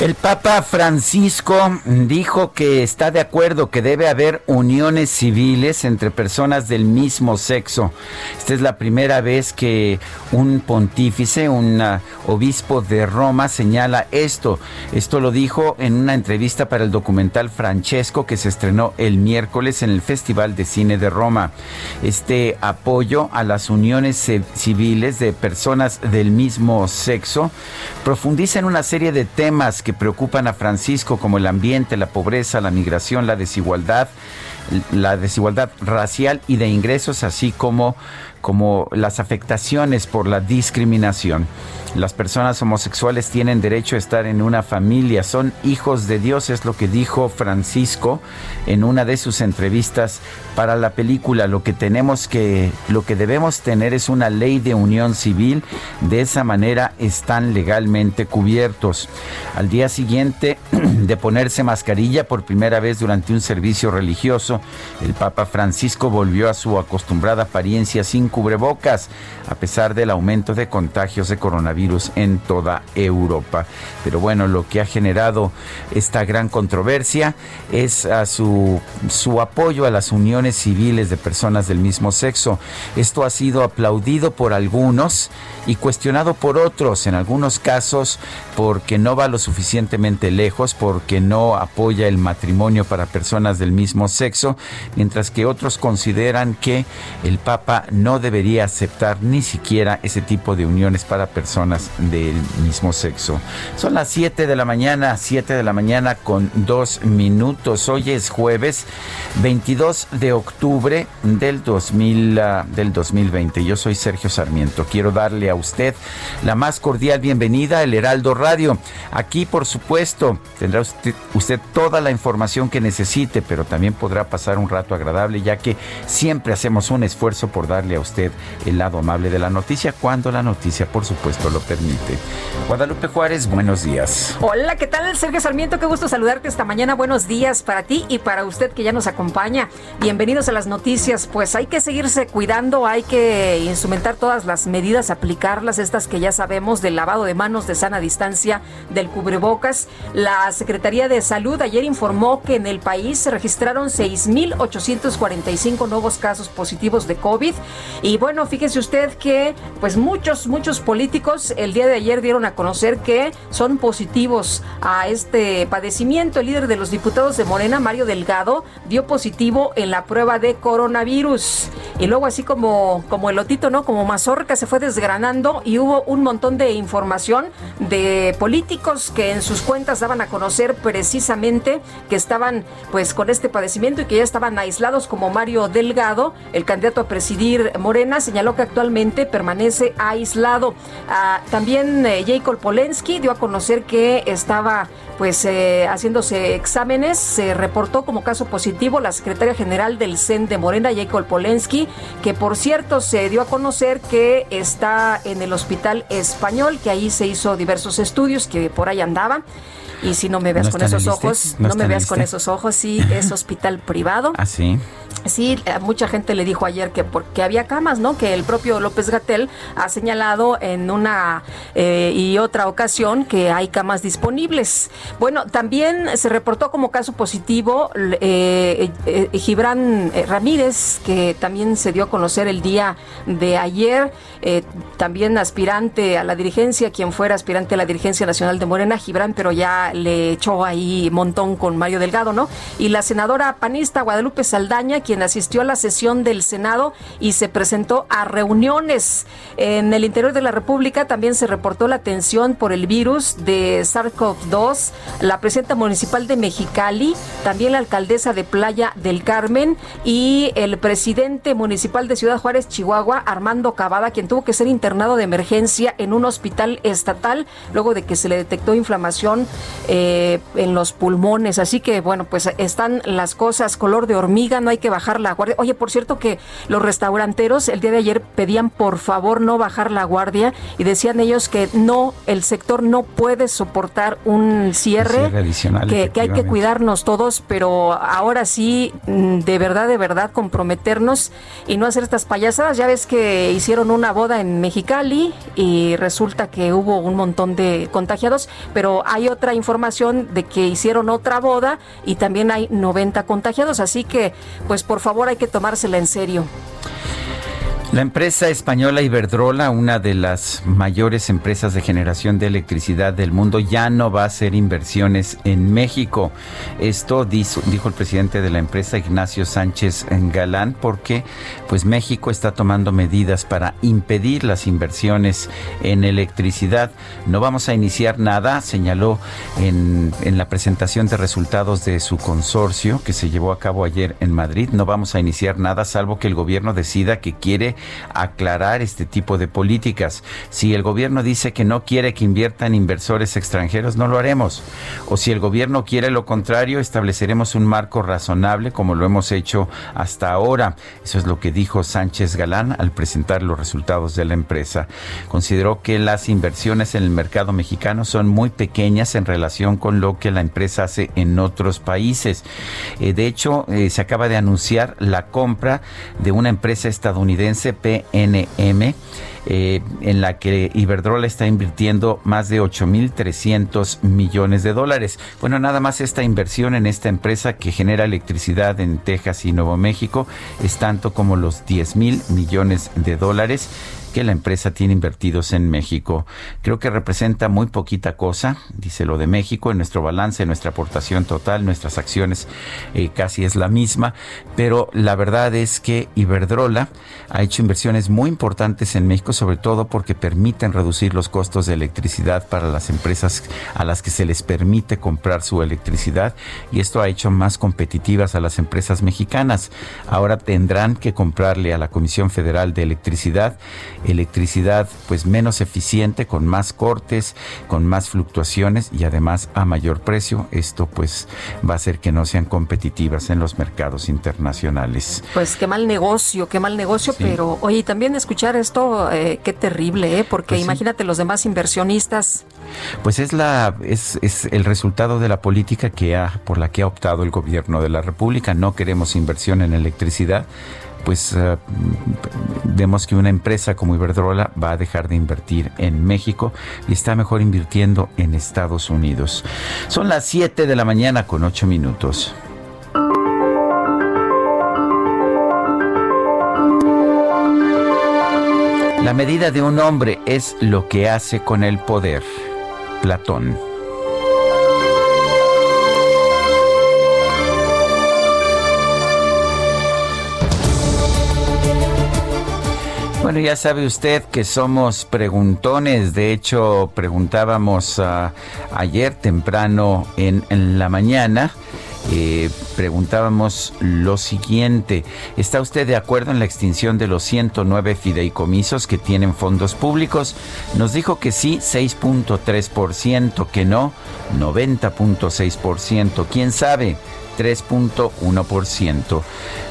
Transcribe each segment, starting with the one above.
El Papa Francisco dijo que está de acuerdo que debe haber uniones civiles entre personas del mismo sexo. Esta es la primera vez que un pontífice, un uh, obispo de Roma señala esto. Esto lo dijo en una entrevista para el documental Francesco que se estrenó el miércoles en el Festival de Cine de Roma. Este apoyo a las uniones civiles de personas del mismo sexo profundiza en una serie de temas que preocupan a Francisco como el ambiente, la pobreza, la migración, la desigualdad, la desigualdad racial y de ingresos, así como como las afectaciones por la discriminación. Las personas homosexuales tienen derecho a estar en una familia, son hijos de Dios, es lo que dijo Francisco en una de sus entrevistas para la película. Lo que tenemos que, lo que debemos tener es una ley de unión civil, de esa manera están legalmente cubiertos. Al día siguiente de ponerse mascarilla por primera vez durante un servicio religioso, el Papa Francisco volvió a su acostumbrada apariencia sin cubrebocas, a pesar del aumento de contagios de coronavirus en toda Europa. Pero bueno, lo que ha generado esta gran controversia es su, su apoyo a las uniones civiles de personas del mismo sexo. Esto ha sido aplaudido por algunos y cuestionado por otros, en algunos casos porque no va lo suficientemente lejos, porque no apoya el matrimonio para personas del mismo sexo, mientras que otros consideran que el Papa no debería aceptar ni siquiera ese tipo de uniones para personas del mismo sexo. Son las 7 de la mañana, 7 de la mañana con dos minutos. Hoy es jueves 22 de octubre del, 2000, uh, del 2020. Yo soy Sergio Sarmiento. Quiero darle a usted la más cordial bienvenida al Heraldo Radio. Aquí, por supuesto, tendrá usted, usted toda la información que necesite, pero también podrá pasar un rato agradable, ya que siempre hacemos un esfuerzo por darle a usted el lado amable de la noticia, cuando la noticia, por supuesto, lo permite. Guadalupe Juárez, buenos días. Hola, ¿qué tal, Sergio Sarmiento? Qué gusto saludarte esta mañana. Buenos días para ti y para usted que ya nos acompaña. Bienvenidos a las noticias. Pues hay que seguirse cuidando, hay que instrumentar todas las medidas, aplicarlas, estas que ya sabemos, del lavado de manos, de sana distancia, del cubrebocas. La Secretaría de Salud ayer informó que en el país se registraron 6.845 nuevos casos positivos de COVID. Y bueno, fíjese usted que pues muchos, muchos políticos el día de ayer dieron a conocer que son positivos a este padecimiento. El líder de los diputados de Morena, Mario Delgado, dio positivo en la prueba de coronavirus. Y luego así como, como el lotito, ¿no? Como mazorca se fue desgranando y hubo un montón de información de políticos que en sus cuentas daban a conocer precisamente que estaban pues con este padecimiento y que ya estaban aislados como Mario Delgado, el candidato a presidir Morena, señaló que actualmente permanece aislado. Ah, también eh, Jacob Polensky dio a conocer que estaba pues eh, haciéndose exámenes, se reportó como caso positivo la secretaria general del CEN de Morena, Jacob Polensky, que por cierto se dio a conocer que está en el hospital español, que ahí se hizo diversos estudios, que por ahí andaba. Y si no me veas con esos ojos, no, me veas con esos ojos, sí, es hospital privado. Así. ¿Ah, Sí, mucha gente le dijo ayer que porque había camas, ¿no? Que el propio López Gatel ha señalado en una eh, y otra ocasión que hay camas disponibles. Bueno, también se reportó como caso positivo eh, eh, Gibran Ramírez, que también se dio a conocer el día de ayer, también aspirante a la dirigencia, quien fuera aspirante a la dirigencia nacional de Morena, Gibran, pero ya le echó ahí montón con Mario Delgado, ¿no? Y la senadora panista Guadalupe Saldaña, quien asistió a la sesión del Senado y se presentó a reuniones. En el interior de la República también se reportó la atención por el virus de SARS-CoV-2. La presidenta municipal de Mexicali, también la alcaldesa de Playa del Carmen y el presidente municipal de Ciudad Juárez, Chihuahua, Armando Cavada, quien tuvo que ser internado de emergencia en un hospital estatal luego de que se le detectó inflamación eh, en los pulmones. Así que, bueno, pues están las cosas color de hormiga, no hay que bajar la guardia. Oye, por cierto que los restauranteros el día de ayer pedían por favor no bajar la guardia y decían ellos que no, el sector no puede soportar un cierre, adicional, que, que hay que cuidarnos todos, pero ahora sí, mm, de verdad, de verdad, comprometernos y no hacer estas payasadas. Ya ves que hicieron una boda en Mexicali y resulta que hubo un montón de contagiados, pero hay otra información de que hicieron otra boda y también hay 90 contagiados, así que pues por favor hay que tomársela en serio. La empresa española Iberdrola, una de las mayores empresas de generación de electricidad del mundo, ya no va a hacer inversiones en México. Esto dijo, el presidente de la empresa, Ignacio Sánchez Galán, porque pues México está tomando medidas para impedir las inversiones en electricidad. No vamos a iniciar nada, señaló en, en la presentación de resultados de su consorcio que se llevó a cabo ayer en Madrid. No vamos a iniciar nada salvo que el gobierno decida que quiere aclarar este tipo de políticas. Si el gobierno dice que no quiere que inviertan inversores extranjeros, no lo haremos. O si el gobierno quiere lo contrario, estableceremos un marco razonable como lo hemos hecho hasta ahora. Eso es lo que dijo Sánchez Galán al presentar los resultados de la empresa. Consideró que las inversiones en el mercado mexicano son muy pequeñas en relación con lo que la empresa hace en otros países. Eh, de hecho, eh, se acaba de anunciar la compra de una empresa estadounidense PNM, eh, en la que Iberdrola está invirtiendo más de 8.300 millones de dólares. Bueno, nada más esta inversión en esta empresa que genera electricidad en Texas y Nuevo México es tanto como los 10 mil millones de dólares que la empresa tiene invertidos en México. Creo que representa muy poquita cosa, dice lo de México, en nuestro balance, en nuestra aportación total, nuestras acciones eh, casi es la misma, pero la verdad es que Iberdrola ha hecho inversiones muy importantes en México, sobre todo porque permiten reducir los costos de electricidad para las empresas a las que se les permite comprar su electricidad y esto ha hecho más competitivas a las empresas mexicanas. Ahora tendrán que comprarle a la Comisión Federal de Electricidad electricidad pues menos eficiente, con más cortes, con más fluctuaciones y además a mayor precio. Esto pues va a hacer que no sean competitivas en los mercados internacionales. Pues qué mal negocio, qué mal negocio, pero oye, también escuchar esto, eh, qué terrible, ¿eh? porque pues imagínate los demás inversionistas. Pues es la es, es el resultado de la política que ha por la que ha optado el gobierno de la República. No queremos inversión en electricidad pues eh, vemos que una empresa como Iberdrola va a dejar de invertir en México y está mejor invirtiendo en Estados Unidos. Son las 7 de la mañana con 8 minutos. La medida de un hombre es lo que hace con el poder. Platón. Bueno, ya sabe usted que somos preguntones. De hecho, preguntábamos ah, ayer temprano en, la mañana. Eh, preguntábamos lo siguiente. ¿Está usted de acuerdo en la extinción de los 109 fideicomisos que tienen fondos públicos? Nos dijo que sí, 6.3%, que no, 90.6%. ¿Quién sabe? 3.1%.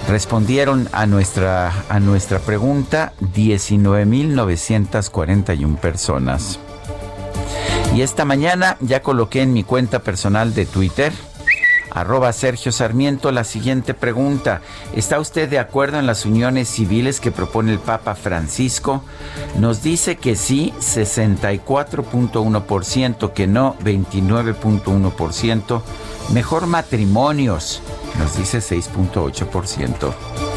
Respondieron a nuestra, a nuestra pregunta 19.941 personas. Y esta mañana ya coloqué en mi cuenta personal de Twitter arroba Sergio Sarmiento la siguiente pregunta. ¿Está usted de acuerdo en las uniones civiles que propone el Papa Francisco? Nos dice que sí, 64.1%, que no, 29.1%. Mejor matrimonios, nos dice 6.8%.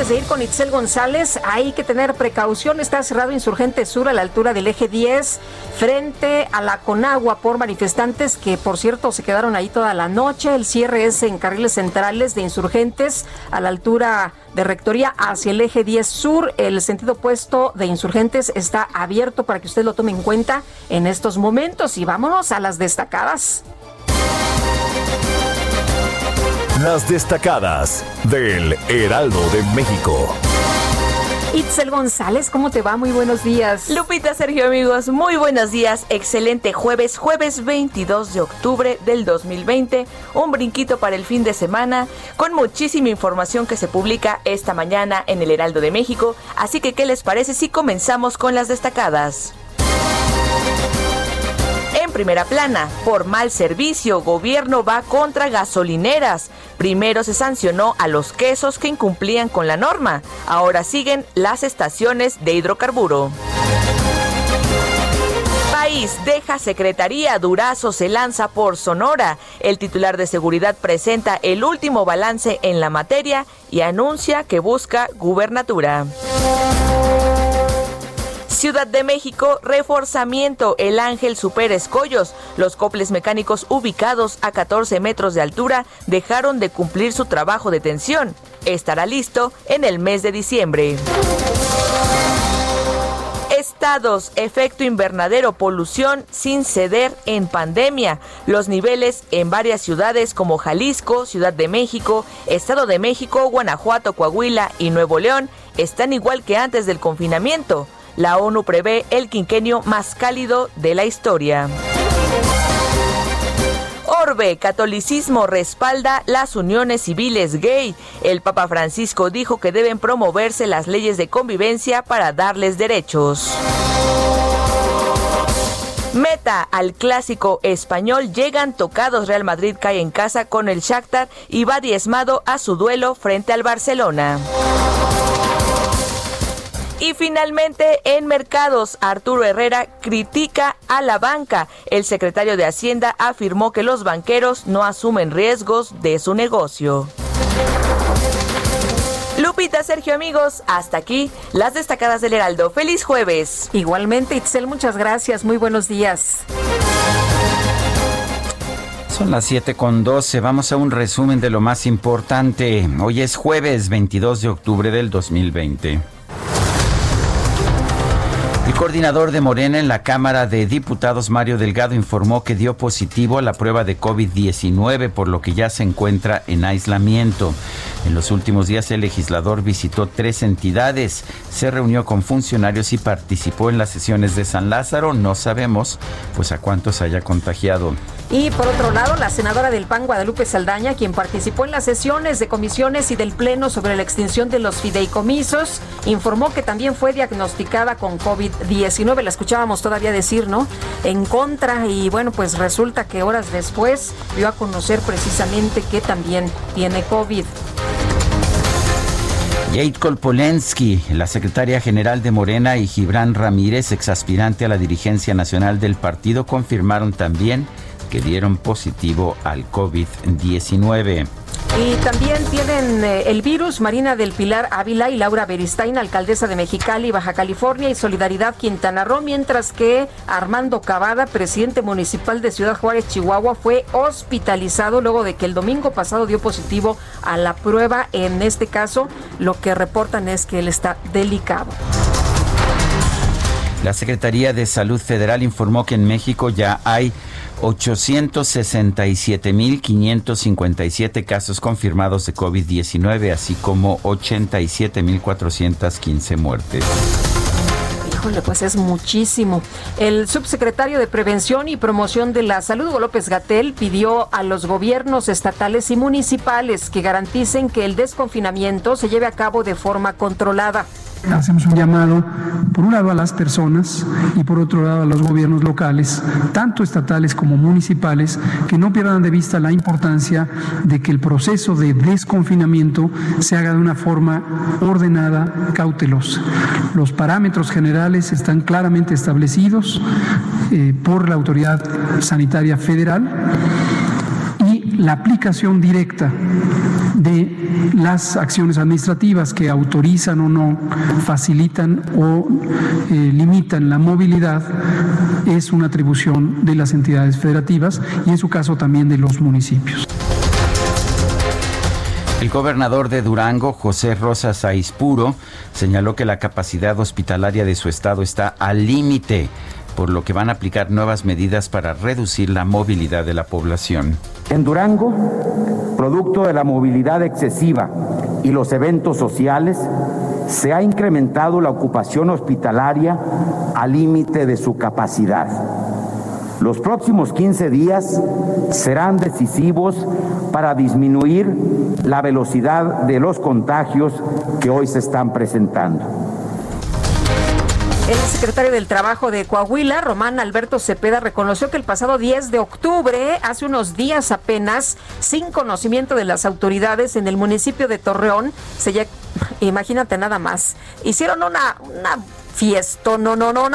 antes de ir con Itzel González, hay que tener precaución. Está cerrado Insurgente Sur a la altura del eje 10, frente a la Conagua por manifestantes que, por cierto, se quedaron ahí toda la noche. El cierre es en carriles centrales de Insurgentes a la altura de Rectoría hacia el eje 10 Sur. El sentido opuesto de Insurgentes está abierto para que usted lo tome en cuenta en estos momentos. Y vámonos a las destacadas. Las destacadas del Heraldo de México. Itzel González, ¿cómo te va? Muy buenos días. Lupita, Sergio, amigos, muy buenos días. Excelente jueves, jueves 22 de octubre del 2020. Un brinquito para el fin de semana, con muchísima información que se publica esta mañana en el Heraldo de México. Así que, ¿qué les parece si comenzamos con las destacadas? primera plana. Por mal servicio, gobierno va contra gasolineras. Primero se sancionó a los quesos que incumplían con la norma. Ahora siguen las estaciones de hidrocarburo. País deja Secretaría, Durazo se lanza por Sonora. El titular de seguridad presenta el último balance en la materia y anuncia que busca gubernatura. Ciudad de México, reforzamiento, el Ángel Super Escollos. Los coples mecánicos ubicados a 14 metros de altura dejaron de cumplir su trabajo de tensión. Estará listo en el mes de diciembre. Estados, efecto invernadero, polución sin ceder en pandemia. Los niveles en varias ciudades como Jalisco, Ciudad de México, Estado de México, Guanajuato, Coahuila y Nuevo León están igual que antes del confinamiento. La ONU prevé el quinquenio más cálido de la historia. Orbe, catolicismo respalda las uniones civiles gay. El Papa Francisco dijo que deben promoverse las leyes de convivencia para darles derechos. Meta al clásico español llegan tocados Real Madrid cae en casa con el Shakhtar y va diezmado a su duelo frente al Barcelona. Y finalmente, en mercados, Arturo Herrera critica a la banca. El secretario de Hacienda afirmó que los banqueros no asumen riesgos de su negocio. Lupita, Sergio, amigos, hasta aquí las destacadas del Heraldo. Feliz jueves. Igualmente, Itzel, muchas gracias. Muy buenos días. Son las 7 con 12. Vamos a un resumen de lo más importante. Hoy es jueves 22 de octubre del 2020. Coordinador de Morena en la Cámara de Diputados, Mario Delgado, informó que dio positivo a la prueba de COVID-19, por lo que ya se encuentra en aislamiento. En los últimos días el legislador visitó tres entidades, se reunió con funcionarios y participó en las sesiones de San Lázaro. No sabemos pues a cuántos haya contagiado. Y por otro lado, la senadora del PAN, Guadalupe Saldaña, quien participó en las sesiones de comisiones y del Pleno sobre la extinción de los fideicomisos, informó que también fue diagnosticada con COVID-19. La escuchábamos todavía decir, ¿no? En contra y bueno, pues resulta que horas después dio a conocer precisamente que también tiene COVID. Jade Kolpolensky, la secretaria general de Morena, y Gibran Ramírez, exaspirante a la dirigencia nacional del partido, confirmaron también que dieron positivo al COVID-19. Y también tienen eh, el virus Marina del Pilar Ávila y Laura Beristain, alcaldesa de Mexicali, Baja California y Solidaridad Quintana Roo, mientras que Armando Cavada, presidente municipal de Ciudad Juárez, Chihuahua, fue hospitalizado luego de que el domingo pasado dio positivo a la prueba. En este caso, lo que reportan es que él está delicado. La Secretaría de Salud Federal informó que en México ya hay 867.557 casos confirmados de COVID-19, así como 87.415 muertes. Híjole, pues es muchísimo. El subsecretario de Prevención y Promoción de la Salud, López Gatel, pidió a los gobiernos estatales y municipales que garanticen que el desconfinamiento se lleve a cabo de forma controlada. Hacemos un llamado, por un lado, a las personas y por otro lado a los gobiernos locales, tanto estatales como municipales, que no pierdan de vista la importancia de que el proceso de desconfinamiento se haga de una forma ordenada, cautelosa. Los parámetros generales están claramente establecidos eh, por la Autoridad Sanitaria Federal la aplicación directa de las acciones administrativas que autorizan o no, facilitan o eh, limitan la movilidad es una atribución de las entidades federativas y en su caso también de los municipios. El gobernador de Durango, José Rosas Aispuro, señaló que la capacidad hospitalaria de su estado está al límite por lo que van a aplicar nuevas medidas para reducir la movilidad de la población. En Durango, producto de la movilidad excesiva y los eventos sociales, se ha incrementado la ocupación hospitalaria al límite de su capacidad. Los próximos 15 días serán decisivos para disminuir la velocidad de los contagios que hoy se están presentando. El secretario del Trabajo de Coahuila, Román Alberto Cepeda, reconoció que el pasado 10 de octubre, hace unos días apenas, sin conocimiento de las autoridades en el municipio de Torreón, se ya, imagínate nada más, hicieron una, una fiesta, no, no, no,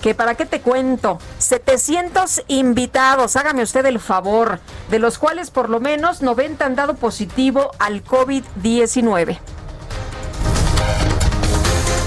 que para qué te cuento, 700 invitados, hágame usted el favor, de los cuales por lo menos 90 han dado positivo al COVID-19.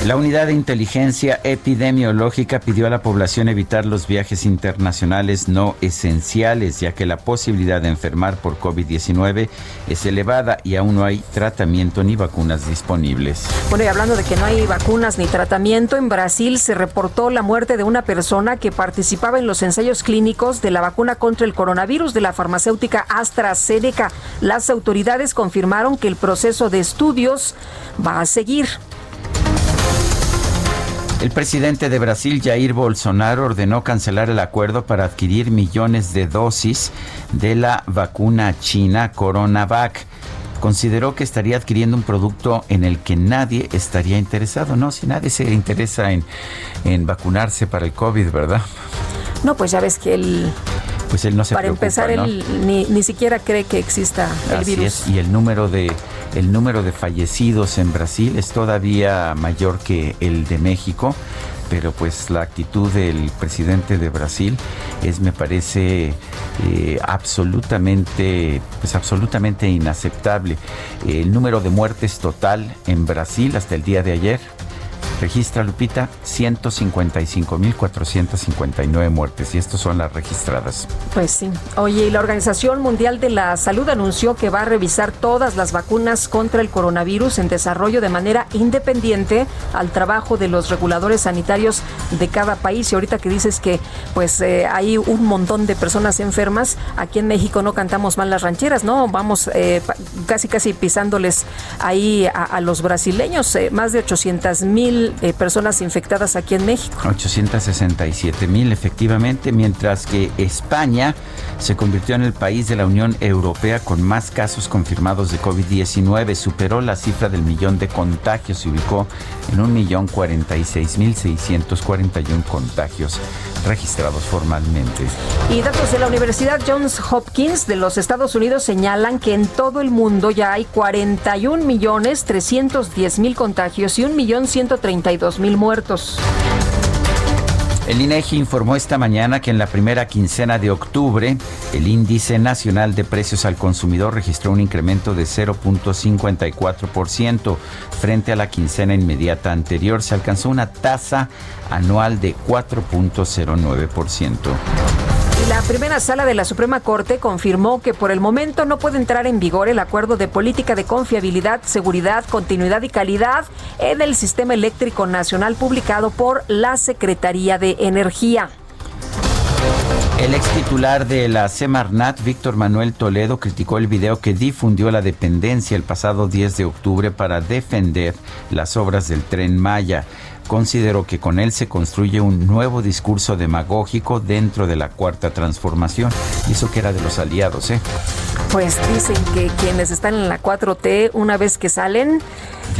La unidad de inteligencia epidemiológica pidió a la población evitar los viajes internacionales no esenciales, ya que la posibilidad de enfermar por COVID-19 es elevada y aún no hay tratamiento ni vacunas disponibles. Bueno, y hablando de que no hay vacunas ni tratamiento, en Brasil se reportó la muerte de una persona que participaba en los ensayos clínicos de la vacuna contra el coronavirus de la farmacéutica AstraZeneca. Las autoridades confirmaron que el proceso de estudios va a seguir. El presidente de Brasil, Jair Bolsonaro, ordenó cancelar el acuerdo para adquirir millones de dosis de la vacuna china CoronaVac. Consideró que estaría adquiriendo un producto en el que nadie estaría interesado, ¿no? Si nadie se interesa en, en vacunarse para el COVID, ¿verdad? No, pues ya ves que él pues él no se Para empezar, él ni, ni, siquiera cree que exista el Así virus. Es, y el número de el número de fallecidos en Brasil es todavía mayor que el de México, pero pues la actitud del presidente de Brasil es, me parece, eh, absolutamente, pues absolutamente inaceptable. El número de muertes total en Brasil hasta el día de ayer registra, Lupita, 155.459 muertes y estas son las registradas. Pues sí. Oye, y la Organización Mundial de la Salud anunció que va a revisar todas las vacunas contra el coronavirus en desarrollo de manera independiente al trabajo de los reguladores sanitarios de cada país. Y ahorita que dices que pues eh, hay un montón de personas enfermas, aquí en México no cantamos mal las rancheras, ¿no? Vamos eh, casi casi pisándoles ahí a, los brasileños, eh, más de 800 mil eh, personas infectadas aquí en México. 867 mil efectivamente, mientras que España se convirtió en el país de la Unión Europea con más casos confirmados de COVID-19, superó la cifra del millón de contagios, se ubicó en un millón 46 mil 641 contagios registrados formalmente. Y datos de la Universidad Johns Hopkins de los Estados Unidos señalan que en todo el mundo ya hay 41 millones 310 mil contagios y 1 millón 132 mil muertos. El INEGI informó esta mañana que en la primera quincena de octubre, el índice nacional de precios al consumidor registró un incremento de 0.54% frente a la quincena inmediata anterior. Se alcanzó una tasa anual de 4.09%. La primera sala de la Suprema Corte confirmó que por el momento no puede entrar en vigor el acuerdo de política de confiabilidad, seguridad, continuidad y calidad en el sistema eléctrico nacional publicado por la Secretaría de Energía. El ex titular de la Semarnat, Víctor Manuel Toledo, criticó el video que difundió la dependencia el pasado 10 de octubre para defender las obras del tren Maya. Consideró que con él se construye un nuevo discurso demagógico dentro de la cuarta transformación. Y eso que era de los aliados, ¿eh? Pues dicen que quienes están en la 4T, una vez que salen,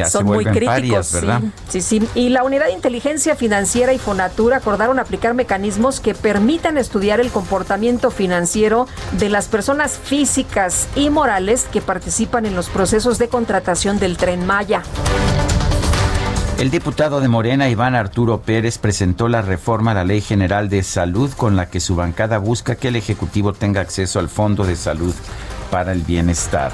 son muy críticos. ¿verdad? Sí, sí, sí. Y la Unidad de Inteligencia Financiera y Fonatura acordaron aplicar mecanismos que permitan estudiar el comportamiento financiero de las personas físicas y morales que participan en los procesos de contratación del tren Maya. El diputado de Morena, Iván Arturo Pérez, presentó la reforma a la Ley General de Salud con la que su bancada busca que el Ejecutivo tenga acceso al Fondo de Salud para el Bienestar.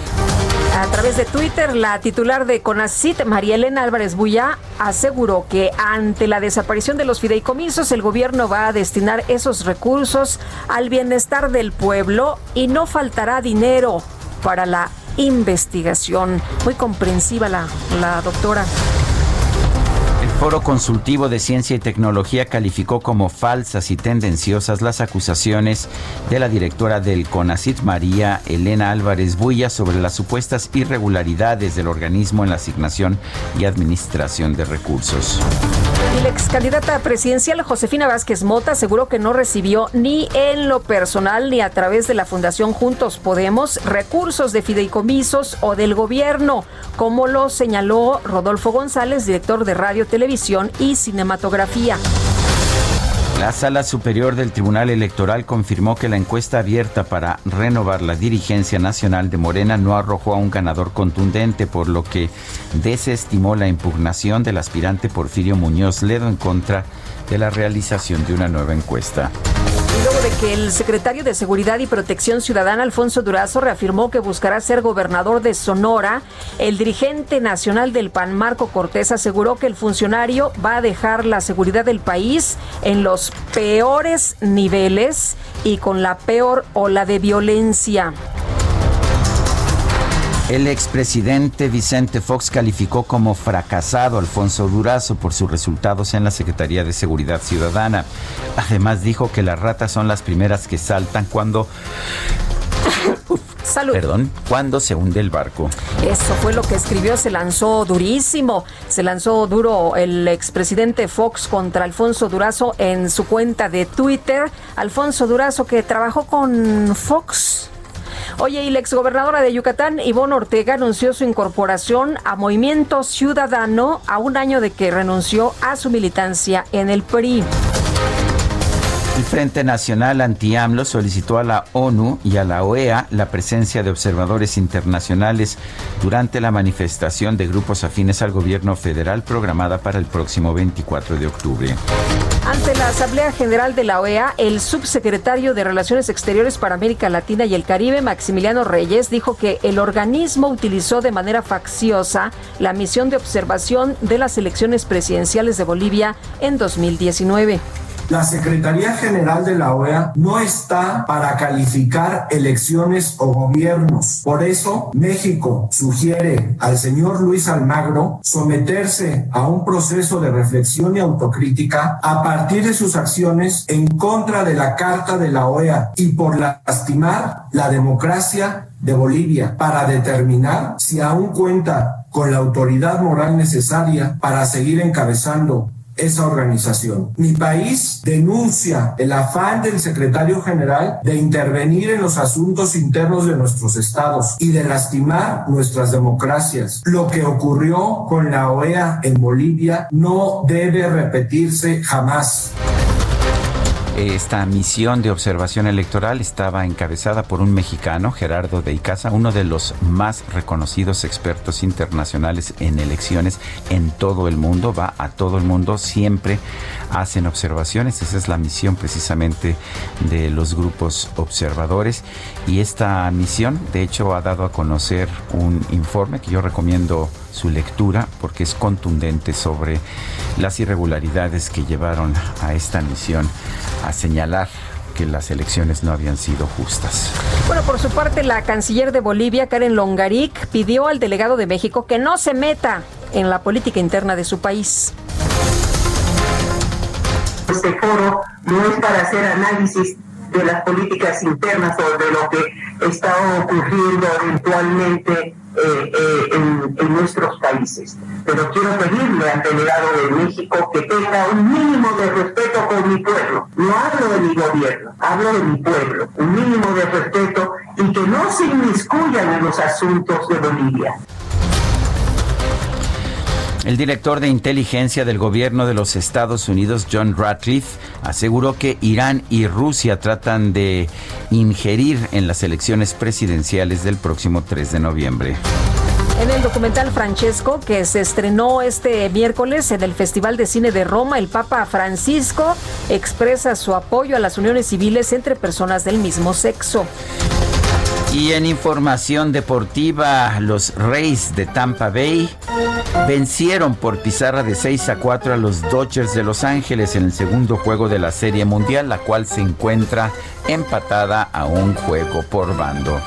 A través de Twitter, la titular de CONACIT, María Elena Álvarez Buya, aseguró que ante la desaparición de los fideicomisos, el gobierno va a destinar esos recursos al bienestar del pueblo y no faltará dinero para la investigación. Muy comprensiva la, la doctora. Foro Consultivo de Ciencia y Tecnología calificó como falsas y tendenciosas las acusaciones de la directora del CONACIT, María Elena Álvarez Buya, sobre las supuestas irregularidades del organismo en la asignación y administración de recursos. Y la ex candidata presidencial Josefina Vázquez Mota aseguró que no recibió ni en lo personal ni a través de la Fundación Juntos Podemos recursos de fideicomisos o del gobierno, como lo señaló Rodolfo González, director de Radio Televisión Y Cinematografía. La Sala Superior del Tribunal Electoral confirmó que la encuesta abierta para renovar la dirigencia nacional de Morena no arrojó a un ganador contundente, por lo que desestimó la impugnación del aspirante Porfirio Muñoz Ledo en contra de la realización de una nueva encuesta. Luego de que el secretario de Seguridad y Protección Ciudadana, Alfonso Durazo, reafirmó que buscará ser gobernador de Sonora, el dirigente nacional del PAN, Marco Cortés, aseguró que el funcionario va a dejar la seguridad del país en los peores niveles y con la peor ola de violencia. El expresidente Vicente Fox calificó como fracasado a Alfonso Durazo por sus resultados en la Secretaría de Seguridad Ciudadana. Además dijo que las ratas son las primeras que saltan cuando Salud. Perdón, cuando se hunde el barco. Eso fue lo que escribió, se lanzó durísimo. Se lanzó duro el expresidente Fox contra Alfonso Durazo en su cuenta de Twitter. Alfonso Durazo que trabajó con Fox Oye, y la exgobernadora de Yucatán, Ivonne Ortega, anunció su incorporación a Movimiento Ciudadano a un año de que renunció a su militancia en el PRI. El Frente Nacional Anti-AMLO solicitó a la ONU y a la OEA la presencia de observadores internacionales durante la manifestación de grupos afines al gobierno federal programada para el próximo 24 de octubre. Ante la Asamblea General de la OEA, el subsecretario de Relaciones Exteriores para América Latina y el Caribe, Maximiliano Reyes, dijo que el organismo utilizó de manera facciosa la misión de observación de las elecciones presidenciales de Bolivia en 2019. La Secretaría General de la OEA no está para calificar elecciones o gobiernos. Por eso, México sugiere al señor Luis Almagro someterse a un proceso de reflexión y autocrítica a partir de sus acciones en contra de la Carta de la OEA y por lastimar la democracia de Bolivia para determinar si aún cuenta con la autoridad moral necesaria para seguir encabezando esa organización. Mi país denuncia el afán del secretario general de intervenir en los asuntos internos de nuestros estados y de lastimar nuestras democracias. Lo que ocurrió con la OEA en Bolivia no debe repetirse jamás. Esta misión de observación electoral estaba encabezada por un mexicano, Gerardo de Icaza, uno de los más reconocidos expertos internacionales en elecciones en todo el mundo, va a todo el mundo, siempre hacen observaciones, esa es la misión precisamente de los grupos observadores. Y esta misión de hecho ha dado a conocer un informe que yo recomiendo su lectura porque es contundente sobre las irregularidades que llevaron a esta misión a señalar que las elecciones no habían sido justas. Bueno, por su parte, la canciller de Bolivia, Karen Longaric, pidió al delegado de México que no se meta en la política interna de su país. Este foro no es para hacer análisis de las políticas internas o de lo que está ocurriendo eventualmente eh, eh, en, nuestros países. Pero quiero pedirle al delegado de México que tenga un mínimo de respeto por mi pueblo. No hablo de mi gobierno, hablo de mi pueblo. Un mínimo de respeto y que no se inmiscuyan en los asuntos de Bolivia. El director de inteligencia del gobierno de los Estados Unidos, John Ratcliffe, aseguró que Irán y Rusia tratan de ingerir en las elecciones presidenciales del próximo 3 de noviembre. En el documental Francesco, que se estrenó este miércoles en el Festival de Cine de Roma, el Papa Francisco expresa su apoyo a las uniones civiles entre personas del mismo sexo. Y en información deportiva, los Rays de Tampa Bay vencieron por pizarra de 6 a 4 a los Dodgers de Los Ángeles en el segundo juego de la Serie Mundial, la cual se encuentra empatada a un juego por bando.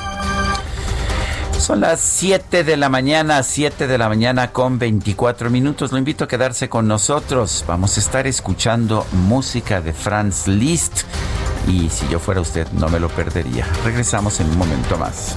Son las 7 de la mañana, 7 de la mañana con 24 minutos. Lo invito a quedarse con nosotros. Vamos a estar escuchando música de Franz Liszt y si yo fuera usted no me lo perdería. Regresamos en un momento más.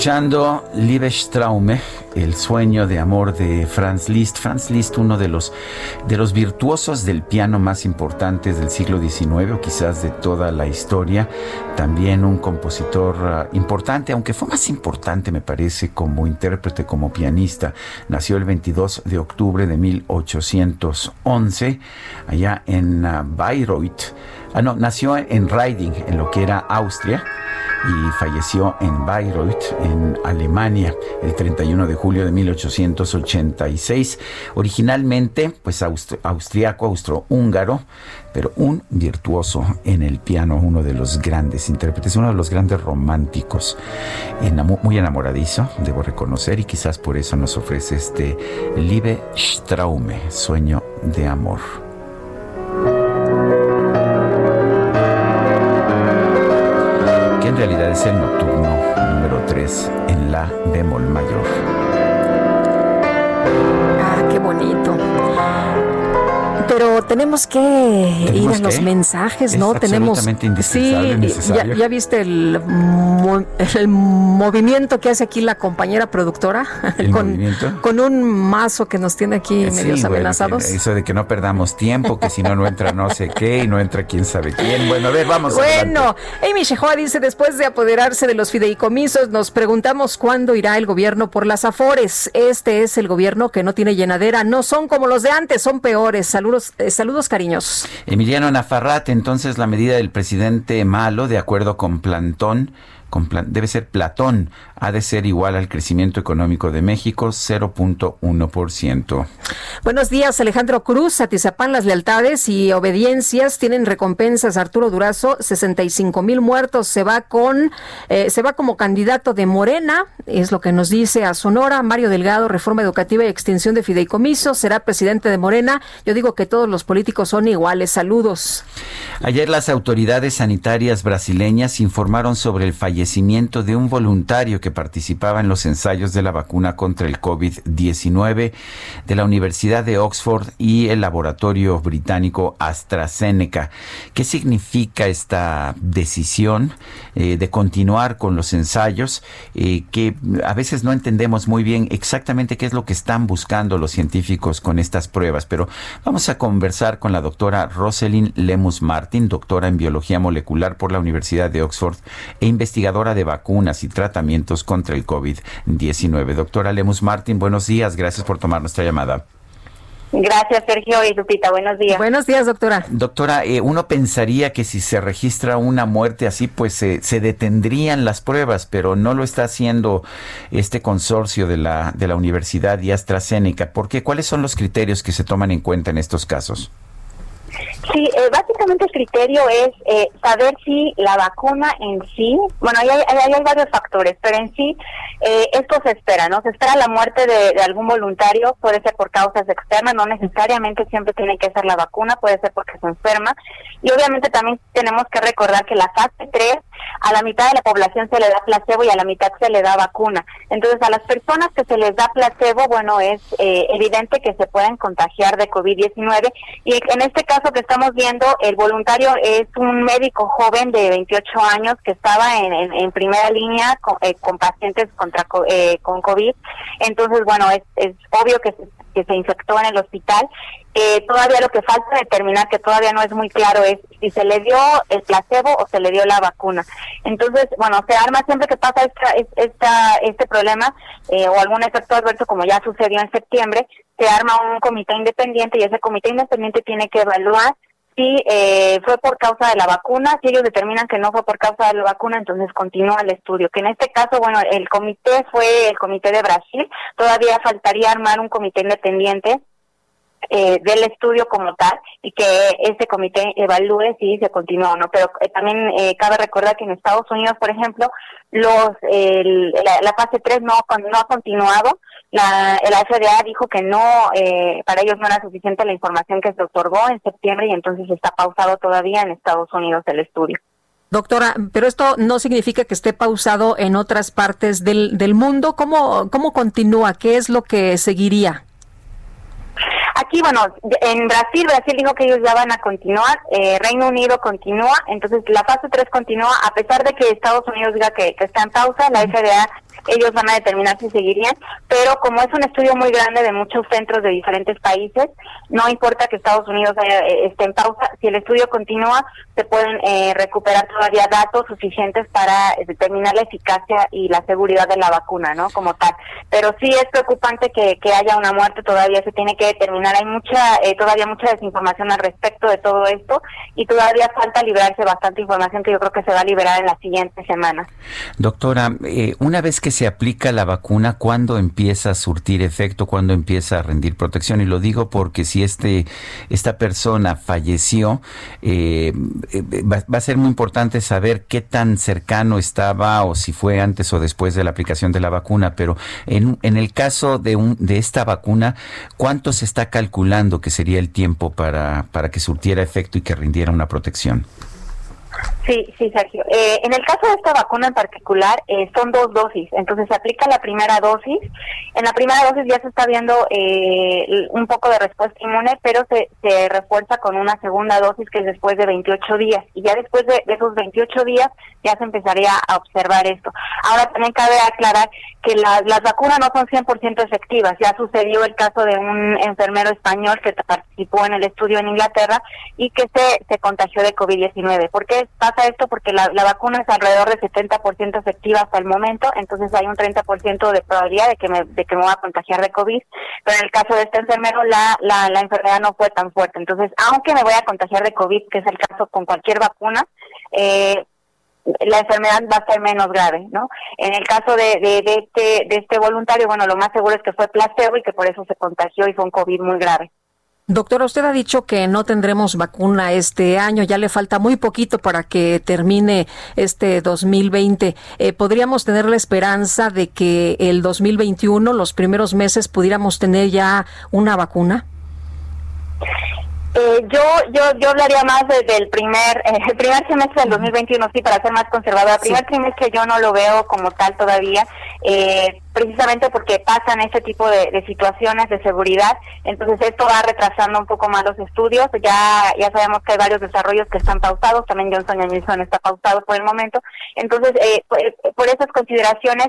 Escuchando Liebestraume, el sueño de amor de Franz Liszt. Franz Liszt, uno de los, de los virtuosos del piano más importantes del siglo XIX o quizás de toda la historia. También un compositor uh, importante, aunque fue más importante, me parece, como intérprete, como pianista. Nació el 22 de octubre de 1811, allá en uh, Bayreuth. Ah, no, nació en Reiding, en lo que era Austria y falleció en Bayreuth, en Alemania, el 31 de julio de 1886. Originalmente, pues austriaco, austrohúngaro, pero un virtuoso en el piano, uno de los grandes intérpretes, uno de los grandes románticos, muy enamoradizo, debo reconocer, y quizás por eso nos ofrece este Liebe Straume, sueño de amor. En realidad es el nocturno número 3 en la bemol mayor. Ah, qué bonito. Pero tenemos que ir a los mensajes, ¿no? tenemos sí, ya, viste el, el movimiento que hace aquí la compañera productora con, con un mazo que nos tiene aquí medio medios amenazados. eso de que no perdamos tiempo, que si no no entra no sé qué y no entra quién sabe quién. Bueno, a ver, vamos. Bueno, Amy Shehoa dice después de apoderarse de los fideicomisos, nos preguntamos cuándo irá el gobierno por las afores. Este es el gobierno que no tiene llenadera, no son como los de antes, son peores. Saludos eh, cariñosos. Emiliano Nafarrat, entonces la medida del presidente malo, de acuerdo con Plantón, debe ser Platón, ha de ser igual al crecimiento económico de México, 0.1%. Buenos días, Alejandro Cruz. Atizapán, las lealtades y obediencias tienen recompensas. Arturo Durazo, 65 mil muertos. Se va con, eh, se va como candidato de Morena, es lo que nos dice a Sonora. Mario Delgado, reforma educativa y extinción de fideicomisos, será presidente de Morena. Yo digo que todos los políticos son iguales. Saludos. Ayer las autoridades sanitarias brasileñas informaron sobre el fallecimiento fallecimiento de un voluntario que participaba en los ensayos de la vacuna contra el COVID-19 de la Universidad de Oxford y el laboratorio británico AstraZeneca. ¿Qué significa esta decisión eh, de continuar con los ensayos eh, que a veces no entendemos muy bien exactamente qué es lo que están buscando los científicos con estas pruebas? Pero vamos a conversar con la doctora Rosalind Lemus Martin, doctora en biología molecular por la Universidad de Oxford e investigadora de vacunas y tratamientos contra el COVID-19. Doctora Lemus Martin, buenos días. Gracias por tomar nuestra llamada. Gracias, Sergio y Lupita. Buenos días. Buenos días, doctora. Doctora, eh, uno pensaría que si se registra una muerte así, pues se detendrían las pruebas, pero no lo está haciendo este consorcio de la, de la Universidad y AstraZeneca. ¿Por qué? ¿Cuáles son los criterios que se toman en cuenta en estos casos? Sí, eh, básicamente el criterio es eh, saber si la vacuna en sí, bueno, hay, hay, varios factores, pero en sí eh, esto se espera, ¿no? Se espera la muerte de, algún voluntario, puede ser por causas externas, no necesariamente siempre tiene que ser la vacuna, puede ser porque se enferma. Y obviamente también tenemos que recordar que la fase 3, a la mitad de la población se le da placebo y a la mitad se le da vacuna. Entonces, a las personas que se les da placebo, bueno, es evidente que se pueden contagiar de COVID-19 y en este caso que estamos viendo, el voluntario es un médico joven de 28 años que estaba en, primera línea eh, con, pacientes contra eh, con COVID. Entonces, bueno, es, es obvio que que se infectó en el hospital. Eh, todavía lo que falta determinar, que todavía no es muy claro, es si se le dio el placebo o se le dio la vacuna. Entonces, bueno, se arma siempre que pasa esta, esta, este problema o algún efecto adverso, como ya sucedió en septiembre, se arma un comité independiente y ese comité independiente tiene que evaluar si eh, fue por causa de la vacuna, si ellos determinan que no fue por causa de la vacuna, entonces continúa el estudio. Que en este caso, bueno, el comité fue el comité de Brasil, todavía faltaría armar un comité independiente eh, del estudio como tal y que ese comité evalúe si se continúa o no. Pero eh, también eh, cabe recordar que en Estados Unidos, por ejemplo, los la, fase 3 no, no ha continuado. La, la FDA dijo que no, para ellos no era suficiente la información que se otorgó en septiembre y entonces está pausado todavía en Estados Unidos el estudio. Doctora, pero esto no significa que esté pausado en otras partes del, del mundo. ¿Cómo, ¿Cómo continúa? ¿Qué es lo que seguiría? Aquí, bueno, en Brasil, Brasil dijo que ellos ya van a continuar, eh, Reino Unido continúa, entonces la fase 3 continúa, a pesar de que Estados Unidos diga que, que está en pausa, la FDA ellos van a determinar si seguirían, pero como es un estudio muy grande de muchos centros de diferentes países, no importa que Estados Unidos eh, esté en pausa, si el estudio continúa, se pueden eh, recuperar todavía datos suficientes para eh, determinar la eficacia y la seguridad de la vacuna, ¿no? Como tal. Pero sí es preocupante que, que haya una muerte, todavía se tiene que determinar, hay mucha, todavía mucha desinformación al respecto de todo esto y todavía falta librarse bastante información que yo creo que se va a liberar en las siguientes semanas. Doctora, una vez que se aplica la vacuna, ¿cuándo empieza a surtir efecto? ¿Cuándo empieza a rendir protección? Y lo digo porque si este esta persona falleció, eh, eh, va, a ser muy importante saber qué tan cercano estaba o si fue antes o después de la aplicación de la vacuna. Pero en, en el caso de, un, de esta vacuna, ¿cuánto se está calculando que sería el tiempo para, para que surtiera efecto y que rindiera una protección? Sí, sí, Sergio. Eh, en el caso de esta vacuna en particular, eh, son dos dosis. Entonces se aplica la primera dosis. En la primera dosis ya se está viendo eh, un poco de respuesta inmune, pero se, se refuerza con una segunda dosis que es después de 28 días. Y ya después de, esos 28 días ya se empezaría a observar esto. Ahora también cabe aclarar que las vacunas no son 100% efectivas. Ya sucedió el caso de un enfermero español que participó en el estudio en Inglaterra y que se, se contagió de COVID-19. ¿Por qué pasa esto? Porque la, vacuna es alrededor de 70% efectiva hasta el momento, entonces hay un 30% de probabilidad de que, me, de que me voy a contagiar de COVID, pero en el caso de este enfermero la, la, la enfermedad no fue tan fuerte. Entonces, aunque me voy a contagiar de COVID, que es el caso con cualquier vacuna, eh, la enfermedad va a ser menos grave, ¿no? En el caso de, de, este, de este voluntario, bueno, lo más seguro es que fue placebo y que por eso se contagió y fue un COVID muy grave. Doctora, usted ha dicho que no tendremos vacuna este año, ya le falta muy poquito para que termine este 2020. Eh, ¿Podríamos tener la esperanza de que el 2021, los primeros meses, pudiéramos tener ya una vacuna? Eh, yo, yo, yo hablaría más desde el primer, eh, el primer semestre del 2021, sí, para ser más conservadora. El primer trimestre yo no lo veo como tal todavía. Eh, precisamente porque pasan ese tipo de, situaciones de seguridad. Entonces esto va retrasando un poco más los estudios. Ya ya sabemos que hay varios desarrollos que están pausados. También Johnson Johnson está pausado por el momento. Entonces eh, por, esas consideraciones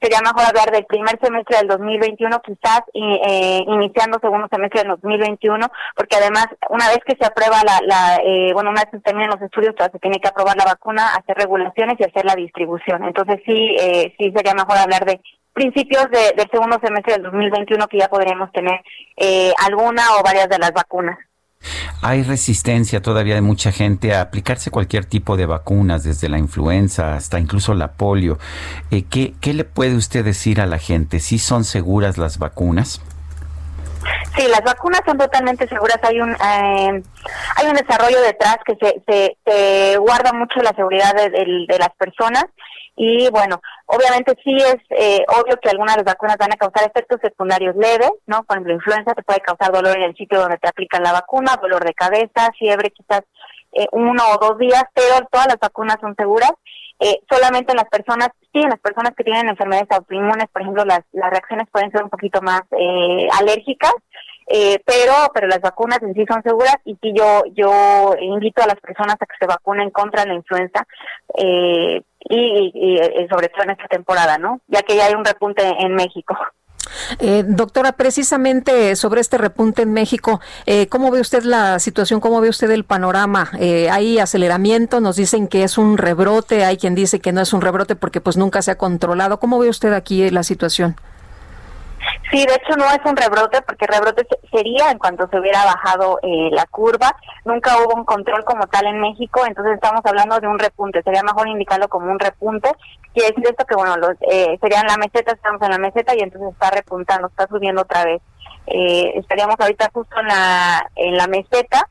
sería mejor hablar del primer semestre del 2021, quizás eh, iniciando segundo semestre del 2021, porque además una vez que se aprueba la, la eh, bueno una vez que terminen los estudios, se tiene que aprobar la vacuna, hacer regulaciones y hacer la distribución. Entonces sí eh, sí sería mejor hablar de principios de, del segundo semestre del 2021 que ya podremos tener eh, alguna o varias de las vacunas. Hay resistencia todavía de mucha gente a aplicarse cualquier tipo de vacunas, desde la influenza hasta incluso la polio. Eh, ¿qué, ¿Qué le puede usted decir a la gente? ¿Sí son seguras las vacunas? Sí, las vacunas son totalmente seguras. Hay un eh, hay un desarrollo detrás que se, se, guarda mucho la seguridad de, de las personas y bueno, obviamente sí es eh, obvio que algunas de las vacunas van a causar efectos secundarios leves, ¿no? Por ejemplo, influenza te puede causar dolor en el sitio donde te aplican la vacuna, dolor de cabeza, fiebre quizás eh, uno o dos días, pero todas las vacunas son seguras. Eh, solamente en las personas, sí, en las personas que tienen enfermedades autoinmunes, por ejemplo, las, las reacciones pueden ser un poquito más eh, alérgicas, eh, pero pero las vacunas en sí son seguras y sí yo yo invito a las personas a que se vacunen contra la influenza eh, y, sobre todo en esta temporada, ¿no? Ya que ya hay un repunte en México. Eh, doctora, precisamente sobre este repunte en México, eh, ¿cómo ve usted la situación? ¿Cómo ve usted el panorama? Eh, ¿Hay aceleramiento? Nos dicen que es un rebrote, hay quien dice que no es un rebrote porque pues nunca se ha controlado. ¿Cómo ve usted aquí la situación? Sí, de hecho no es un rebrote porque rebrote sería en cuanto se hubiera bajado eh, la curva. Nunca hubo un control como tal en México, entonces estamos hablando de un repunte. Sería mejor indicarlo como un repunte. Quiere decir esto que, bueno, los, eh, serían la meseta, estamos en la meseta y entonces está repuntando, está subiendo otra vez. Eh, estaríamos ahorita justo en la, en la meseta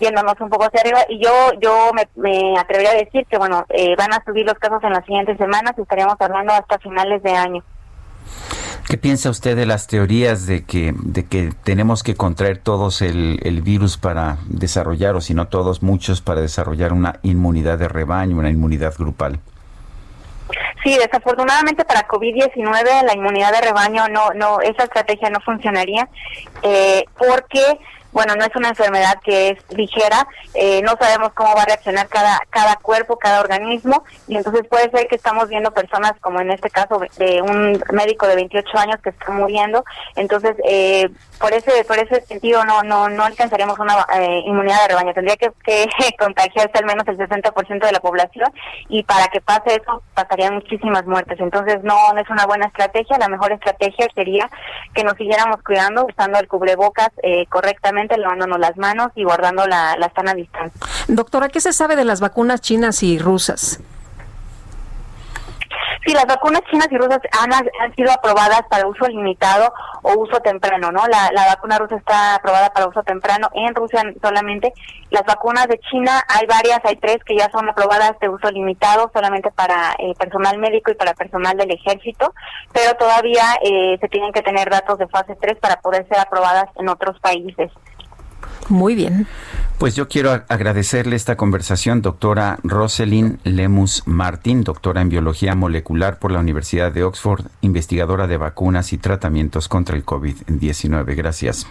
yéndonos un poco hacia arriba y yo yo me, me atrevería a decir que bueno eh, van a subir los casos en las siguientes semanas y estaríamos hablando hasta finales de año. ¿Qué piensa usted de las teorías de que, de que tenemos que contraer todos el, el virus para desarrollar, o si no todos, muchos, para desarrollar una inmunidad de rebaño, una inmunidad grupal? Sí, desafortunadamente para COVID-19 la inmunidad de rebaño no, no, esa estrategia no funcionaría eh, porque bueno, no es una enfermedad que es ligera, eh, no sabemos cómo va a reaccionar cada, cada cuerpo, cada organismo, y entonces puede ser que estamos viendo personas, como en este caso de un médico de 28 años que está muriendo, entonces eh, por ese por ese sentido no no no alcanzaríamos una eh, inmunidad de rebaño, tendría que, contagiarse al menos el 60% de la población, y para que pase eso pasarían muchísimas muertes, entonces no, no es una buena estrategia, la mejor estrategia sería que nos siguiéramos cuidando usando el cubrebocas correctamente lavándonos las manos y guardando la, la sana distancia. Doctora, ¿qué se sabe de las vacunas chinas y rusas? Sí, las vacunas chinas y rusas han, han sido aprobadas para uso limitado o uso temprano, ¿no? La, la vacuna rusa está aprobada para uso temprano en Rusia solamente. Las vacunas de China hay varias, hay tres que ya son aprobadas de uso limitado solamente para eh, personal médico y para personal del ejército, pero todavía eh, se tienen que tener datos de fase 3 para poder ser aprobadas en otros países. Muy bien. Pues yo quiero agradecerle esta conversación, doctora Roselyn Lemus Martín, doctora en biología molecular por la Universidad de Oxford, investigadora de vacunas y tratamientos contra el COVID-19. Gracias.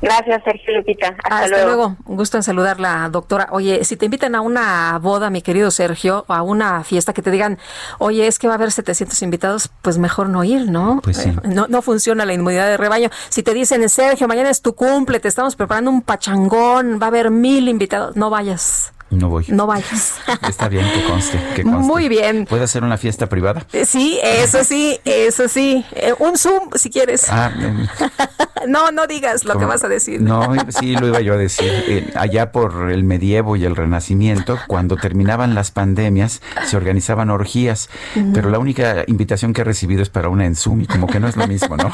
Gracias, Sergio Lupita. Hasta, luego. Un gusto en saludarla, doctora. Oye, si te invitan a una boda, mi querido Sergio, a una fiesta que te digan, oye, es que va a haber 700 invitados, pues mejor no ir, ¿no? Pues sí. Eh, no, no funciona la inmunidad de rebaño. Si te dicen, Sergio, mañana es tu cumple, te estamos preparando un pachangón, va a haber mil invitados, no vayas. No voy. No vayas. Está bien que conste, que Muy bien. ¿Puede hacer una fiesta privada? Eh, sí, eso sí, eso sí. Eh, un Zoom, si quieres. Ah, no, no digas lo que vas a decir. No, sí, lo iba yo a decir. Eh, allá por el medievo y el renacimiento, cuando terminaban las pandemias, se organizaban orgías, pero la única invitación que he recibido es para una en Zoom y como que no es lo mismo, ¿no?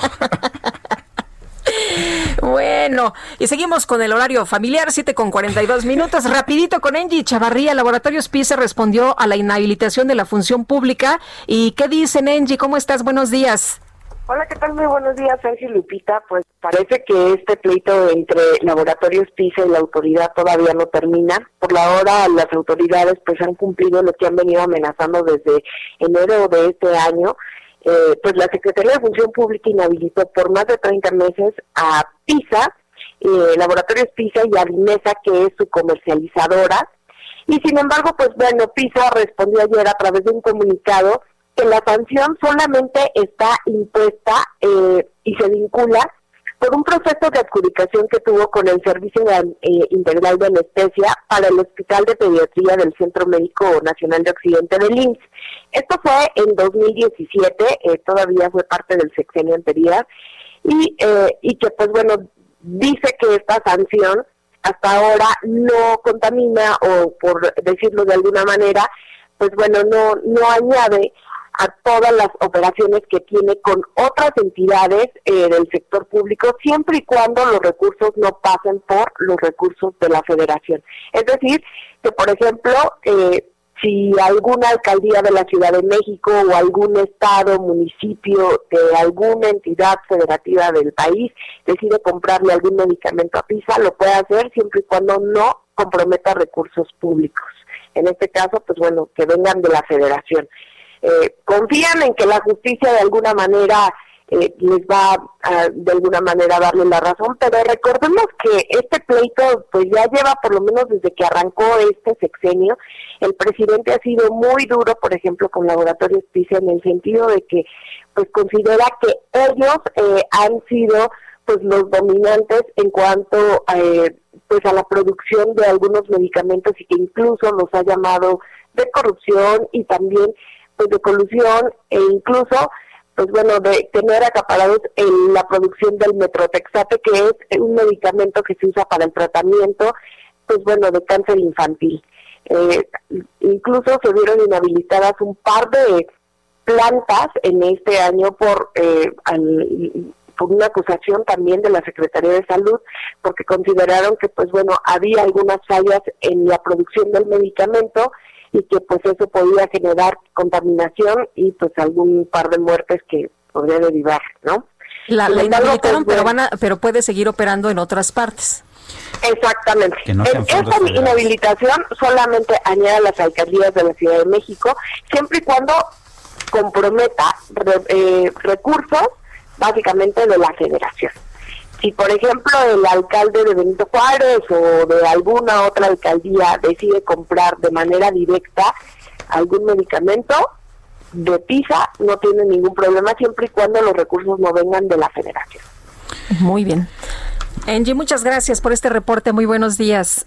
Bueno, y seguimos con el horario familiar, 7 con 42 minutos. Rapidito con Angie Chavarría, Laboratorios PISA respondió a la inhabilitación de la función pública. ¿Y qué dicen, Angie? ¿Cómo estás? Buenos días. Hola, ¿qué tal? Muy buenos días, Sergio Lupita. Pues parece que este pleito entre Laboratorios PISA y la autoridad todavía no termina. Por la hora, las autoridades pues han cumplido lo que han venido amenazando desde enero de este año. Eh, pues la Secretaría de Función Pública inhabilitó por más de 30 meses a PISA, eh, Laboratorios PISA y a Limesa, que es su comercializadora. Y sin embargo, pues bueno, PISA respondió ayer a través de un comunicado que la sanción solamente está impuesta eh, y se vincula por un proceso de adjudicación que tuvo con el Servicio eh, Integral de Anestesia para el Hospital de Pediatría del Centro Médico Nacional de Occidente del IMSS. Esto fue en 2017, eh, todavía fue parte del sexenio anterior, y, y que pues bueno, dice que esta sanción hasta ahora no contamina o por decirlo de alguna manera, pues bueno, no, no añade a todas las operaciones que tiene con otras entidades eh, del sector público, siempre y cuando los recursos no pasen por los recursos de la federación. Es decir, que por ejemplo, eh, si alguna alcaldía de la Ciudad de México o algún estado, municipio de alguna entidad federativa del país decide comprarle algún medicamento a PISA, lo puede hacer siempre y cuando no comprometa recursos públicos. En este caso, pues bueno, que vengan de la federación eh, confían en que la justicia de alguna manera eh, les va a, de alguna manera a darle la razón, pero recordemos que este pleito pues ya lleva por lo menos desde que arrancó este sexenio, el presidente ha sido muy duro, por ejemplo, con Laboratorios PISA en el sentido de que pues considera que ellos eh, han sido pues los dominantes en cuanto eh, pues a la producción de algunos medicamentos y que incluso los ha llamado de corrupción y también de colusión e incluso pues bueno, de tener acaparados en la producción del metrotexate, que es un medicamento que se usa para el tratamiento, pues bueno, de cáncer infantil. Eh, incluso se vieron inhabilitadas un par de plantas en este año por, eh, por una acusación también de la Secretaría de Salud, porque consideraron que, pues bueno, había algunas fallas en la producción del medicamento y que pues eso podía generar contaminación y pues algún par de muertes que podría derivar, ¿no? La, la inhabilitaron, pues, pero van a, pero puede seguir operando en otras partes. Exactamente. esta inhabilitación solamente añade a las alcaldías de la Ciudad de México, siempre y cuando comprometa eh, recursos básicamente de la federación si por ejemplo el alcalde de Benito Juárez o de alguna otra alcaldía decide comprar de manera directa algún medicamento de PISA, no tiene ningún problema siempre y cuando los recursos no vengan de la federación. Muy bien. Angie, muchas gracias por este reporte. Muy buenos días.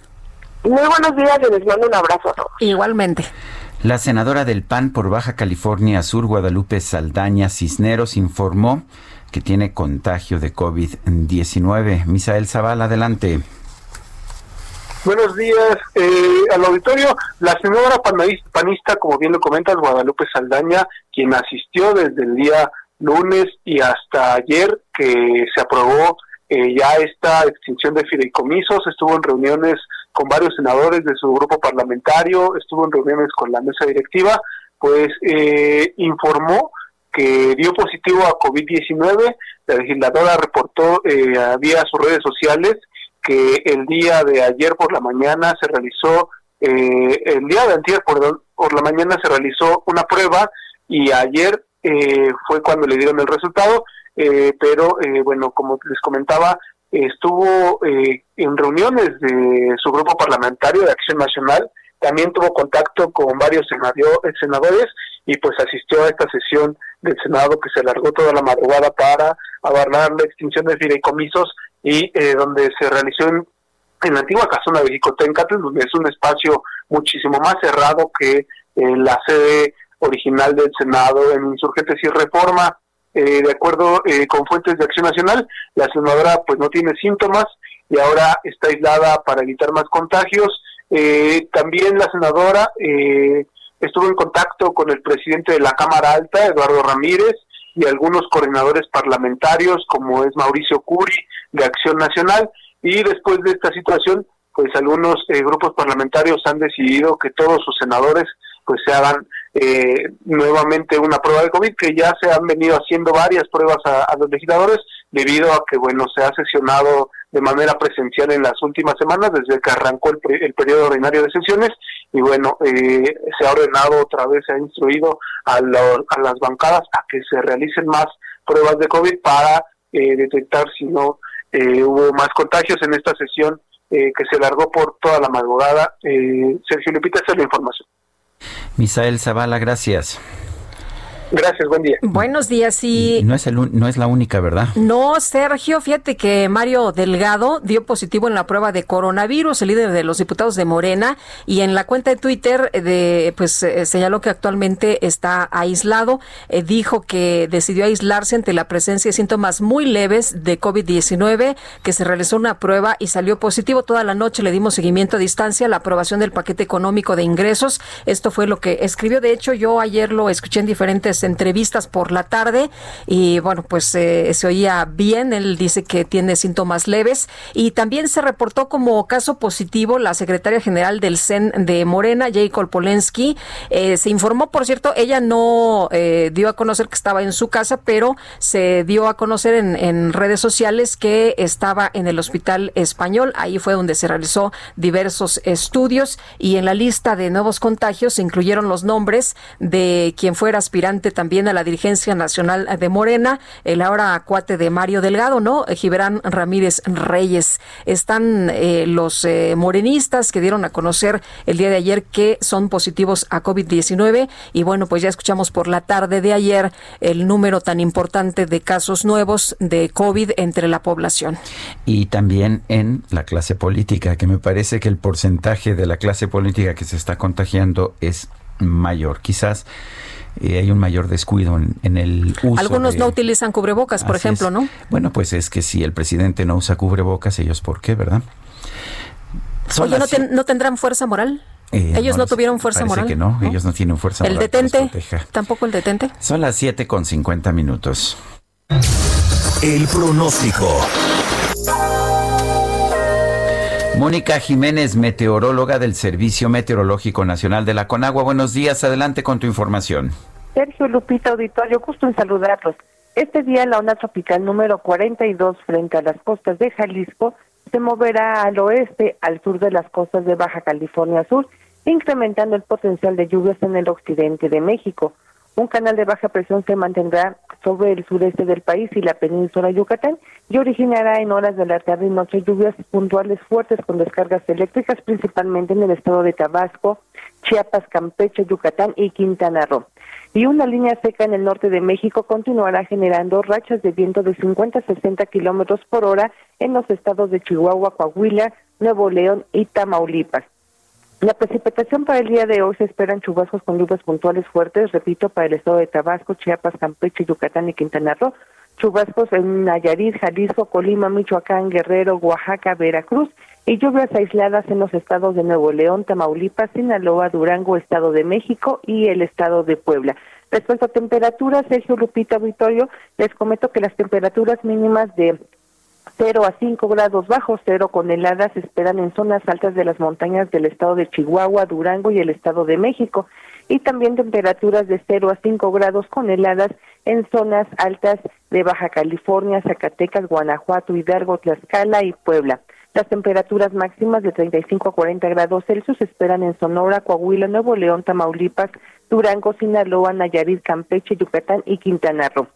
Muy buenos días y les mando un abrazo a todos. Igualmente. La senadora del PAN por Baja California Sur, Guadalupe Saldaña Cisneros, informó que tiene contagio de COVID-19. Misael Zaval, adelante. Buenos días eh, al auditorio. La senadora panista, como bien lo comentas, Guadalupe Saldaña, quien asistió desde el día lunes y hasta ayer que se aprobó eh, ya esta extinción de fideicomisos, estuvo en reuniones con varios senadores de su grupo parlamentario, estuvo en reuniones con la mesa directiva, pues eh, informó que dio positivo a COVID-19. La legisladora reportó eh, vía sus redes sociales que el día de ayer por la mañana se realizó, eh, el día de ayer por, por la mañana se realizó una prueba y ayer eh, fue cuando le dieron el resultado, eh, pero bueno, como les comentaba, estuvo en reuniones de su grupo parlamentario de Acción Nacional, también tuvo contacto con varios senadores y pues asistió a esta sesión del Senado que se alargó toda la madrugada para abarnar la extinción de fideicomisos y eh, donde se realizó en, la antigua casona de Jicotencatl, donde es un espacio muchísimo más cerrado que eh, la sede original del Senado en Insurgentes y Reforma. Eh, de acuerdo con fuentes de Acción Nacional, la senadora pues no tiene síntomas y ahora está aislada para evitar más contagios. también la senadora eh, estuvo en contacto con el presidente de la Cámara Alta, Eduardo Ramírez, y algunos coordinadores parlamentarios, como es Mauricio Curi, de Acción Nacional, y después de esta situación, pues algunos eh, grupos parlamentarios han decidido que todos sus senadores pues se hagan eh, nuevamente una prueba de COVID, que ya se han venido haciendo varias pruebas a, los legisladores, debido a que, bueno, se ha sesionado de manera presencial en las últimas semanas, desde que arrancó el, el periodo ordinario de sesiones, y bueno, eh, se ha ordenado otra vez, se ha instruido a, a las bancadas a que se realicen más pruebas de COVID para eh, detectar si no eh, hubo más contagios en esta sesión eh, que se largó por toda la madrugada. Sergio Lupita, esa es la información. Misael Zavala, gracias. Gracias, buen día. Buenos días y... no, es el, no es la única, ¿verdad? No, Sergio, fíjate que Mario Delgado dio positivo en la prueba de coronavirus, el líder de los diputados de Morena, y en la cuenta de Twitter de, pues eh, señaló que actualmente está aislado, eh, dijo que decidió aislarse ante la presencia de síntomas muy leves de COVID-19, que se realizó una prueba y salió positivo. Toda la noche, le dimos seguimiento a distancia a la aprobación del paquete económico de ingresos, esto fue lo que escribió, de hecho yo ayer lo escuché en diferentes entrevistas por la tarde y bueno, pues eh, se oía bien. Él dice que tiene síntomas leves y también se reportó como caso positivo la secretaria general del CEN de Morena, Jacob Polensky. Eh, se informó, por cierto, ella no eh, dio a conocer que estaba en su casa, pero se dio a conocer en, en redes sociales que estaba en el hospital español. Ahí fue donde se realizó diversos estudios y en la lista de nuevos contagios se incluyeron los nombres de quien fuera aspirante también a la dirigencia nacional de Morena, el ahora cuate de Mario Delgado, ¿no? Gibran Ramírez Reyes. Están eh, los eh, morenistas que dieron a conocer el día de ayer que son positivos a COVID-19 y bueno, pues ya escuchamos por la tarde de ayer el número tan importante de casos nuevos de COVID entre la población. Y también en la clase política, que me parece que el porcentaje de la clase política que se está contagiando es mayor. Quizás eh, hay un mayor descuido en, el uso. Algunos no utilizan cubrebocas, por ejemplo, ¿no? Bueno, pues es que si el presidente no usa cubrebocas, ellos por qué, ¿verdad? Oye, ¿no, tendrán fuerza moral? Eh, ellos no, tuvieron fuerza moral. que no, ellos no tienen fuerza ¿El moral. ¿El detente? ¿Tampoco el detente? Son las 7 con 50 minutos. El pronóstico. Mónica Jiménez, meteoróloga del Servicio Meteorológico Nacional de la Conagua. Buenos días, adelante con tu información. Sergio Lupita Auditorio, gusto en saludarlos. Este día la onda tropical número 42 frente a las costas de Jalisco se moverá al oeste, al sur de las costas de Baja California Sur, incrementando el potencial de lluvias en el occidente de México. Un canal de baja presión se mantendrá sobre el sureste del país y la península Yucatán y originará en horas de la tarde y noche lluvias puntuales fuertes con descargas eléctricas principalmente en el estado de Tabasco, Chiapas, Campeche, Yucatán y Quintana Roo. Y una línea seca en el norte de México continuará generando rachas de viento de 50 a 60 kilómetros por hora en los estados de Chihuahua, Coahuila, Nuevo León y Tamaulipas. La precipitación para el día de hoy se esperan chubascos con lluvias puntuales fuertes, repito, para el estado de Tabasco, Chiapas, Campeche, Yucatán y Quintana Roo. Chubascos en Nayarit, Jalisco, Colima, Michoacán, Guerrero, Oaxaca, Veracruz y lluvias aisladas en los estados de Nuevo León, Tamaulipas, Sinaloa, Durango, Estado de México y el estado de Puebla. Respecto a temperaturas, Sergio Lupita Vitorio, les comento que las temperaturas mínimas de 0 a 5 grados bajo cero con heladas se esperan en zonas altas de las montañas del estado de Chihuahua, Durango y el estado de México. Y también temperaturas de 0 a 5 grados con heladas en zonas altas de Baja California, Zacatecas, Guanajuato, Hidalgo, Tlaxcala y Puebla. Las temperaturas máximas de 35 a 40 grados Celsius se esperan en Sonora, Coahuila, Nuevo León, Tamaulipas, Durango, Sinaloa, Nayarit, Campeche, Yucatán y Quintana Roo.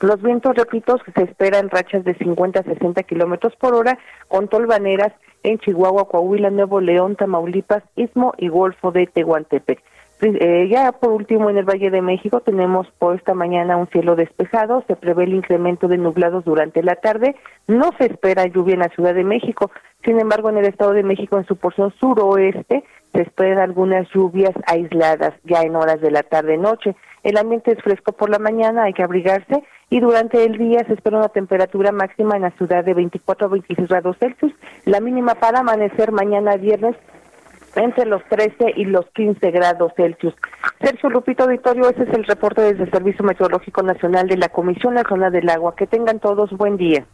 Los vientos, repito, se esperan rachas de 50 a 60 kilómetros por hora con tolvaneras en Chihuahua, Coahuila, Nuevo León, Tamaulipas, Istmo y Golfo de Tehuantepec. Eh, ya por último en el Valle de México tenemos por esta mañana un cielo despejado, se prevé el incremento de nublados durante la tarde, no se espera lluvia en la Ciudad de México, sin embargo en el Estado de México en su porción suroeste se esperan algunas lluvias aisladas ya en horas de la tarde-noche. El ambiente es fresco por la mañana, hay que abrigarse y durante el día se espera una temperatura máxima en la ciudad de 24 a 26 grados Celsius, la mínima para amanecer mañana viernes entre los 13 y los 15 grados Celsius. Sergio Lupito Auditorio, ese es el reporte desde el Servicio Meteorológico Nacional de la Comisión Nacional del Agua. Que tengan todos buen día.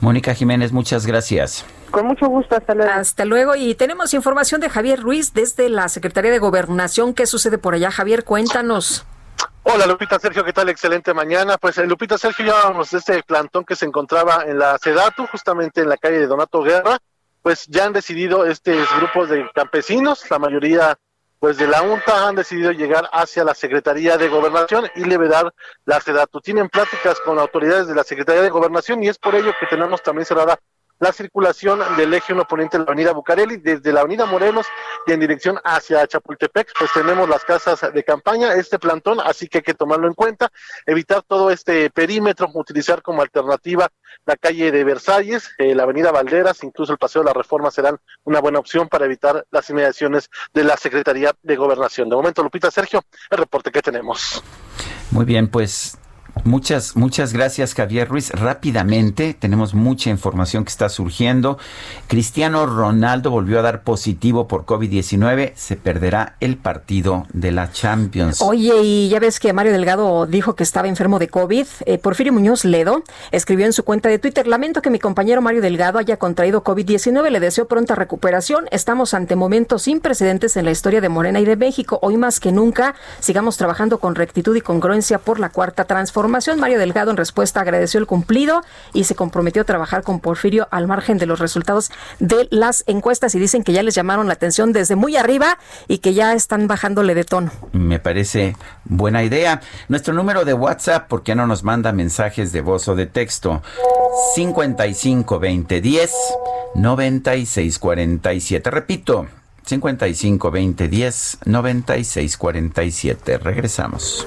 Mónica Jiménez, muchas gracias. Con mucho gusto, hasta luego. Hasta luego. Y tenemos información de Javier Ruiz desde la Secretaría de Gobernación. ¿Qué sucede por allá, Javier? Cuéntanos. Hola Lupita Sergio, ¿qué tal? Excelente mañana. Pues eh, Lupita Sergio, llevábamos este plantón que se encontraba en la Sedatu, justamente en la calle de Donato Guerra. Pues ya han decidido estos grupos de campesinos, la mayoría pues de la UNTA han decidido llegar hacia la Secretaría de Gobernación y liberar la Sedatu. Tienen pláticas con autoridades de la Secretaría de Gobernación y es por ello que tenemos también cerrada la circulación del eje 1 poniente de la avenida Bucareli, desde la avenida Morelos y en dirección hacia Chapultepec, pues tenemos las casas de campaña, este plantón, así que hay que tomarlo en cuenta, evitar todo este perímetro, utilizar como alternativa la calle de Versalles, eh, la avenida Valderas, incluso el Paseo de la Reforma serán una buena opción para evitar las inmediaciones de la Secretaría de Gobernación. De momento, Lupita Sergio, el reporte que tenemos. Muy bien, pues Muchas, muchas gracias Javier Ruiz. Rápidamente, tenemos mucha información que está surgiendo. Cristiano Ronaldo volvió a dar positivo por COVID-19. Se perderá el partido de la Champions. Oye, y ya ves que Mario Delgado dijo que estaba enfermo de COVID. Eh, Porfirio Muñoz Ledo escribió en su cuenta de Twitter, lamento que mi compañero Mario Delgado haya contraído COVID-19. Le deseo pronta recuperación. Estamos ante momentos sin precedentes en la historia de Morena y de México. Hoy más que nunca, sigamos trabajando con rectitud y congruencia por la cuarta transformación Mario Delgado en respuesta agradeció el cumplido y se comprometió a trabajar con Porfirio al margen de los resultados de las encuestas y dicen que ya les llamaron la atención desde muy arriba y que ya están bajándole de tono. Me parece buena idea. Nuestro número de WhatsApp, ¿por qué no nos manda mensajes de voz o de texto? 55 20 10 96 47. Repito, 55 20 10 96 47. Regresamos.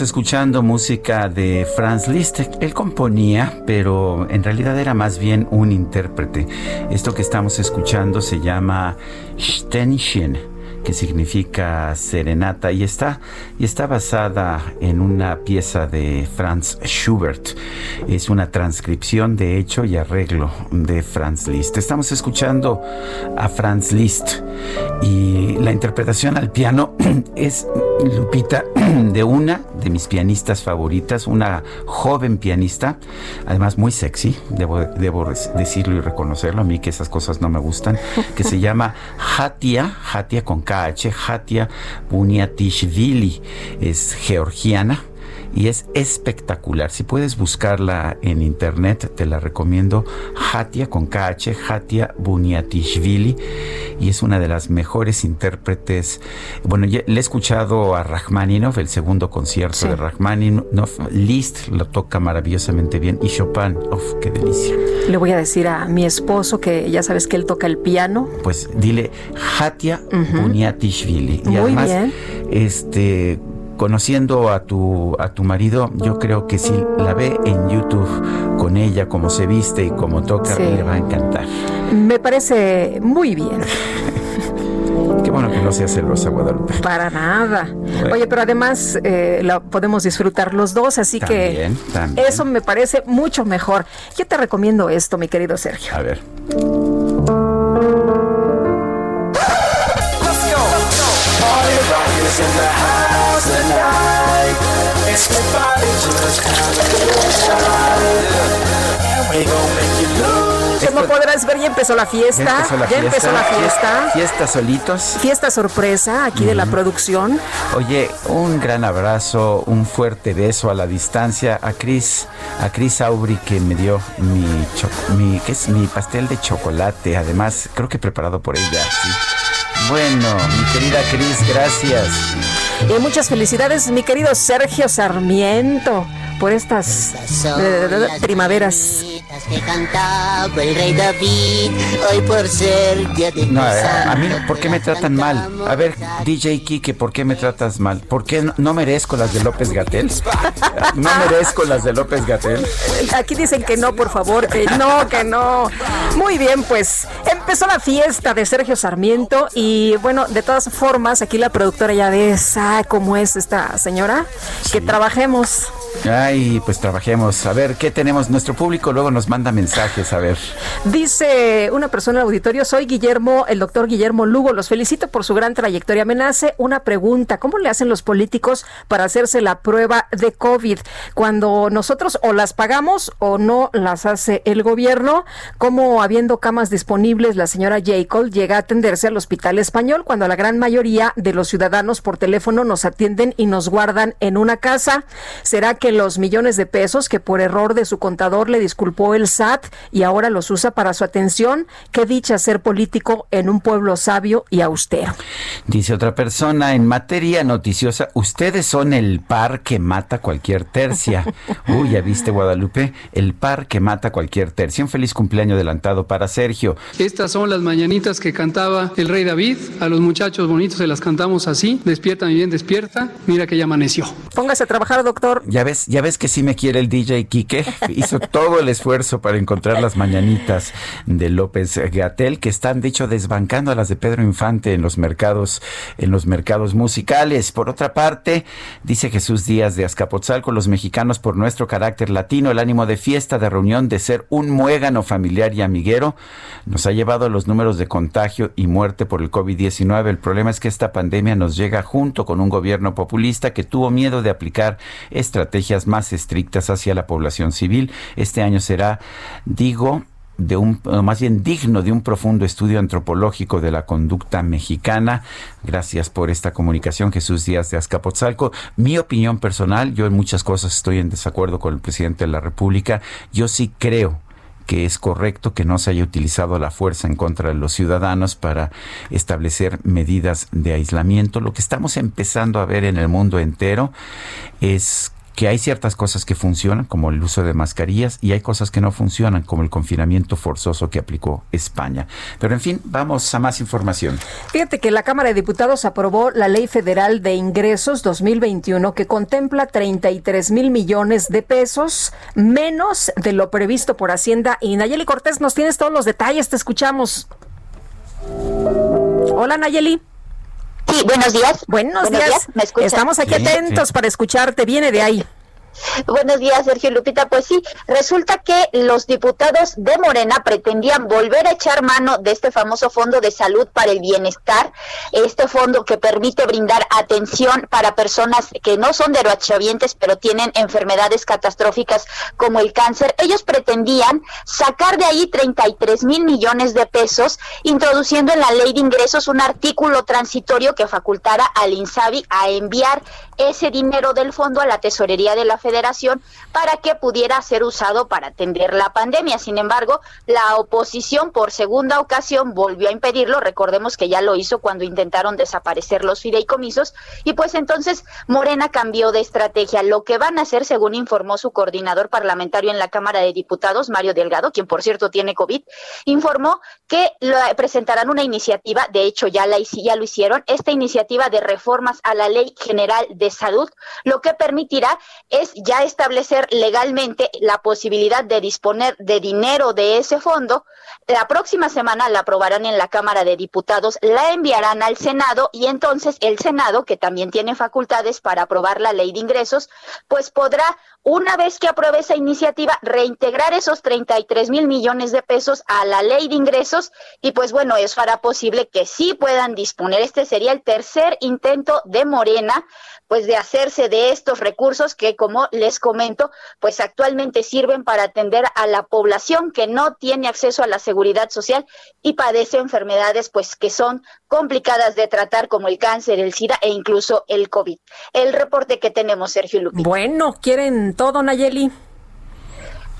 Escuchando música de Franz Liszt. Él componía, pero en realidad era más bien un intérprete. Esto que estamos escuchando se llama Ständchen que significa serenata y está y está basada en una pieza de Franz Schubert. Es una transcripción de hecho y arreglo de Franz Liszt. Estamos escuchando a Franz Liszt y la interpretación al piano es Lupita de una de mis pianistas favoritas, una joven pianista, además muy sexy, debo, debo decirlo y reconocerlo, a mí que esas cosas no me gustan, que se llama Hatia, Hatia con KH, Hatia Buniatishvili, es georgiana y es espectacular. Si puedes buscarla en internet, te la recomiendo. Hatia con KH, Hatia Buniatishvili, y es una de las mejores intérpretes. Bueno, le he escuchado a Rachmaninoff, el segundo concierto de Rachmaninoff. Liszt lo toca maravillosamente bien y Chopin, ¡uf, qué delicia! Le voy a decir a mi esposo que ya sabes que él toca el piano. Pues dile Hatia Buniatishvili. Y Muy además, bien. este conociendo a tu a tu marido, yo creo que si la ve en YouTube con ella como se viste y como toca, le va a encantar. Me parece muy bien. bueno que no sea celosa, Guadalupe. Para nada. Oye, pero además eh, lo podemos disfrutar los dos, así que eso me parece mucho mejor. Yo te recomiendo esto, mi querido Sergio. A ver. Como podrás ver, ya empezó la fiesta. Ya empezó la, ya fiesta, empezó la fiesta. Fiesta solitos. Fiesta sorpresa aquí de la producción. Oye, un gran abrazo, un fuerte beso a la distancia a Cris, a Cris Aubry que me dio mi, mi, ¿qué es? mi pastel de chocolate. Además, creo que preparado por ella. Bueno, mi querida Cris, gracias. Y muchas felicidades, mi querido Sergio Sarmiento, por estas eh, primaveras. Que cantaba el rey David, hoy por ser día de No, a, mí, ¿por qué me tratan mal? A ver, DJ Kike, ¿por qué me tratas mal? ¿Por qué no, no merezco las de López Gatel? ¿No merezco las de López Gatel? Aquí dicen que no, por favor, que no, que no. Muy bien, pues empezó la fiesta de Sergio Sarmiento y bueno, de todas formas, aquí la productora ya ve, ¿sabe cómo es esta señora? Que trabajemos. Ay, pues trabajemos. A ver, ¿qué tenemos? Nuestro público luego nos manda mensajes, a ver. Dice una persona en el auditorio, soy Guillermo, el doctor Guillermo Lugo, los felicito por su gran trayectoria. Me nace una pregunta, ¿cómo le hacen los políticos para hacerse la prueba de COVID? Cuando nosotros o las pagamos o no las hace el gobierno, como habiendo camas disponibles, la señora Jacob llega a atenderse al hospital español cuando la gran mayoría de los ciudadanos por teléfono nos atienden y nos guardan en una casa. ¿Será que los millones de pesos que por error de su contador le disculpó el SAT y ahora los usa para su atención? Qué dicha ser político en un pueblo sabio y austero. Dice otra persona, en materia noticiosa, ustedes son el par que mata cualquier tercia. Uy, ya viste Guadalupe, el par que mata cualquier tercia. Un feliz cumpleaños adelantado para Sergio. Estas son las mañanitas que cantaba el rey David. A los muchachos bonitos se las cantamos así. Despierta, mi bien, despierta. Mira que ya amaneció. Póngase a trabajar, doctor. Ya ves, ya ves que sí me quiere el DJ Quique. Hizo todo el esfuerzo para encontrar las mañanitas de López Gatel, que están de hecho desbancando a las de Pedro Infante en los mercados, en los mercados musicales. Por otra parte, dice Jesús Díaz de Azcapotzalco, los mexicanos por nuestro carácter latino, el ánimo de fiesta, de reunión, de ser un muégano familiar y amiguero, nos ha llevado a los números de contagio y muerte por el COVID-19. El problema es que esta pandemia nos llega junto con un gobierno populista que tuvo miedo de aplicar estrategias más estrictas hacia la población civil. Este año será, digo, de un, más bien digno de un profundo estudio antropológico de la conducta mexicana. Gracias por esta comunicación, Jesús Díaz de Azcapotzalco. Mi opinión personal, yo en muchas cosas estoy en desacuerdo con el presidente de la República. Yo sí creo que es correcto que no se haya utilizado la fuerza en contra de los ciudadanos para establecer medidas de aislamiento. Lo que estamos empezando a ver en el mundo entero es que hay ciertas cosas que funcionan, como el uso de mascarillas, y hay cosas que no funcionan, como el confinamiento forzoso que aplicó España. Pero en fin, vamos a más información. Fíjate que la Cámara de Diputados aprobó la Ley Federal de Ingresos 2021 que contempla 33 mil millones de pesos, menos de lo previsto por Hacienda. Y Nayeli Cortés, nos tienes todos los detalles, te escuchamos. Hola Nayeli. Sí, buenos días. Buenos, días. ¿Me escuchan? Estamos aquí Sí, atentos sí. para escucharte. Viene de ahí. Buenos días, Sergio Lupita. Pues sí, resulta que los diputados de Morena pretendían volver a echar mano de este famoso Fondo de Salud para el Bienestar, este fondo que permite brindar atención para personas que no son derechohabientes, pero tienen enfermedades catastróficas como el cáncer. Ellos pretendían sacar de ahí 33 mil millones de pesos, introduciendo en la ley de ingresos un artículo transitorio que facultara al INSABI a enviar ese dinero del fondo a la tesorería de la federación para que pudiera ser usado para atender la pandemia. Sin embargo, la oposición por segunda ocasión volvió a impedirlo. Recordemos que ya lo hizo cuando intentaron desaparecer los fideicomisos y pues entonces Morena cambió de estrategia. Lo que van a hacer, según informó su coordinador parlamentario en la Cámara de Diputados, Mario Delgado, quien por cierto tiene COVID, informó que presentarán una iniciativa, de hecho ya, la, ya lo hicieron, esta iniciativa de reformas a la Ley General de Salud, lo que permitirá es ya establecer legalmente la posibilidad de disponer de dinero de ese fondo. La próxima semana la aprobarán en la Cámara de Diputados, la enviarán al Senado y entonces el Senado, que también tiene facultades para aprobar la ley de ingresos, pues podrá, una vez que apruebe esa iniciativa, reintegrar esos 33 mil millones de pesos a la ley de ingresos y pues bueno, eso hará posible que sí puedan disponer. Este sería el tercer intento de Morena pues de hacerse de estos recursos que como les comento, pues actualmente sirven para atender a la población que no tiene acceso a la seguridad social y padece enfermedades pues que son complicadas de tratar como el cáncer, el SIDA e incluso el COVID. El reporte que tenemos Sergio Lupita. Bueno, quieren todo Nayeli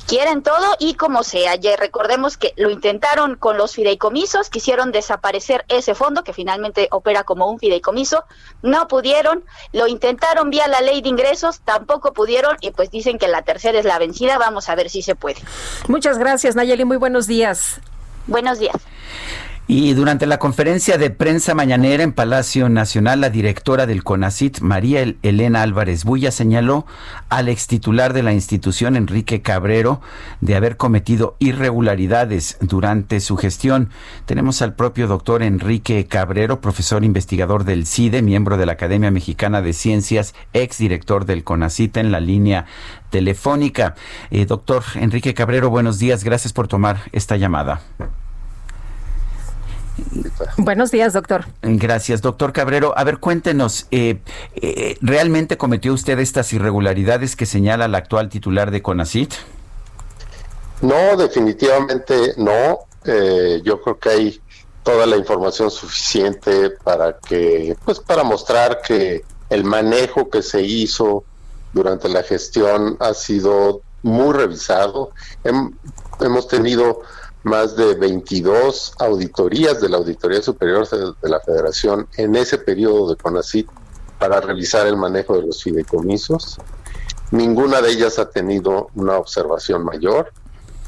quieren todo y como sea. Ya recordemos que lo intentaron con los fideicomisos, quisieron desaparecer ese fondo que finalmente opera como un fideicomiso, no pudieron, lo intentaron vía la ley de ingresos, tampoco pudieron y pues dicen que la tercera es la vencida, vamos a ver si se puede. Muchas gracias Nayeli, muy buenos días. Buenos días. Y durante la conferencia de prensa mañanera en Palacio Nacional, la directora del CONACIT, María Elena Álvarez Bulla, señaló al ex titular de la institución, Enrique Cabrero, de haber cometido irregularidades durante su gestión. Tenemos al propio doctor Enrique Cabrero, profesor investigador del CIDE, miembro de la Academia Mexicana de Ciencias, ex director del CONACIT en la línea telefónica. Eh, doctor Enrique Cabrero, buenos días. Gracias por tomar esta llamada. Buenos días, doctor. Gracias, doctor Cabrero. A ver, cuéntenos, eh, eh, ¿realmente cometió usted estas irregularidades que señala la actual titular de CONACIT? No, definitivamente no. Eh, yo creo que hay toda la información suficiente para que, pues, para mostrar que el manejo que se hizo durante la gestión ha sido muy revisado. hemos tenido más de 22 auditorías de la Auditoría Superior de la Federación en ese periodo de CONACIT para revisar el manejo de los fideicomisos. Ninguna de ellas ha tenido una observación mayor,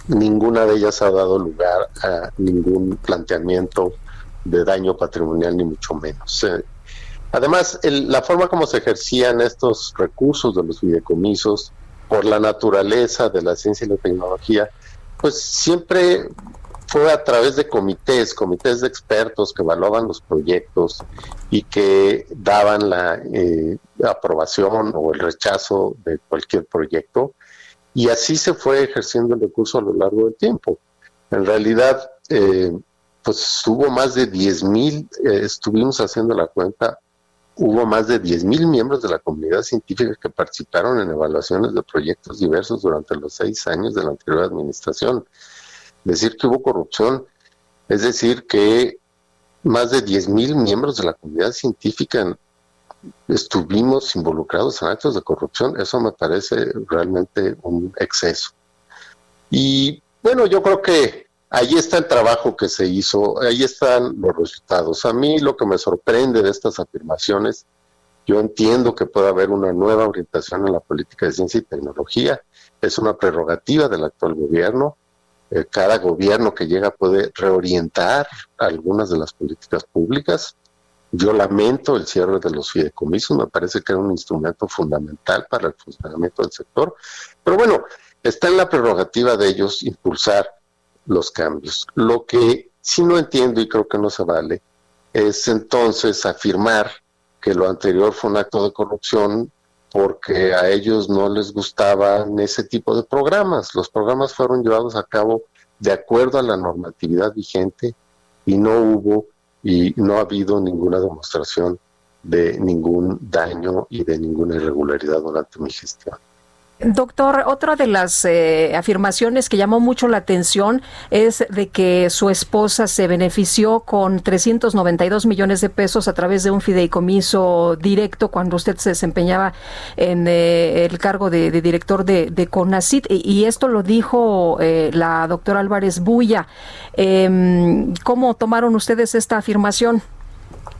ninguna de ellas ha dado lugar a ningún planteamiento de daño patrimonial, ni mucho menos. Eh, además, la forma como se ejercían estos recursos de los fideicomisos, por la naturaleza de la ciencia y la tecnología, pues siempre fue a través de comités, comités de expertos que evaluaban los proyectos y que daban la eh, aprobación o el rechazo de cualquier proyecto. Y así se fue ejerciendo el recurso a lo largo del tiempo. En realidad, eh, pues hubo más de 10 mil, eh, estuvimos haciendo la cuenta, hubo más de 10 mil miembros de la comunidad científica que participaron en evaluaciones de proyectos diversos durante los seis años de la anterior administración. Decir que hubo corrupción es decir que más de 10 mil miembros de la comunidad científica estuvimos involucrados en actos de corrupción. Eso me parece realmente un exceso. Y bueno, yo creo que ahí está el trabajo que se hizo, ahí están los resultados. A mí lo que me sorprende de estas afirmaciones, yo entiendo que puede haber una nueva orientación en la política de ciencia y tecnología, es una prerrogativa del actual gobierno. Eh, cada gobierno que llega puede reorientar algunas de las políticas públicas. Yo lamento el cierre de los fideicomisos, me parece que era un instrumento fundamental para el funcionamiento del sector, pero bueno, está en la prerrogativa de ellos impulsar los cambios. Lo que sí no entiendo y creo que no se vale es entonces afirmar que lo anterior fue un acto de corrupción porque a ellos no les gustaban ese tipo de programas. Los programas fueron llevados a cabo de acuerdo a la normatividad vigente y no hubo y no ha habido ninguna demostración de ningún daño y de ninguna irregularidad durante mi gestión. Doctor, otra de las eh, afirmaciones que llamó mucho la atención es de que su esposa se benefició con 392 millones de pesos a través de un fideicomiso directo cuando usted se desempeñaba en eh, el cargo de, director de, de CONACIT y, esto lo dijo eh, la doctora Álvarez Bulla. Em, ¿Cómo tomaron ustedes esta afirmación?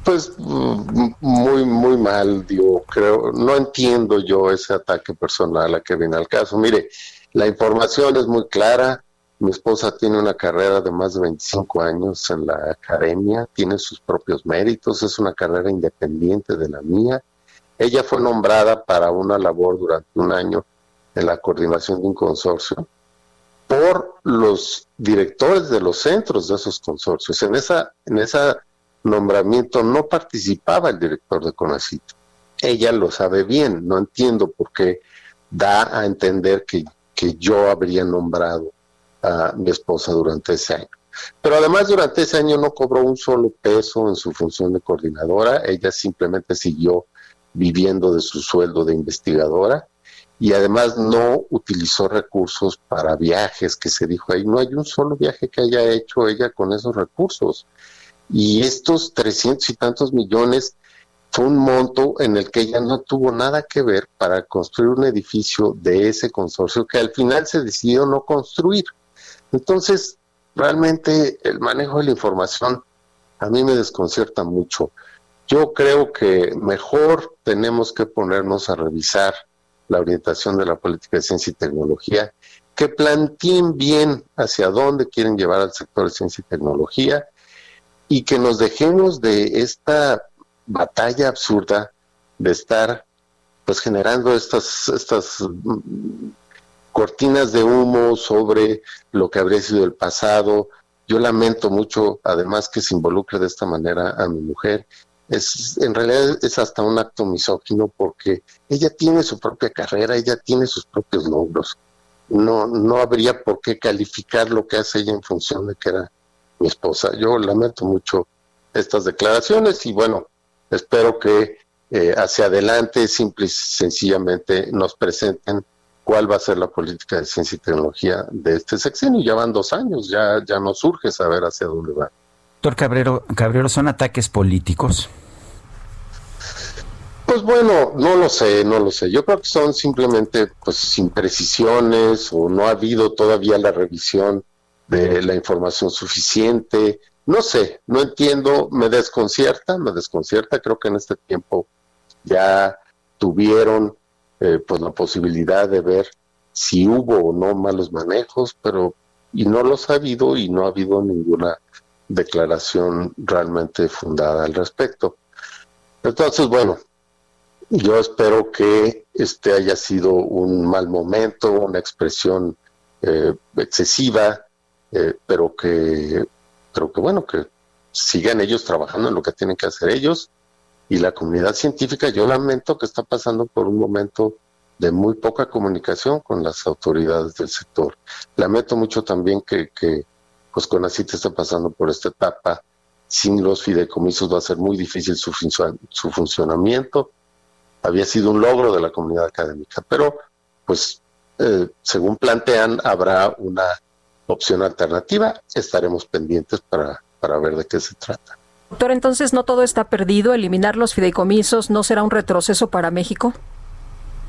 Pues mm, muy, muy mal, digo, creo, no entiendo yo ese ataque personal a que viene al caso. Mire, la información es muy clara. Mi esposa tiene una carrera de más de 25 años en la academia, tiene sus propios méritos, es una carrera independiente de la mía. Ella fue nombrada para una labor durante un año en la coordinación de un consorcio por los directores de los centros de esos consorcios. En esa, en ese nombramiento no participaba el director de CONACIT. Ella lo sabe bien, no entiendo por qué da a entender que, que yo habría nombrado a mi esposa durante ese año. Pero además durante ese año no cobró un solo peso en su función de coordinadora, ella simplemente siguió viviendo de su sueldo de investigadora y además no utilizó recursos para viajes, que se dijo ahí, no hay un solo viaje que haya hecho ella con esos recursos. Y estos trescientos y tantos millones fue un monto en el que ella no tuvo nada que ver para construir un edificio de ese consorcio que al final se decidió no construir. Entonces, realmente el manejo de la información a mí me desconcierta mucho. Yo creo que mejor tenemos que ponernos a revisar la orientación de la política de ciencia y tecnología, que planteen bien hacia dónde quieren llevar al sector de ciencia y tecnología y que nos dejemos de esta batalla absurda de estar pues generando estas estas cortinas de humo sobre lo que habría sido el pasado. Yo lamento mucho, además, que se involucre de esta manera a mi mujer. Es, en realidad es hasta un acto misógino porque ella tiene su propia carrera, ella tiene sus propios logros. No, no habría por qué calificar lo que hace ella en función de que era mi esposa. Yo lamento mucho estas declaraciones y bueno, espero que eh, hacia adelante simple y sencillamente nos presenten cuál va a ser la política de ciencia y tecnología de este sexenio. Ya van dos años, ya, ya nos surge saber hacia dónde va. Doctor Cabrero, Cabrero, ¿son ataques políticos? Pues bueno, no lo sé, no lo sé. Yo creo que son simplemente pues imprecisiones o no ha habido todavía la revisión de la información suficiente. No sé, no entiendo, me desconcierta, me desconcierta. Creo que en este tiempo ya tuvieron eh, pues la posibilidad de ver si hubo o no malos manejos, pero y no los ha habido y no ha habido ninguna declaración realmente fundada al respecto. Entonces, bueno, yo espero que este haya sido un mal momento, una expresión eh, excesiva, eh, pero que, pero que bueno, que sigan ellos trabajando en lo que tienen que hacer ellos y la comunidad científica, yo lamento que está pasando por un momento de muy poca comunicación con las autoridades del sector. Lamento mucho también que, que pues CONACIT está pasando por esta etapa. Sin los fideicomisos va a ser muy difícil su, su funcionamiento. Había sido un logro de la comunidad académica, pero pues eh, según plantean habrá una opción alternativa. Estaremos pendientes para, para ver de qué se trata. Doctor, entonces no todo está perdido. Eliminar los fideicomisos no será un retroceso para México.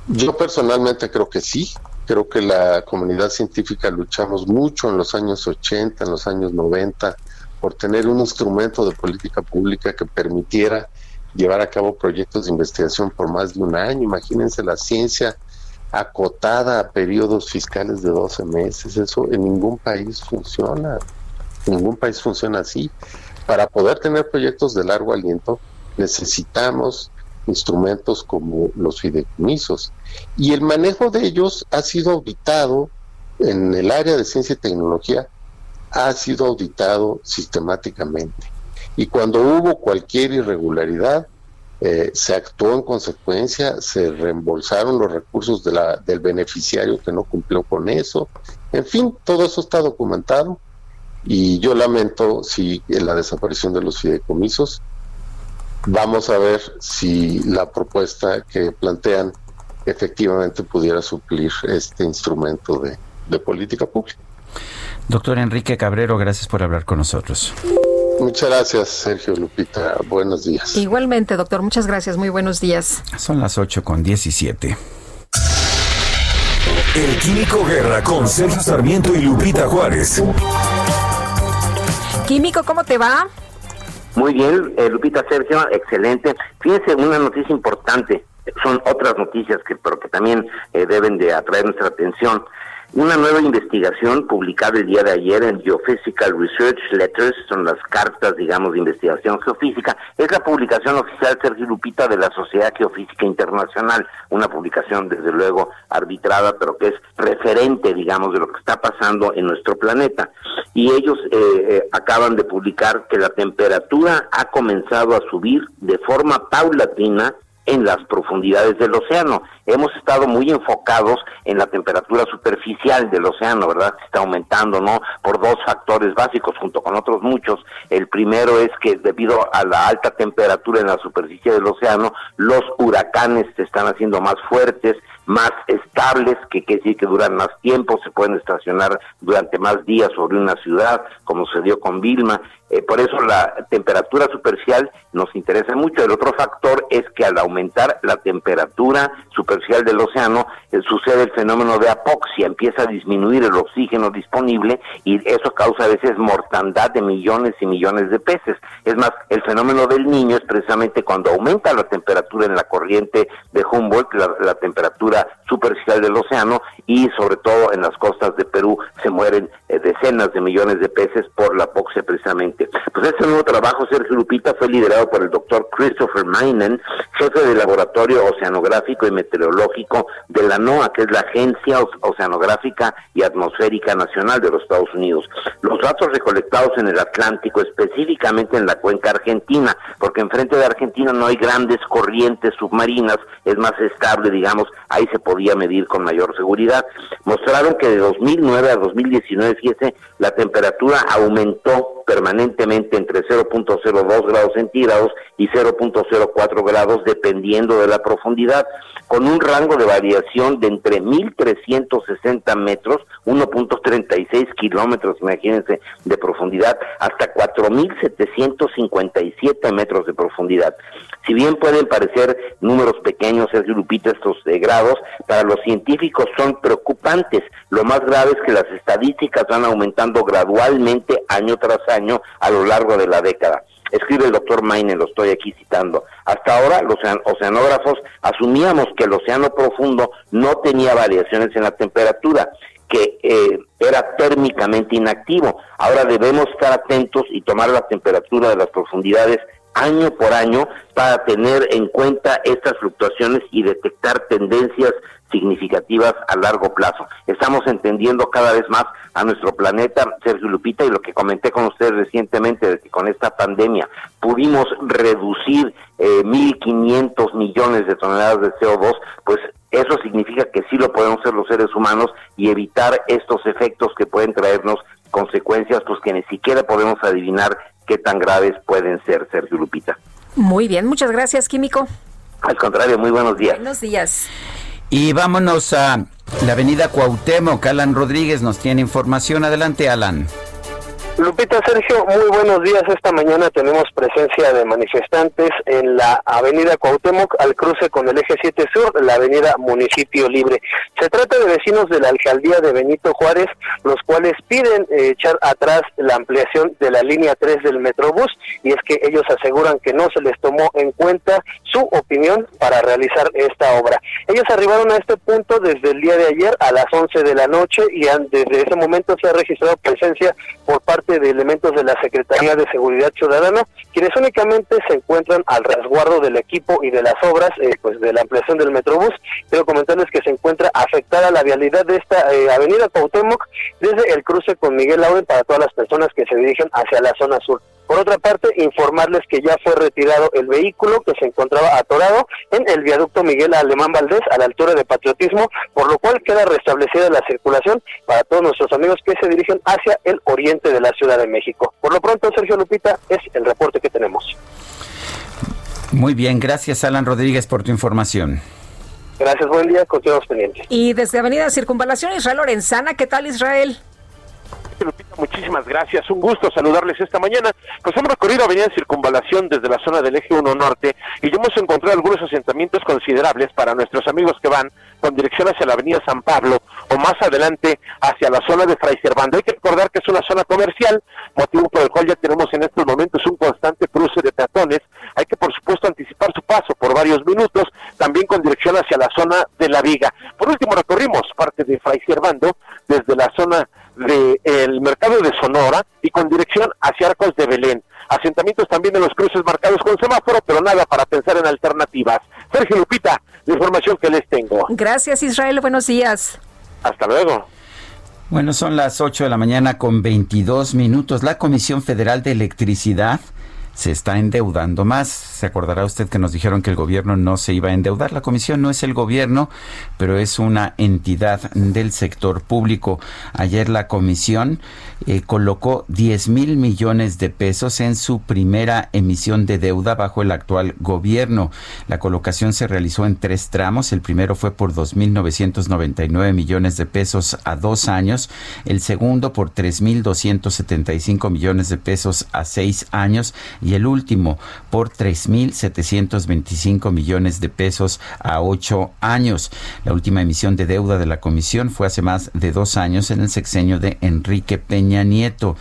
Yo personalmente creo que sí. Creo que la comunidad científica luchamos mucho en los años 80, en los años 90, por tener un instrumento de política pública que permitiera llevar a cabo proyectos de investigación por más de un año. Imagínense la ciencia acotada a periodos fiscales de 12 meses. Eso en ningún país funciona. En ningún país funciona así. Para poder tener proyectos de largo aliento necesitamos instrumentos como los fideicomisos. Y el manejo de ellos ha sido auditado en el área de ciencia y tecnología, ha sido auditado sistemáticamente. Y cuando hubo cualquier irregularidad, eh, se actuó en consecuencia, se reembolsaron los recursos de la, del beneficiario que no cumplió con eso. En fin, todo eso está documentado y yo lamento si la desaparición de los fideicomisos Vamos a ver si la propuesta que plantean efectivamente pudiera suplir este instrumento de, política pública. Doctor Enrique Cabrero, gracias por hablar con nosotros. Muchas gracias, Sergio Lupita. Buenos días. Igualmente, doctor, muchas gracias. Muy buenos días. Son las 8 con 17. El Químico Guerra con Sergio Sarmiento y Lupita Juárez. Químico, ¿cómo te va? Muy bien, eh, Lupita Sergio, excelente. Fíjense, una noticia importante, son otras noticias que, pero que también eh, deben de atraer nuestra atención. Una nueva investigación publicada el día de ayer en Geophysical Research Letters, son las cartas, digamos, de investigación geofísica, es la publicación oficial, Sergio Lupita, de la Sociedad Geofísica Internacional, una publicación, desde luego, arbitrada, pero que es referente, digamos, de lo que está pasando en nuestro planeta. Y ellos eh, eh, acaban de publicar que la temperatura ha comenzado a subir de forma paulatina en las profundidades del océano. Hemos estado muy enfocados en la temperatura superficial del océano, ¿verdad? Está aumentando, ¿no? Por dos factores básicos, junto con otros muchos. El primero es que debido a la alta temperatura en la superficie del océano, los huracanes se están haciendo más fuertes, más estables, que quiere decir que duran más tiempo, se pueden estacionar durante más días sobre una ciudad, como se dio con Vilma. Eh, por eso la temperatura superficial nos interesa mucho. El otro factor es que al aumentar la temperatura superficial del océano, eh, sucede el fenómeno de apoxia, empieza a disminuir el oxígeno disponible y eso causa a veces mortandad de millones y millones de peces. Es más, el fenómeno del niño es precisamente cuando aumenta la temperatura en la corriente de Humboldt, la temperatura superficial del océano y sobre todo en las costas de Perú se mueren eh, decenas de millones de peces por la apoxia precisamente. Pues este nuevo trabajo, Sergio Lupita, fue liderado por el doctor Christopher Mainen, jefe del Laboratorio Oceanográfico y Meteorológico de la NOAA, que es la Agencia Oceanográfica y Atmosférica Nacional de los Estados Unidos. Los datos recolectados en el Atlántico, específicamente en la cuenca argentina, porque enfrente de Argentina no hay grandes corrientes submarinas, es más estable, digamos, hay se podía medir con mayor seguridad. Mostraron que de 2009 a 2019, fíjese, la temperatura aumentó permanentemente entre 0.02 grados centígrados y 0.04 grados dependiendo de la profundidad, con un rango de variación de entre 1.360 metros, 1.36 kilómetros, imagínense, de profundidad, hasta 4.757 metros de profundidad. Si bien pueden parecer números pequeños, Sergio Lupita, estos de grados, para los científicos son preocupantes. Lo más grave es que las estadísticas van aumentando gradualmente año tras año a lo largo de la década. Escribe el doctor Maine, lo estoy aquí citando. Hasta ahora los oceanógrafos asumíamos que el océano profundo no tenía variaciones en la temperatura, que eh, era térmicamente inactivo. Ahora debemos estar atentos y tomar la temperatura de las profundidades año por año para tener en cuenta estas fluctuaciones y detectar tendencias significativas a largo plazo. Estamos entendiendo cada vez más a nuestro planeta, Sergio Lupita, y lo que comenté con ustedes recientemente, de que con esta pandemia pudimos reducir eh, 1.500 millones de toneladas de CO2, pues eso significa que sí lo podemos hacer los seres humanos y evitar estos efectos que pueden traernos consecuencias pues que ni siquiera podemos adivinar qué tan graves pueden ser, Sergio Lupita. Muy bien, muchas gracias, Químico. Al contrario, muy buenos días. Buenos días. Y vámonos a la avenida Cuauhtémoc. Alan Rodríguez nos tiene información. Adelante, Alan. Lupita Sergio, muy buenos días. Esta mañana tenemos presencia de manifestantes en la avenida Cuauhtémoc al cruce con el eje 7 Sur, la avenida Municipio Libre. Se trata de vecinos de la alcaldía de Benito Juárez, los cuales piden eh, echar atrás la ampliación de la línea 3 del Metrobús y es que ellos aseguran que no se les tomó en cuenta su opinión para realizar esta obra. Ellos arribaron a este punto desde el día de ayer a las 11 de la noche y desde ese momento se ha registrado presencia por parte de elementos de la Secretaría de Seguridad Ciudadana, quienes únicamente se encuentran al resguardo del equipo y de las obras eh, pues de la ampliación del Metrobús. Quiero comentarles que se encuentra afectada la vialidad de esta eh, avenida Cuauhtémoc desde el cruce con Miguel Lauren para todas las personas que se dirigen hacia la zona sur. Por otra parte, informarles que ya fue retirado el vehículo que se encontraba atorado en el viaducto Miguel Alemán Valdés a la altura de Patriotismo, por lo cual queda restablecida la circulación para todos nuestros amigos que se dirigen hacia el oriente de la Ciudad de México. Por lo pronto, Sergio Lupita, es el reporte que tenemos. Muy bien, gracias Alan Rodríguez por tu información. Gracias, buen día, continuamos pendientes. Y desde Avenida Circunvalación Israel Lorenzana, ¿qué tal Israel? Lupita, muchísimas gracias. Un gusto saludarles esta mañana. Pues hemos recorrido Avenida Circunvalación desde la zona del Eje 1 Norte y ya hemos encontrado algunos asentamientos considerables para nuestros amigos que van con dirección hacia la Avenida San Pablo o más adelante hacia la zona de Fray Servando. Hay que recordar que es una zona comercial, motivo por el cual ya tenemos en estos momentos un constante cruce de peatones hay que por supuesto anticipar su paso por varios minutos, también con dirección hacia la zona de La Viga. Por último, recorrimos parte de Fray Servando desde la zona del mercado de Sonora y con dirección hacia Arcos de Belén. Asentamientos también en los cruces marcados con semáforo, pero nada para pensar en alternativas. Sergio Lupita, la información que les tengo. Gracias Israel, buenos días. Hasta luego. Bueno, son las 8 de la mañana con 22 minutos. La Comisión Federal de Electricidad se está endeudando más. Se acordará usted que nos dijeron que el gobierno no se iba a endeudar. La comisión no es el gobierno, pero es una entidad del sector público. Ayer la comisión eh, colocó 10 mil millones de pesos en su primera emisión de deuda bajo el actual gobierno. La colocación se realizó en tres tramos. El primero fue por 2.999 millones de pesos a dos años. El segundo por 3.275 millones de pesos a seis años y el último por 3.725 millones de pesos a ocho años. La última emisión de deuda de la comisión fue hace más de dos años en el sexenio de Enrique Peña Nieto.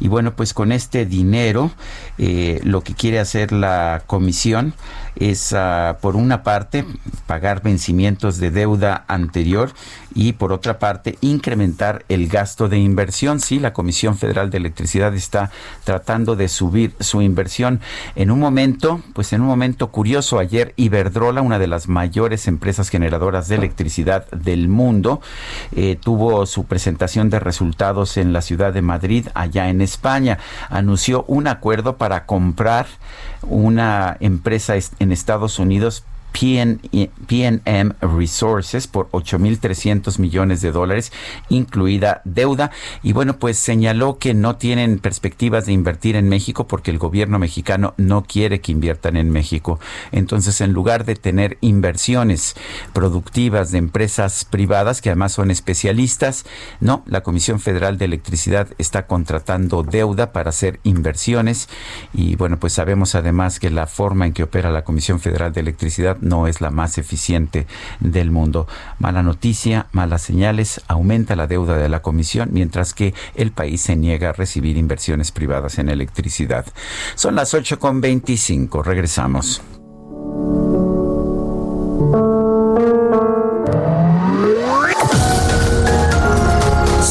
Y bueno, pues con este dinero, eh, lo que quiere hacer la comisión es, ah, por una parte, pagar vencimientos de deuda anterior y, por otra parte, incrementar el gasto de inversión. Sí, la Comisión Federal de Electricidad está tratando de subir su inversión en un momento, pues en un momento curioso. Ayer Iberdrola, una de las mayores empresas generadoras de electricidad del mundo, eh, tuvo su presentación de resultados en la ciudad de Madrid, allá en España. Anunció un acuerdo para comprar una empresa en Estados Unidos PNM Resources por 8.300 millones de dólares, incluida deuda. Y bueno, pues señaló que no tienen perspectivas de invertir en México porque el gobierno mexicano no quiere que inviertan en México. Entonces, en lugar de tener inversiones productivas de empresas privadas, que además son especialistas, no, la Comisión Federal de Electricidad está contratando deuda para hacer inversiones. Y bueno, pues sabemos además que la forma en que opera la Comisión Federal de Electricidad no es la más eficiente del mundo. Mala noticia, malas señales, aumenta la deuda de la Comisión, mientras que el país se niega a recibir inversiones privadas en electricidad. Son las 8.25, regresamos.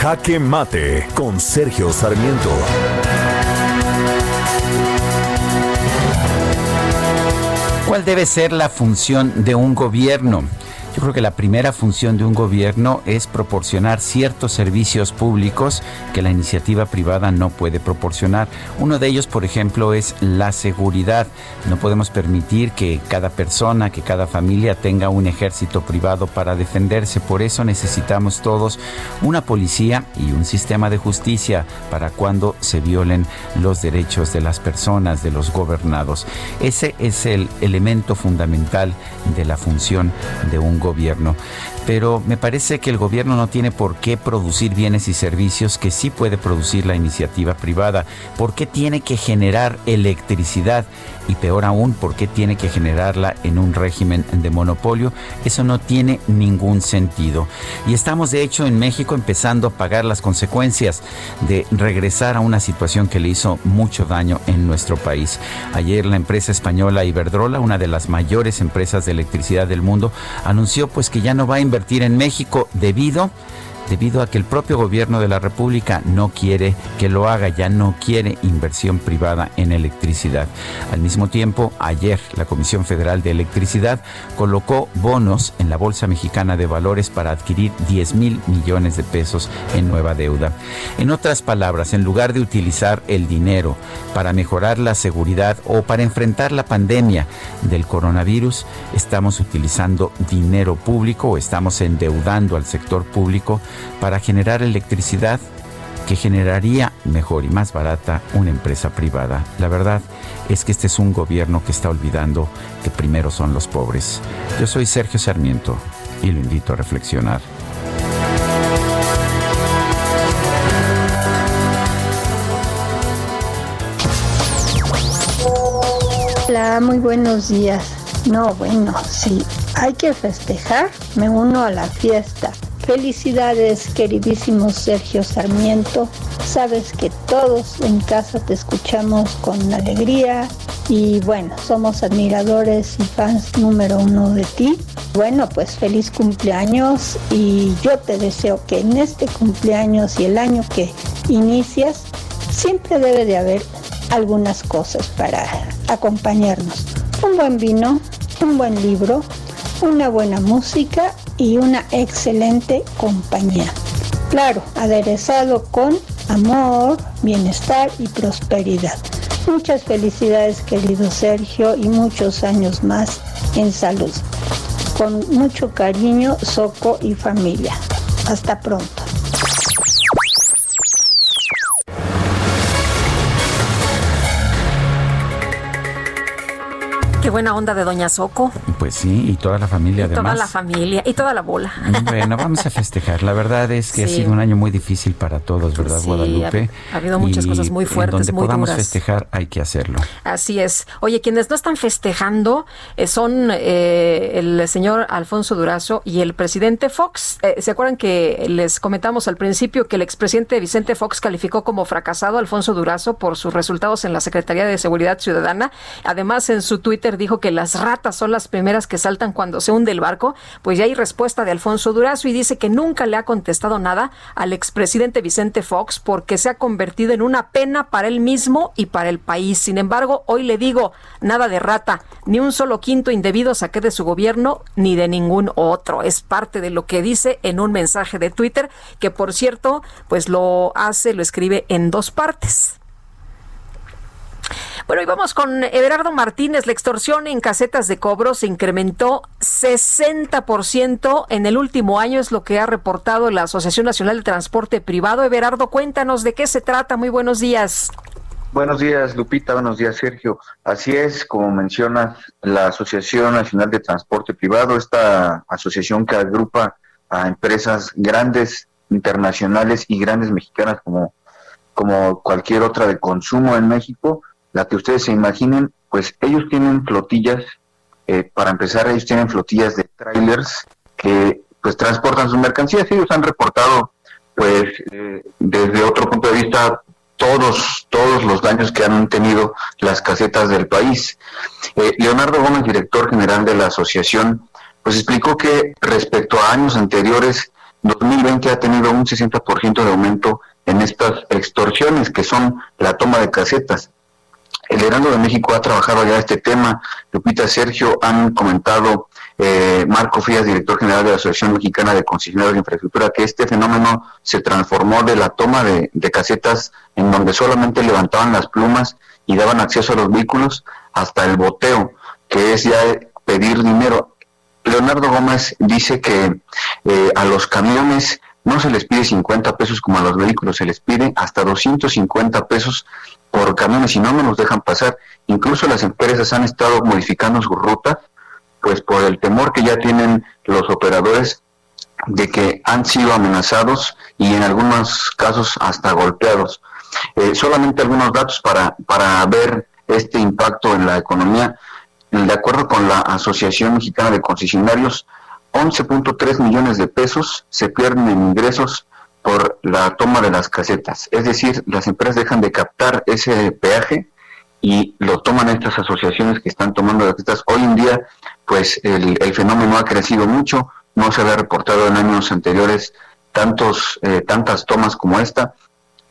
Jaque Mate con Sergio Sarmiento. ¿Cuál debe ser la función de un gobierno? Yo creo que la primera función de un gobierno es proporcionar ciertos servicios públicos que la iniciativa privada no puede proporcionar. Uno de ellos, por ejemplo, es la seguridad. No podemos permitir que cada persona, que cada familia tenga un ejército privado para defenderse. Por eso necesitamos todos una policía y un sistema de justicia para cuando se violen los derechos de las personas, de los gobernados. Ese es el elemento fundamental de la función de un gobierno. Pero me parece que el gobierno no tiene por qué producir bienes y servicios que sí puede producir la iniciativa privada. ¿Por qué tiene que generar electricidad? Y peor aún, ¿por qué tiene que generarla en un régimen de monopolio? Eso no tiene ningún sentido. Y estamos de hecho en México empezando a pagar las consecuencias de regresar a una situación que le hizo mucho daño en nuestro país. Ayer la empresa española Iberdrola, una de las mayores empresas de electricidad del mundo, anunció pues que ya no va a invertir en México debido debido a que el propio gobierno de la República no quiere que lo haga, ya no quiere inversión privada en electricidad. Al mismo tiempo, ayer la Comisión Federal de Electricidad colocó bonos en la Bolsa Mexicana de Valores para adquirir 10 mil millones de pesos en nueva deuda. En otras palabras, en lugar de utilizar el dinero para mejorar la seguridad o para enfrentar la pandemia del coronavirus, estamos utilizando dinero público o estamos endeudando al sector público para generar electricidad que generaría mejor y más barata una empresa privada. La verdad es que este es un gobierno que está olvidando que primero son los pobres. Yo soy Sergio Sarmiento y lo invito a reflexionar. Hola, muy buenos días. No, bueno, sí, hay que festejar, me uno a la fiesta. Felicidades, queridísimo Sergio Sarmiento. Sabes que todos en casa te escuchamos con alegría y bueno, somos admiradores y fans número uno de ti. Bueno, pues feliz cumpleaños y yo te deseo que en este cumpleaños y el año que inicias siempre debe de haber algunas cosas para acompañarnos. Un buen vino, un buen libro, una buena música y una excelente compañía. Claro, aderezado con amor, bienestar y prosperidad. Muchas felicidades querido Sergio y muchos años más en salud. Con mucho cariño, Soco y familia. Hasta pronto. Qué buena onda de Doña Soco. Pues sí, y toda la familia y además. Toda la familia y toda la bola. Bueno, vamos a festejar. La verdad es que ha sido un año muy difícil para todos, ¿verdad, Sí, Guadalupe? ha- ha habido muchas Y cosas muy fuertes, donde muy podamos duras. festejar hay que hacerlo. Así es. Oye, quienes no están festejando eh, son eh, el señor Alfonso Durazo y el presidente Fox. Eh, ¿Se acuerdan que les comentamos al principio que el expresidente Vicente Fox calificó como fracasado a Alfonso Durazo por sus resultados en la Secretaría de Seguridad Ciudadana? Además, en su Twitter dijo que las ratas son las primeras que saltan cuando se hunde el barco. Pues ya hay respuesta de Alfonso Durazo y dice que nunca le ha contestado nada al expresidente Vicente Fox porque se ha convertido en una pena para él mismo y para el país. Sin embargo, hoy le digo, nada de rata, ni un solo quinto indebido saqué de su gobierno ni de ningún otro. Es parte de lo que dice en un mensaje de Twitter que, por cierto, pues lo hace, lo escribe en dos partes. Bueno, y vamos con Everardo Martínez. La extorsión en casetas de cobro se incrementó 60% en el último año, es lo que ha reportado la Asociación Nacional de Transporte Privado. Everardo, cuéntanos de qué se trata. Muy buenos días. Buenos días, Lupita. Buenos días, Sergio. Así es, como menciona la Asociación Nacional de Transporte Privado, esta asociación que agrupa a empresas grandes internacionales y grandes mexicanas como, como cualquier otra de consumo en México, la que ustedes se imaginen, pues ellos tienen flotillas, eh, para empezar, ellos tienen flotillas de trailers que pues transportan sus mercancías. Ellos han reportado, pues, eh, desde otro punto de vista, todos, todos los daños que han tenido las casetas del país. Eh, Leonardo Gómez, director general de la asociación, pues explicó que respecto a años anteriores, 2020 ha tenido un 60% de aumento en estas extorsiones, que son la toma de casetas. El Heraldo de México ha trabajado ya este tema. Lupita Sergio han comentado, eh, Marco Frías, director general de la Asociación Mexicana de Concesionarios de Infraestructura, que este fenómeno se transformó de la toma de, casetas en donde solamente levantaban las plumas y daban acceso a los vehículos hasta el boteo, que es ya pedir dinero. Leonardo Gómez dice que eh, a los camiones no se les pide 50 pesos como a los vehículos, se les pide hasta 250 pesos por camiones y no nos los dejan pasar. Incluso las empresas han estado modificando sus rutas, pues por el temor que ya tienen los operadores de que han sido amenazados y en algunos casos hasta golpeados. Eh, solamente algunos datos para, para ver este impacto en la economía. De acuerdo con la Asociación Mexicana de Concesionarios, 11.3 millones de pesos se pierden en ingresos por la toma de las casetas. Es decir, las empresas dejan de captar ese peaje y lo toman estas asociaciones que están tomando las casetas. Hoy en día, pues el, fenómeno ha crecido mucho, no se había reportado en años anteriores tantos, eh, tantas tomas como esta.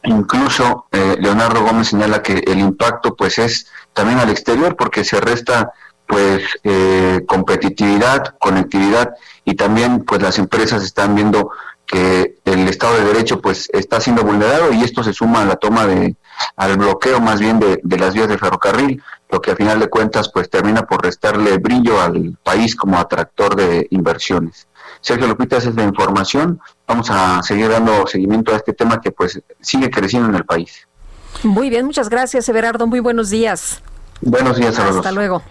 Incluso eh, Leonardo Gómez señala que el impacto pues es también al exterior porque se resta pues eh, competitividad, conectividad y también pues las empresas están viendo que el Estado de Derecho pues está siendo vulnerado y esto se suma a la toma de al bloqueo más bien de, de las vías de ferrocarril, lo que a final de cuentas pues termina por restarle brillo al país como atractor de inversiones. Sergio Lupita, esa es la información. Vamos a seguir dando seguimiento a este tema que pues sigue creciendo en el país. Muy bien, muchas gracias, Everardo. Muy buenos días. Buenos días a Hasta luego.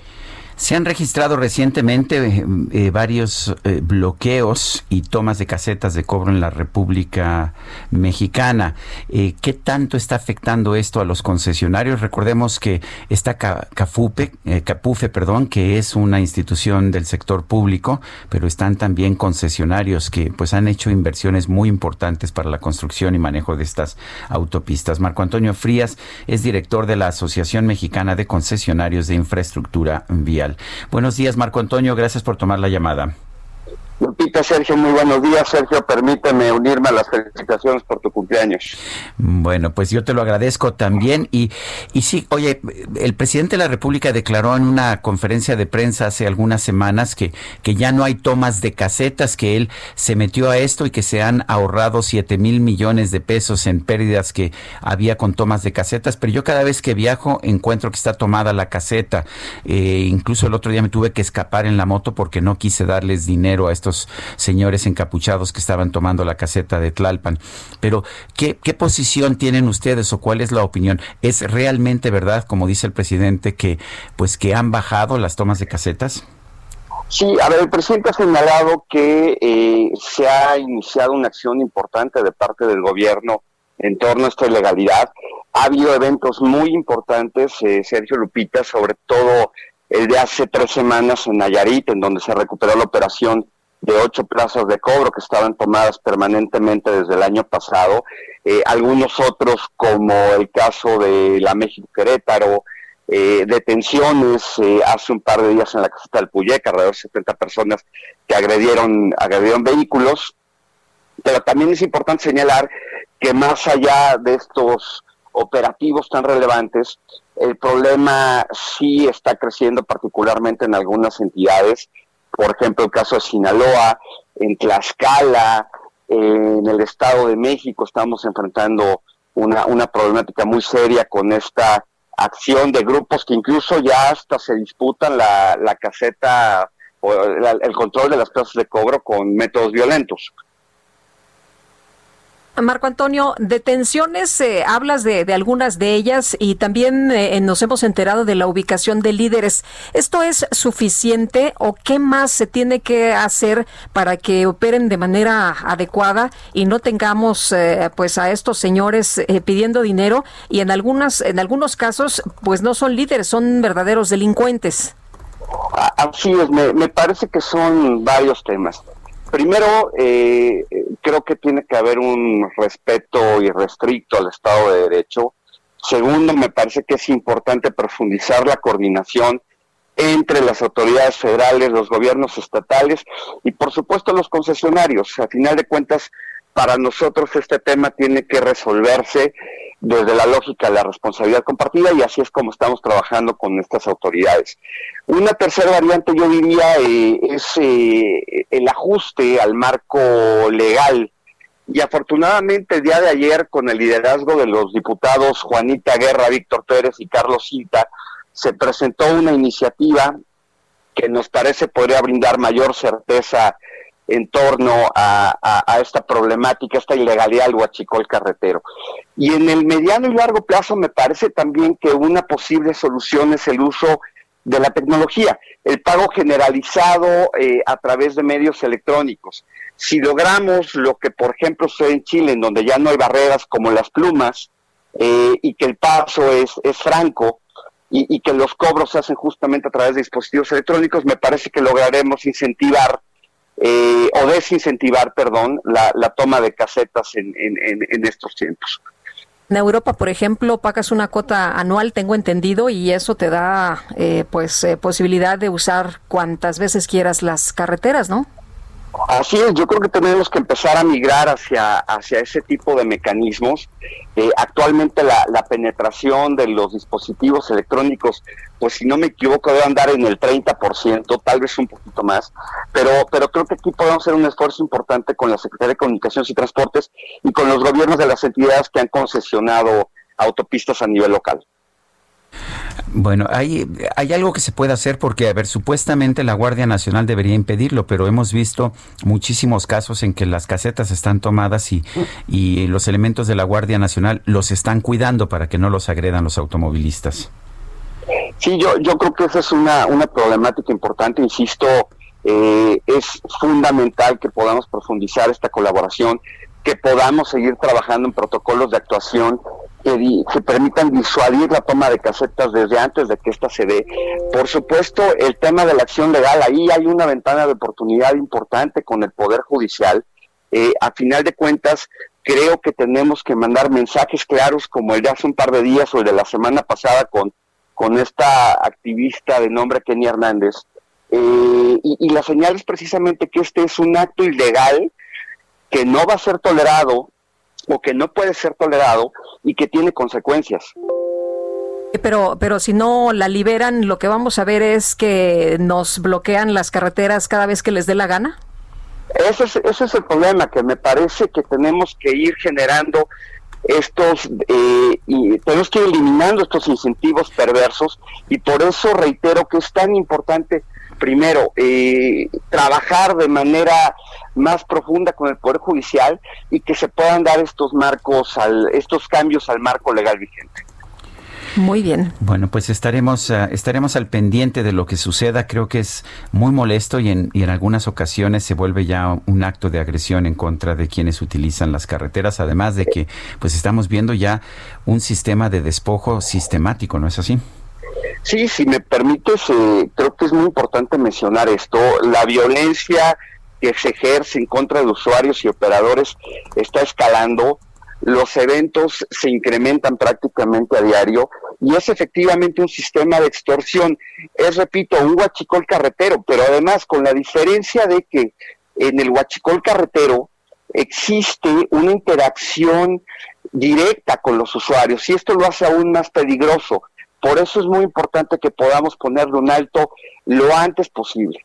Se han registrado recientemente eh, eh, varios eh, bloqueos y tomas de casetas de cobro en la República Mexicana. ¿Qué tanto está afectando esto a los concesionarios? Recordemos que está Cafupe, Capufe, perdón, que es una institución del sector público, pero están también concesionarios que pues han hecho inversiones muy importantes para la construcción y manejo de estas autopistas. Marco Antonio Frías es director de la Asociación Mexicana de Concesionarios de Infraestructura Vial. Buenos días, Marco Antonio, gracias por tomar la llamada. Lupita, Sergio, muy buenos días. Sergio, permíteme unirme a las felicitaciones por tu cumpleaños. Bueno, pues yo te lo agradezco también. Y, y sí, oye, el presidente de la República declaró en una conferencia de prensa hace algunas semanas que, que ya no hay tomas de casetas, que él se metió a esto y que se han ahorrado 7 mil millones de pesos en pérdidas que había con tomas de casetas. Pero yo cada vez que viajo encuentro que está tomada la caseta. Eh, incluso el otro día me tuve que escapar en la moto porque no quise darles dinero a estos señores encapuchados que estaban tomando la caseta de Tlalpan. Pero, ¿qué, ¿qué posición tienen ustedes o cuál es la opinión? ¿Es realmente verdad, como dice el presidente, que pues que han bajado las tomas de casetas? Sí, a ver, el presidente ha señalado que eh, se ha iniciado una acción importante de parte del gobierno en torno a esta ilegalidad. Ha habido eventos muy importantes, eh, Sergio Lupita, sobre todo el de hace tres semanas en Nayarit, en donde se recuperó la operación de ocho plazas de cobro que estaban tomadas permanentemente desde el año pasado. Eh, algunos otros, como el caso de la México Querétaro, eh, detenciones eh, hace un par de días en la caseta del Puyeca, alrededor de 70 personas que agredieron, agredieron vehículos. Pero también es importante señalar que más allá de estos operativos tan relevantes, el problema sí está creciendo particularmente en algunas entidades por ejemplo, el caso de Sinaloa, en Tlaxcala, en el Estado de México estamos enfrentando una, una problemática muy seria con esta acción de grupos que incluso ya hasta se disputan la, la caseta o el control de las plazas de cobro con métodos violentos. Marco Antonio, detenciones, eh, hablas de, algunas de ellas y también eh, nos hemos enterado de la ubicación de líderes. ¿Esto es suficiente o qué más se tiene que hacer para que operen de manera adecuada y no tengamos eh, pues a estos señores pidiendo dinero y en algunas en algunos casos pues no son líderes, son verdaderos delincuentes? Así es, me, me parece que son varios temas. Primero, eh, creo que tiene que haber un respeto irrestricto al Estado de Derecho. Segundo, me parece que es importante profundizar la coordinación entre las autoridades federales, los gobiernos estatales y, por supuesto, los concesionarios. A final de cuentas, para nosotros este tema tiene que resolverse desde la lógica de la responsabilidad compartida y así es como estamos trabajando con estas autoridades. Una tercera variante yo diría eh, es eh, el ajuste al marco legal y afortunadamente el día de ayer con el liderazgo de los diputados Juanita Guerra, Víctor Pérez y Carlos Cinta se presentó una iniciativa que nos parece podría brindar mayor certeza en torno a, esta problemática, esta ilegalidad del huachicol carretero. Y en el mediano y largo plazo me parece también que una posible solución es el uso de la tecnología, el pago generalizado eh, a través de medios electrónicos. Si logramos lo que, por ejemplo, sucede en Chile, en donde ya no hay barreras como las plumas, eh, y que el paso es, es franco, y, y, que los cobros se hacen justamente a través de dispositivos electrónicos, me parece que lograremos incentivar eh, o desincentivar, perdón, la, toma de casetas en, estos tiempos. En Europa, por ejemplo, pagas una cuota anual, tengo entendido, y eso te da eh, pues eh, posibilidad de usar cuantas veces quieras las carreteras, ¿no? Así es, yo creo que tenemos que empezar a migrar hacia, hacia ese tipo de mecanismos. Eh, actualmente la, penetración de los dispositivos electrónicos, pues si no me equivoco, debe andar en el 30%, tal vez un poquito más, pero, pero creo que aquí podemos hacer un esfuerzo importante con la Secretaría de Comunicaciones y Transportes y con los gobiernos de las entidades que han concesionado autopistas a nivel local. Bueno, hay, hay algo que se puede hacer porque, a ver, supuestamente la Guardia Nacional debería impedirlo, pero hemos visto muchísimos casos en que las casetas están tomadas y, y los elementos de la Guardia Nacional los están cuidando para que no los agredan los automovilistas. Sí, yo, yo creo que esa es una, una problemática importante, insisto, eh, es fundamental que podamos profundizar esta colaboración, que podamos seguir trabajando en protocolos de actuación que, que, permitan disuadir la toma de casetas desde antes de que ésta se dé. Por supuesto, el tema de la acción legal, ahí hay una ventana de oportunidad importante con el Poder Judicial. Eh, a final de cuentas, creo que tenemos que mandar mensajes claros como el de hace un par de días o el de la semana pasada con, con esta activista de nombre Kenny Hernández, eh, y, la señal es precisamente que este es un acto ilegal que no va a ser tolerado o que no puede ser tolerado y que tiene consecuencias. Pero, pero si no la liberan, lo que vamos a ver es que nos bloquean las carreteras cada vez que les dé la gana. Ese es, ese es el problema, que me parece que tenemos que ir generando estos eh, y tenemos que ir eliminando estos incentivos perversos y por eso reitero que es tan importante primero, eh, trabajar de manera más profunda con el Poder Judicial y que se puedan dar estos marcos, al, estos cambios al marco legal vigente. Muy bien. Bueno, pues estaremos, uh, estaremos al pendiente de lo que suceda. Creo que es muy molesto y en, y en algunas ocasiones se vuelve ya un acto de agresión en contra de quienes utilizan las carreteras, además de que pues estamos viendo ya un sistema de despojo sistemático, ¿no es así? Sí, si me permites, eh, creo que es muy importante mencionar esto. La violencia que se ejerce en contra de usuarios y operadores está escalando. Los eventos se incrementan prácticamente a diario y es efectivamente un sistema de extorsión. Es, repito, un huachicol carretero, pero además con la diferencia de que en el huachicol carretero existe una interacción directa con los usuarios y esto lo hace aún más peligroso. Por eso es muy importante que podamos ponerle un alto lo antes posible.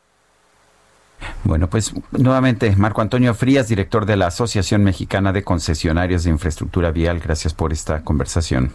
Bueno, pues nuevamente, Marco Antonio Frías, director de la Asociación Mexicana de Concesionarios de Infraestructura Vial, gracias por esta conversación.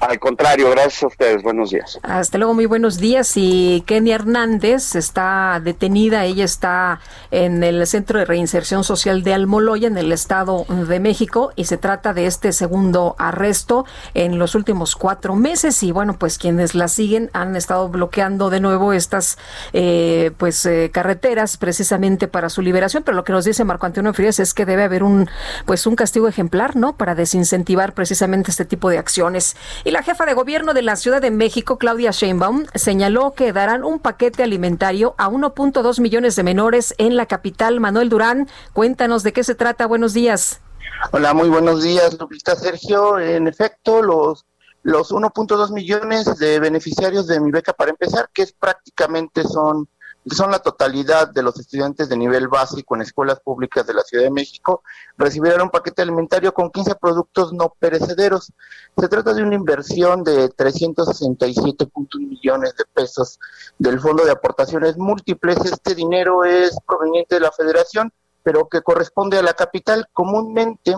Al contrario, gracias a ustedes. Buenos días. Hasta luego, muy buenos días. Y Kenny Hernández está detenida. Ella está en el Centro de Reinserción Social de Almoloya, en el Estado de México, y se trata de este segundo arresto en los últimos cuatro meses. Y bueno, pues quienes la siguen han estado bloqueando de nuevo estas eh, pues eh, carreteras precisamente para su liberación. Pero lo que nos dice Marco Antonio Frías es que debe haber un pues un castigo ejemplar, ¿no? Para desincentivar precisamente este tipo de acciones. Y la jefa de gobierno de la Ciudad de México, Claudia Sheinbaum, señaló que darán un paquete alimentario a 1.2 millones de menores en la capital. Manuel Durán, cuéntanos de qué se trata. Buenos días. Hola, muy buenos días, Lupita Sergio. En efecto, los los 1.2 millones de beneficiarios de mi beca para empezar, que es prácticamente son son la totalidad de los estudiantes de nivel básico en escuelas públicas de la Ciudad de México, recibirán un paquete alimentario con 15 productos no perecederos. Se trata de una inversión de 367.1 millones de pesos del Fondo de Aportaciones Múltiples. Este dinero es proveniente de la Federación, pero que corresponde a la capital. Comúnmente,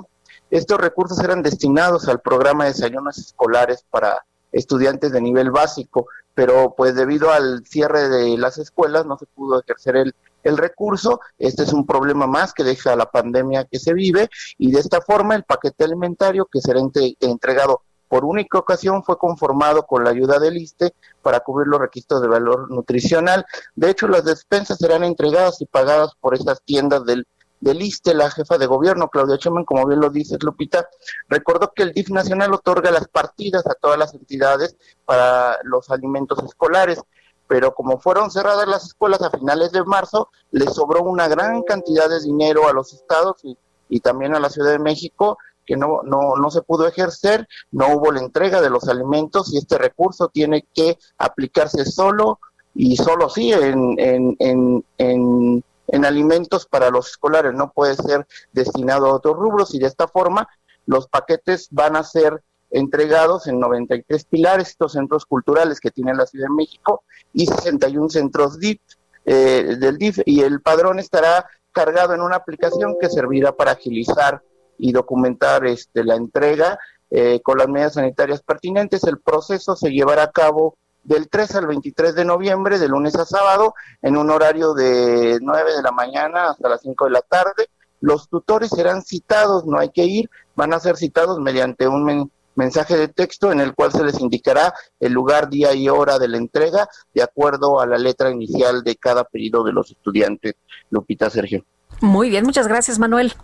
estos recursos eran destinados al programa de desayunos escolares para estudiantes de nivel básico pero pues debido al cierre de las escuelas no se pudo ejercer el, el recurso. Este es un problema más que deja la pandemia que se vive y de esta forma el paquete alimentario que será entregado por única ocasión fue conformado con la ayuda del ISTE para cubrir los requisitos de valor nutricional. De hecho, las despensas serán entregadas y pagadas por esas tiendas del del ISTE, la jefa de gobierno, Claudia Sheinbaum, como bien lo dice Lupita, recordó que el DIF nacional otorga las partidas a todas las entidades para los alimentos escolares, pero como fueron cerradas las escuelas a finales de marzo, le sobró una gran cantidad de dinero a los estados y, y también a la Ciudad de México que no, no, no se pudo ejercer, no hubo la entrega de los alimentos y este recurso tiene que aplicarse solo y solo sí en, en, en, en en alimentos para los escolares, no puede ser destinado a otros rubros y de esta forma los paquetes van a ser entregados en 93 pilares, estos centros culturales que tiene la Ciudad de México y 61 centros DIF, eh, del DIF y el padrón estará cargado en una aplicación que servirá para agilizar y documentar este, la entrega eh, con las medidas sanitarias pertinentes. El proceso se llevará a cabo del 3 al 23 de noviembre, de lunes a sábado, en un horario de 9 de la mañana hasta las 5 de la tarde. Los tutores serán citados, no hay que ir, van a ser citados mediante un mensaje de texto en el cual se les indicará el lugar, día y hora de la entrega, de acuerdo a la letra inicial de cada pedido de los estudiantes. Lupita Sergio. Muy bien, muchas gracias, Manuel.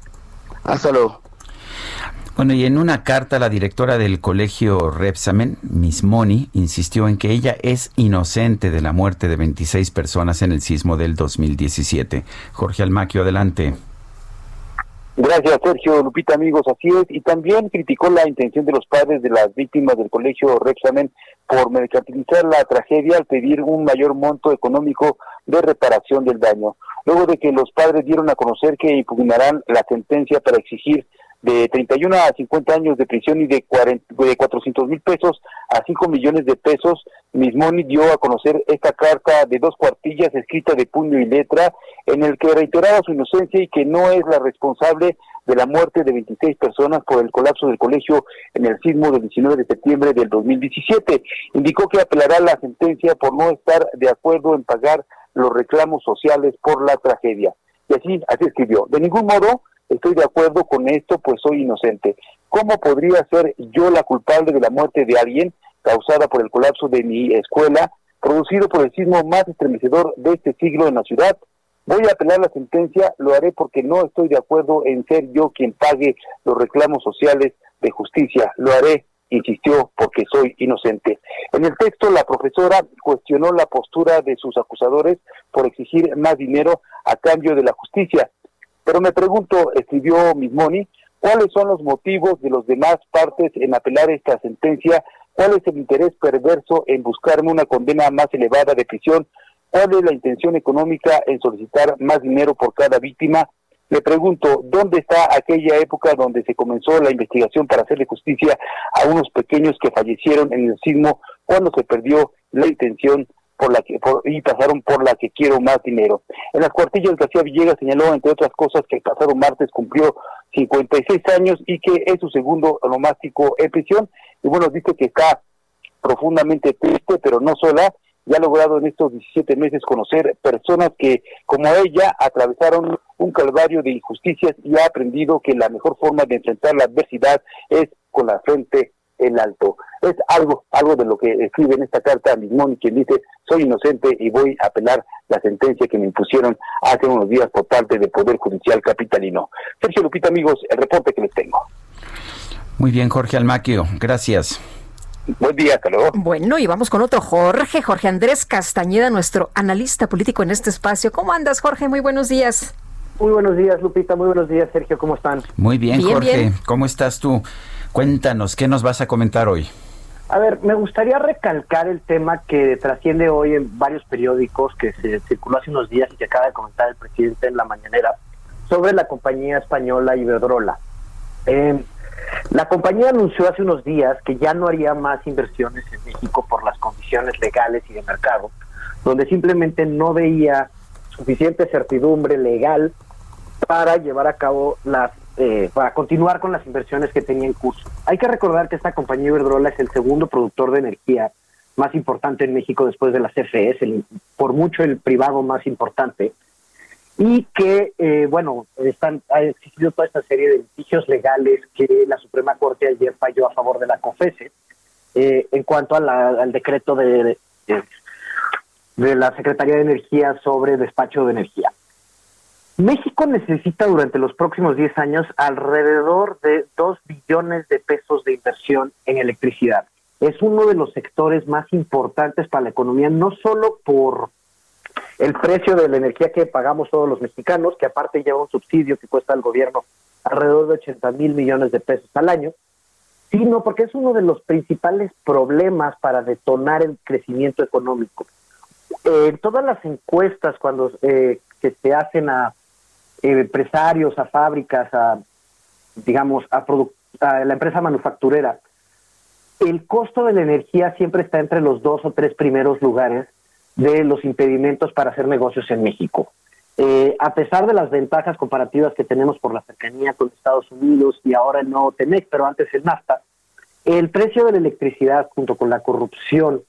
Hasta luego. Bueno, y en una carta la directora del colegio Repsamen, Miss Moni, insistió en que ella es inocente de la muerte de 26 personas en el sismo del 2017. Jorge Almaquio, adelante. Gracias, Sergio. Lupita, amigos, así es. Y también criticó la intención de los padres de las víctimas del colegio Repsamen por mercantilizar la tragedia al pedir un mayor monto económico de reparación del daño. Luego de que los padres dieron a conocer que impugnarán la sentencia para exigir de 31 a 50 años de prisión y de, 40, de 400 mil pesos a 5 millones de pesos. Mismoni dio a conocer esta carta de dos cuartillas escrita de puño y letra en el que reiteraba su inocencia y que no es la responsable de la muerte de 26 personas por el colapso del colegio en el sismo del 19 de septiembre del 2017. Indicó que apelará la sentencia por no estar de acuerdo en pagar los reclamos sociales por la tragedia. Y así, así escribió. De ningún modo estoy de acuerdo con esto, pues soy inocente. ¿Cómo podría ser yo la culpable de la muerte de alguien causada por el colapso de mi escuela, producido por el sismo más estremecedor de este siglo en la ciudad? Voy a apelar la sentencia, lo haré porque no estoy de acuerdo en ser yo quien pague los reclamos sociales de justicia. Lo haré, insistió, porque soy inocente. En el texto, la profesora cuestionó la postura de sus acusadores por exigir más dinero a cambio de la justicia. Pero me pregunto, escribió Mismoni, ¿cuáles son los motivos de los demás partes en apelar esta sentencia? ¿Cuál es el interés perverso en buscarme una condena más elevada de prisión? ¿Cuál es la intención económica en solicitar más dinero por cada víctima? Le pregunto, ¿dónde está aquella época donde se comenzó la investigación para hacerle justicia a unos pequeños que fallecieron en el sismo cuando se perdió la intención por la que y pasaron por la que quiero más dinero. En las cuartillas García Villegas señaló, entre otras cosas, que el pasado martes cumplió 56 años y que es su segundo onomástico en prisión. Y bueno, dice que está profundamente triste, pero no sola, y ha logrado en estos 17 meses conocer personas que, como ella, atravesaron un calvario de injusticias y ha aprendido que la mejor forma de enfrentar la adversidad es con la frente en alto. Es algo, algo de lo que escribe en esta carta a Mismón, quien dice, soy inocente y voy a apelar la sentencia que me impusieron hace unos días por parte del Poder Judicial Capitalino. Sergio Lupita, amigos, el reporte que les tengo. Muy bien, Jorge Almaquio, gracias. Buen día, hasta luego. Bueno, y vamos con otro Jorge, Jorge Andrés Castañeda, nuestro analista político en este espacio. ¿Cómo andas, Jorge? Muy buenos días. Muy buenos días, Lupita. Muy buenos días, Sergio. ¿Cómo están? Muy bien, Jorge. ¿Cómo estás tú? Cuéntanos, ¿qué nos vas a comentar hoy? A ver, me gustaría recalcar el tema que trasciende hoy en varios periódicos que se circuló hace unos días y que acaba de comentar el presidente en la mañanera sobre la compañía española Iberdrola. Eh, la compañía anunció hace unos días que ya no haría más inversiones en México por las condiciones legales y de mercado, donde simplemente no veía suficiente certidumbre legal para llevar a cabo las eh, para continuar con las inversiones que tenía en curso. Hay que recordar que esta compañía Iberdrola es el segundo productor de energía más importante en México después de la CFE, el, por mucho el privado más importante, y que, eh, bueno, están, ha existido toda esta serie de litigios legales que la Suprema Corte ayer falló a favor de la COFESE eh, en cuanto al decreto de, de, de la Secretaría de Energía sobre despacho de energía. México necesita durante los próximos 10 años alrededor de 2 billones de pesos de inversión en electricidad. Es uno de los sectores más importantes para la economía, no solo por el precio de la energía que pagamos todos los mexicanos, que aparte lleva un subsidio que cuesta al gobierno alrededor de 80 mil millones de pesos al año, sino porque es uno de los principales problemas para detonar el crecimiento económico. En todas las encuestas cuando eh, que se hacen a empresarios, a fábricas, a, digamos, a, a la empresa manufacturera, el costo de la energía siempre está entre los dos o tres primeros lugares de los impedimentos para hacer negocios en México. Eh, a pesar de las ventajas comparativas que tenemos por la cercanía con Estados Unidos y ahora el nuevo TEMEC, pero antes el NAFTA, El precio de la electricidad junto con la corrupción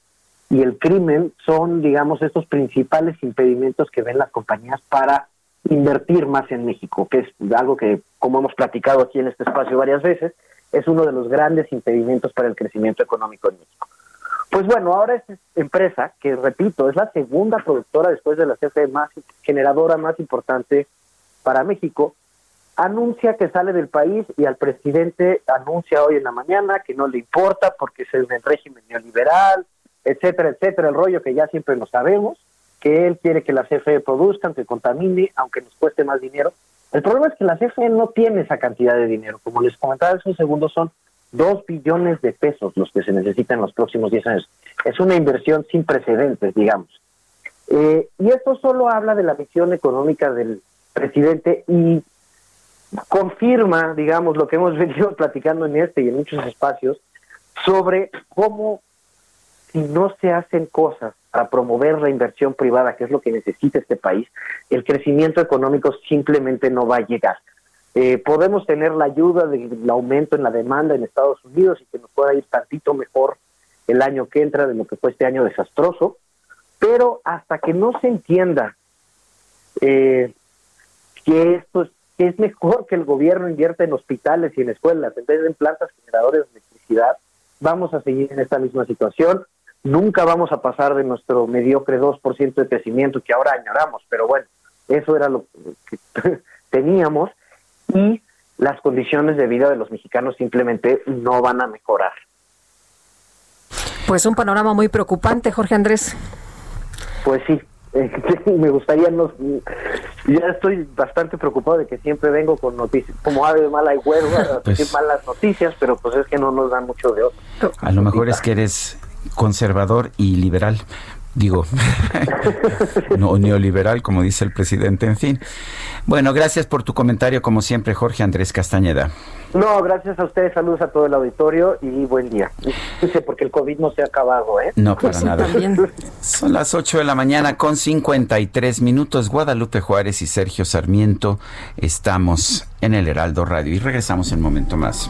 y el crimen son, digamos, estos principales impedimentos que ven las compañías para invertir más en México, que es algo que, como hemos platicado aquí en este espacio varias veces, es uno de los grandes impedimentos para el crecimiento económico en México. Pues bueno, ahora esta empresa, que repito, es la segunda productora después de la CFE más generadora más importante para México, anuncia que sale del país y al presidente anuncia hoy en la mañana que no le importa porque es el régimen neoliberal, etcétera, etcétera, el rollo que ya siempre lo sabemos, que él quiere que la CFE produzca, que contamine, aunque nos cueste más dinero. El problema es que la CFE no tiene esa cantidad de dinero. Como les comentaba hace un segundo, son dos billones de pesos los que se necesitan en los próximos 10 años. Es una inversión sin precedentes, digamos. Eh, y esto solo habla de la visión económica del presidente y confirma, digamos, lo que hemos venido platicando en este y en muchos espacios sobre cómo si no se hacen cosas para promover la inversión privada, que es lo que necesita este país, el crecimiento económico simplemente no va a llegar. Eh, podemos tener la ayuda del aumento en la demanda en Estados Unidos y que nos pueda ir tantito mejor el año que entra de lo que fue este año desastroso, pero hasta que no se entienda eh, que esto es, que es mejor que el gobierno invierta en hospitales y en escuelas en vez de en plantas generadoras de electricidad, vamos a seguir en esta misma situación. Nunca vamos a pasar de nuestro mediocre 2% de crecimiento que ahora añoramos, pero bueno, eso era lo que teníamos y las condiciones de vida de los mexicanos simplemente no van a mejorar. Pues un panorama muy preocupante, Jorge Andrés. Pues sí, me gustaría no ya estoy bastante preocupado de que siempre vengo con noticias como ave mala y huevo pues, malas noticias pero pues es que no nos dan mucho de otro a lo mejor es que eres conservador y liberal digo, no neoliberal, como dice el presidente, en fin. Bueno, gracias por tu comentario, como siempre, Jorge Andrés Castañeda. No, gracias a ustedes, saludos a todo el auditorio y buen día. Porque el COVID no se ha acabado, ¿eh? No, para nada. Son las 8 de la mañana con 53 minutos. Guadalupe Juárez y Sergio Sarmiento estamos en el Heraldo Radio y regresamos en un momento más.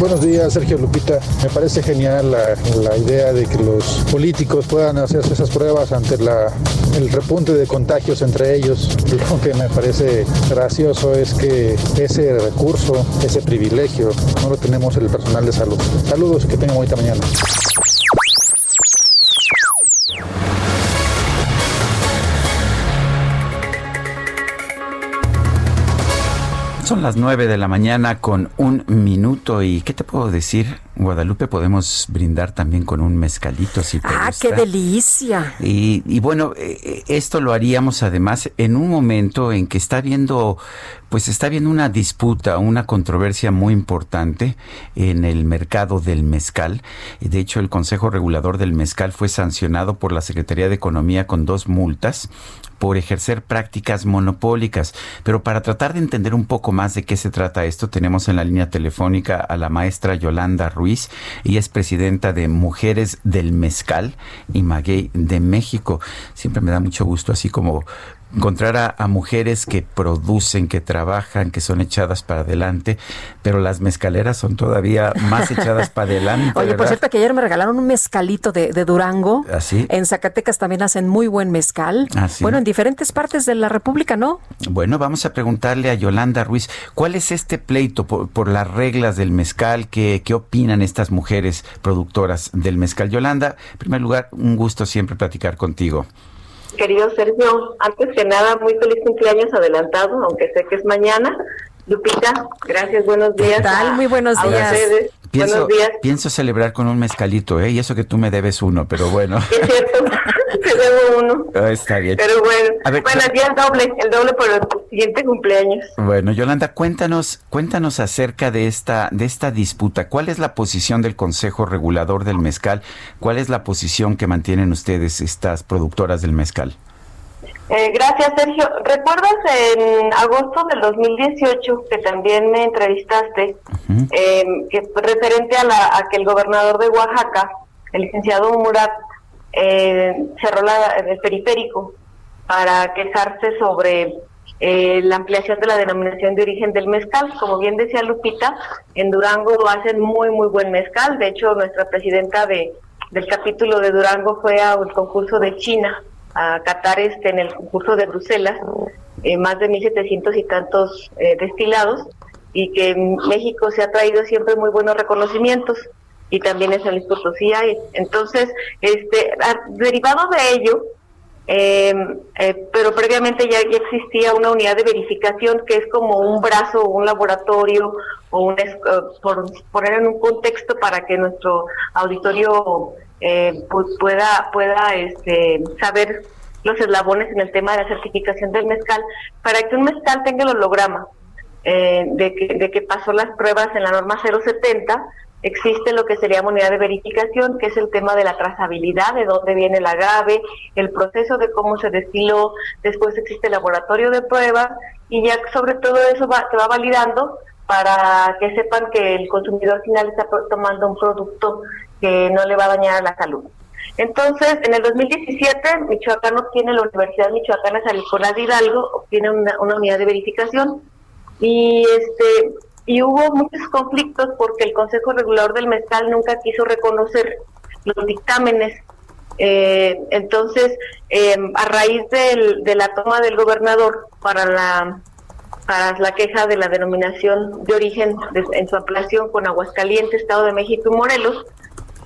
Buenos días, Sergio Lupita. Me parece genial la, idea de que los políticos puedan hacerse esas pruebas ante el repunte de contagios entre ellos. Lo que me parece gracioso es que ese recurso, ese privilegio, no lo tenemos el personal de salud. Saludos y que tengan bonita mañana. Son las nueve de la mañana con un minuto y ¿qué te puedo decir? Guadalupe podemos brindar también con un mezcalito si te Ah, qué delicia. Y, y, bueno, eh, eh, esto lo haríamos además en un momento en que está habiendo, pues está habiendo una disputa, una controversia muy importante en el mercado del mezcal. De hecho, el Consejo Regulador del Mezcal fue sancionado por la Secretaría de Economía con dos multas por ejercer prácticas monopólicas. Pero para tratar de entender un poco más de qué se trata esto, tenemos en la línea telefónica a la maestra Yolanda Ruiz y es presidenta de Mujeres del Mezcal y Maguey de México. Siempre me da mucho gusto, así como encontrar a, a, mujeres que producen, que trabajan, que son echadas para adelante, pero las mezcaleras son todavía más echadas para adelante. Oye, por cierto que ayer me regalaron un mezcalito de, de Durango. ¿Así? En Zacatecas también hacen muy buen mezcal. ¿Así? Bueno, en diferentes partes de la República, ¿no? Bueno, vamos a preguntarle a Yolanda Ruiz, ¿cuál es este pleito por, por las reglas del mezcal? ¿Qué, ¿Qué opinan estas mujeres productoras del mezcal? Yolanda, en primer lugar, un gusto siempre platicar contigo. Querido Sergio, antes que nada, muy feliz cumpleaños adelantado, aunque sé que es mañana. Lupita, gracias, buenos días. ¿Qué tal? Muy buenos a días. Ustedes. Pienso, buenos días. pienso celebrar con un mezcalito, ¿eh? Y eso que tú me debes uno, pero bueno. Es cierto, te debo uno. Ah, Está bien. Pero bueno, A ver, bueno, Yo- el doble, el doble por el siguiente cumpleaños. Bueno, Yolanda, cuéntanos, cuéntanos acerca de esta, de esta disputa. ¿Cuál es la posición del Consejo Regulador del Mezcal? ¿Cuál es la posición que mantienen ustedes, estas productoras del mezcal? Eh, gracias, Sergio. ¿Recuerdas en agosto del 2018 que también me entrevistaste, eh, que referente a, la, a que el gobernador de Oaxaca, el licenciado Murat, eh, cerró la- el periférico para quejarse sobre eh, la ampliación de la denominación de origen del mezcal? Como bien decía Lupita, en Durango hacen muy, muy buen mezcal. De hecho, nuestra presidenta de, del capítulo de Durango fue al concurso de China a Qatar este en el concurso de Bruselas, eh, más de 1.700 y tantos eh, destilados, y que México se ha traído siempre muy buenos reconocimientos, y también en San Luis Potosí. Entonces, este, derivado de ello, eh, eh, pero previamente ya, existía una unidad de verificación que es como un brazo, un laboratorio, o un, es- eh, por poner en un contexto para que nuestro auditorio pues pueda pueda este, saber los eslabones en el tema de la certificación del mezcal, para que un mezcal tenga el holograma eh, de, que, de que pasó las pruebas en la norma 070, existe lo que sería unidad de verificación, que es el tema de la trazabilidad, de dónde viene el agave, el proceso de cómo se destiló, después existe el laboratorio de pruebas y ya sobre todo eso va, se va validando para que sepan que el consumidor final está tomando un producto que no le va a dañar a la salud. Entonces, en el 2017, Michoacán obtiene la Universidad Michoacana San Nicolás de Hidalgo, obtiene una, una unidad de verificación y este y hubo muchos conflictos porque el Consejo Regulador del Mezcal nunca quiso reconocer los dictámenes. Eh, entonces, eh, a raíz del- de la toma del gobernador para la para la queja de la denominación de origen de- en su ampliación con Aguascalientes, Estado de México y Morelos,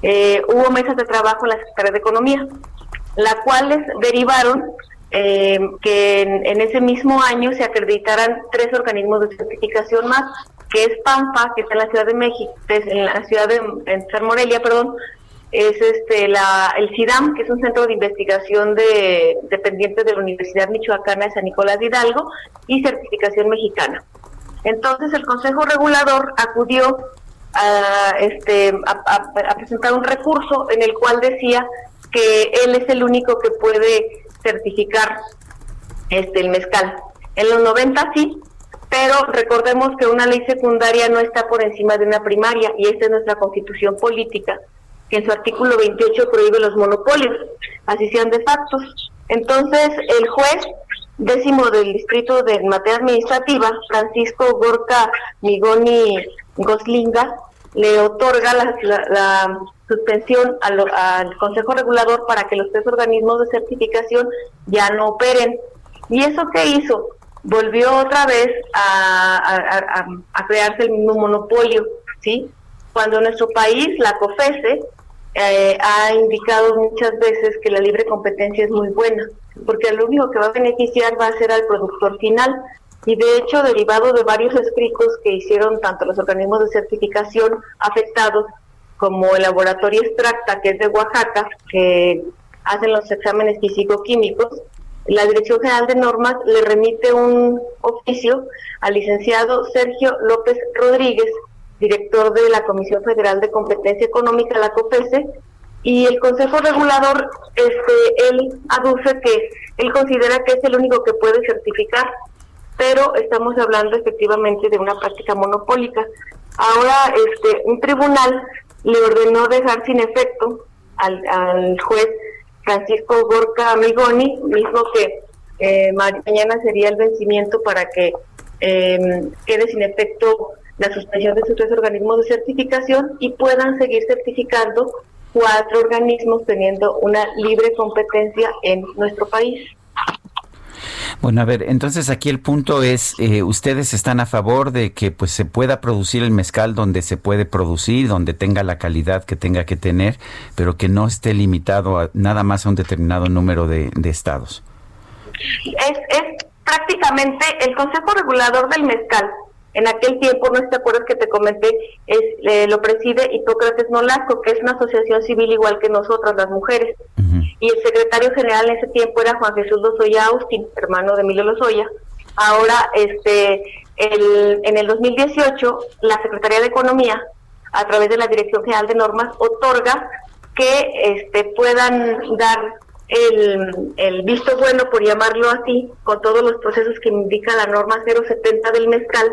eh, hubo mesas de trabajo en la Secretaría de Economía, las cuales derivaron eh, que en, en ese mismo año se acreditaran tres organismos de certificación más, que es PAMPA, que está en la Ciudad de México, en la ciudad de en San Morelia, perdón, es este la el CIDAM, que es un centro de investigación de dependiente de la Universidad Michoacana de San Nicolás de Hidalgo, y certificación mexicana. Entonces el Consejo Regulador acudió a, este, a presentar un recurso en el cual decía que él es el único que puede certificar este el mezcal. En los 90 sí, pero recordemos que una ley secundaria no está por encima de una primaria y esta es nuestra constitución política, que en su artículo 28 prohíbe los monopolios, así sean de facto. Entonces, el juez décimo del distrito de materia administrativa, Francisco Gorka Migoni Goslinga, le otorga la, suspensión a lo- al Consejo Regulador para que los tres organismos de certificación ya no operen. ¿Y eso qué hizo? Volvió otra vez a, crearse el mismo monopolio, ¿sí? Cuando nuestro país, la COFESE, eh, ha indicado muchas veces que la libre competencia es muy buena, porque lo único que va a beneficiar va a ser al productor final. Y de hecho, derivado de varios escritos que hicieron tanto los organismos de certificación afectados como el laboratorio Extracta, que es de Oaxaca, que hacen los exámenes físico-químicos, la Dirección General de Normas le remite un oficio al licenciado Sergio López Rodríguez, director de la Comisión Federal de Competencia Económica, la COPESE, y el Consejo Regulador, este, él aduce que él considera que es el único que puede certificar, pero estamos hablando efectivamente de una práctica monopólica. Ahora, este, un tribunal le ordenó dejar sin efecto al, al juez Francisco Gorka Amigoni, mismo que eh, mañana sería el vencimiento para que eh, quede sin efecto la suspensión de sus tres organismos de certificación y puedan seguir certificando cuatro organismos teniendo una libre competencia en nuestro país. Bueno, a ver, entonces aquí el punto es, eh, ustedes están a favor de que pues se pueda producir el mezcal donde se puede producir, donde tenga la calidad que tenga que tener, pero que no esté limitado a nada más a un determinado número de, estados. Es, es prácticamente el Consejo Regulador del Mezcal. En aquel tiempo, no te acuerdas que te comenté, es, eh, lo preside Hipócrates Nolasco, que es una asociación civil igual que nosotras, las mujeres y el secretario general en ese tiempo era Juan Jesús Lozoya Austin, hermano de Emilio Lozoya. Ahora, este, el, en el 2018, la Secretaría de Economía, a través de la Dirección General de Normas, otorga que este, puedan dar el, el, visto bueno, por llamarlo así, con todos los procesos que indica la norma 070 del mezcal,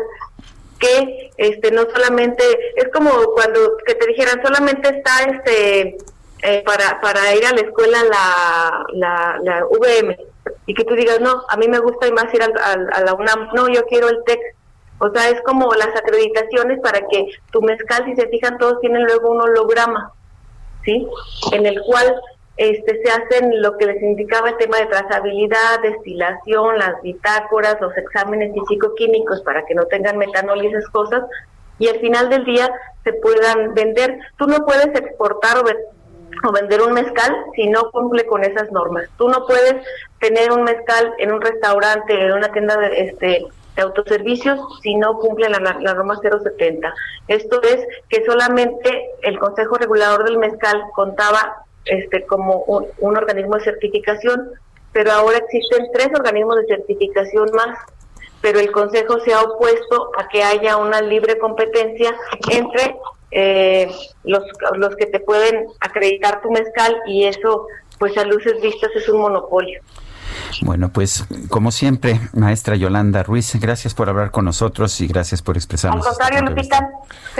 que este no solamente es como cuando que te dijeran solamente está este eh, para, para ir a la escuela la, la, la VM y que tú digas, no, a mí me gusta más ir a, a, la UNAM, no, yo quiero el TEC. O sea, es como las acreditaciones para que tu mezcal, si se fijan, todos tienen luego un holograma, ¿sí? En el cual este, se hacen lo que les indicaba el tema de trazabilidad, destilación, las bitácoras, los exámenes físico-químicos para que no tengan metanol y esas cosas, y al final del día se puedan vender. Tú no puedes exportar o o vender un mezcal si no cumple con esas normas. Tú no puedes tener un mezcal en un restaurante, en una tienda de, este, de autoservicios si no cumple la, la, norma 070. Esto es que solamente el Consejo Regulador del Mezcal contaba este como un, un organismo de certificación, pero ahora existen tres organismos de certificación más pero el Consejo se ha opuesto a que haya una libre competencia entre eh, los, los que te pueden acreditar tu mezcal y eso pues a luces vistas es un monopolio. Bueno, pues como siempre, maestra Yolanda Ruiz, gracias por hablar con nosotros y gracias por expresarnos. Al contrario, Lupita.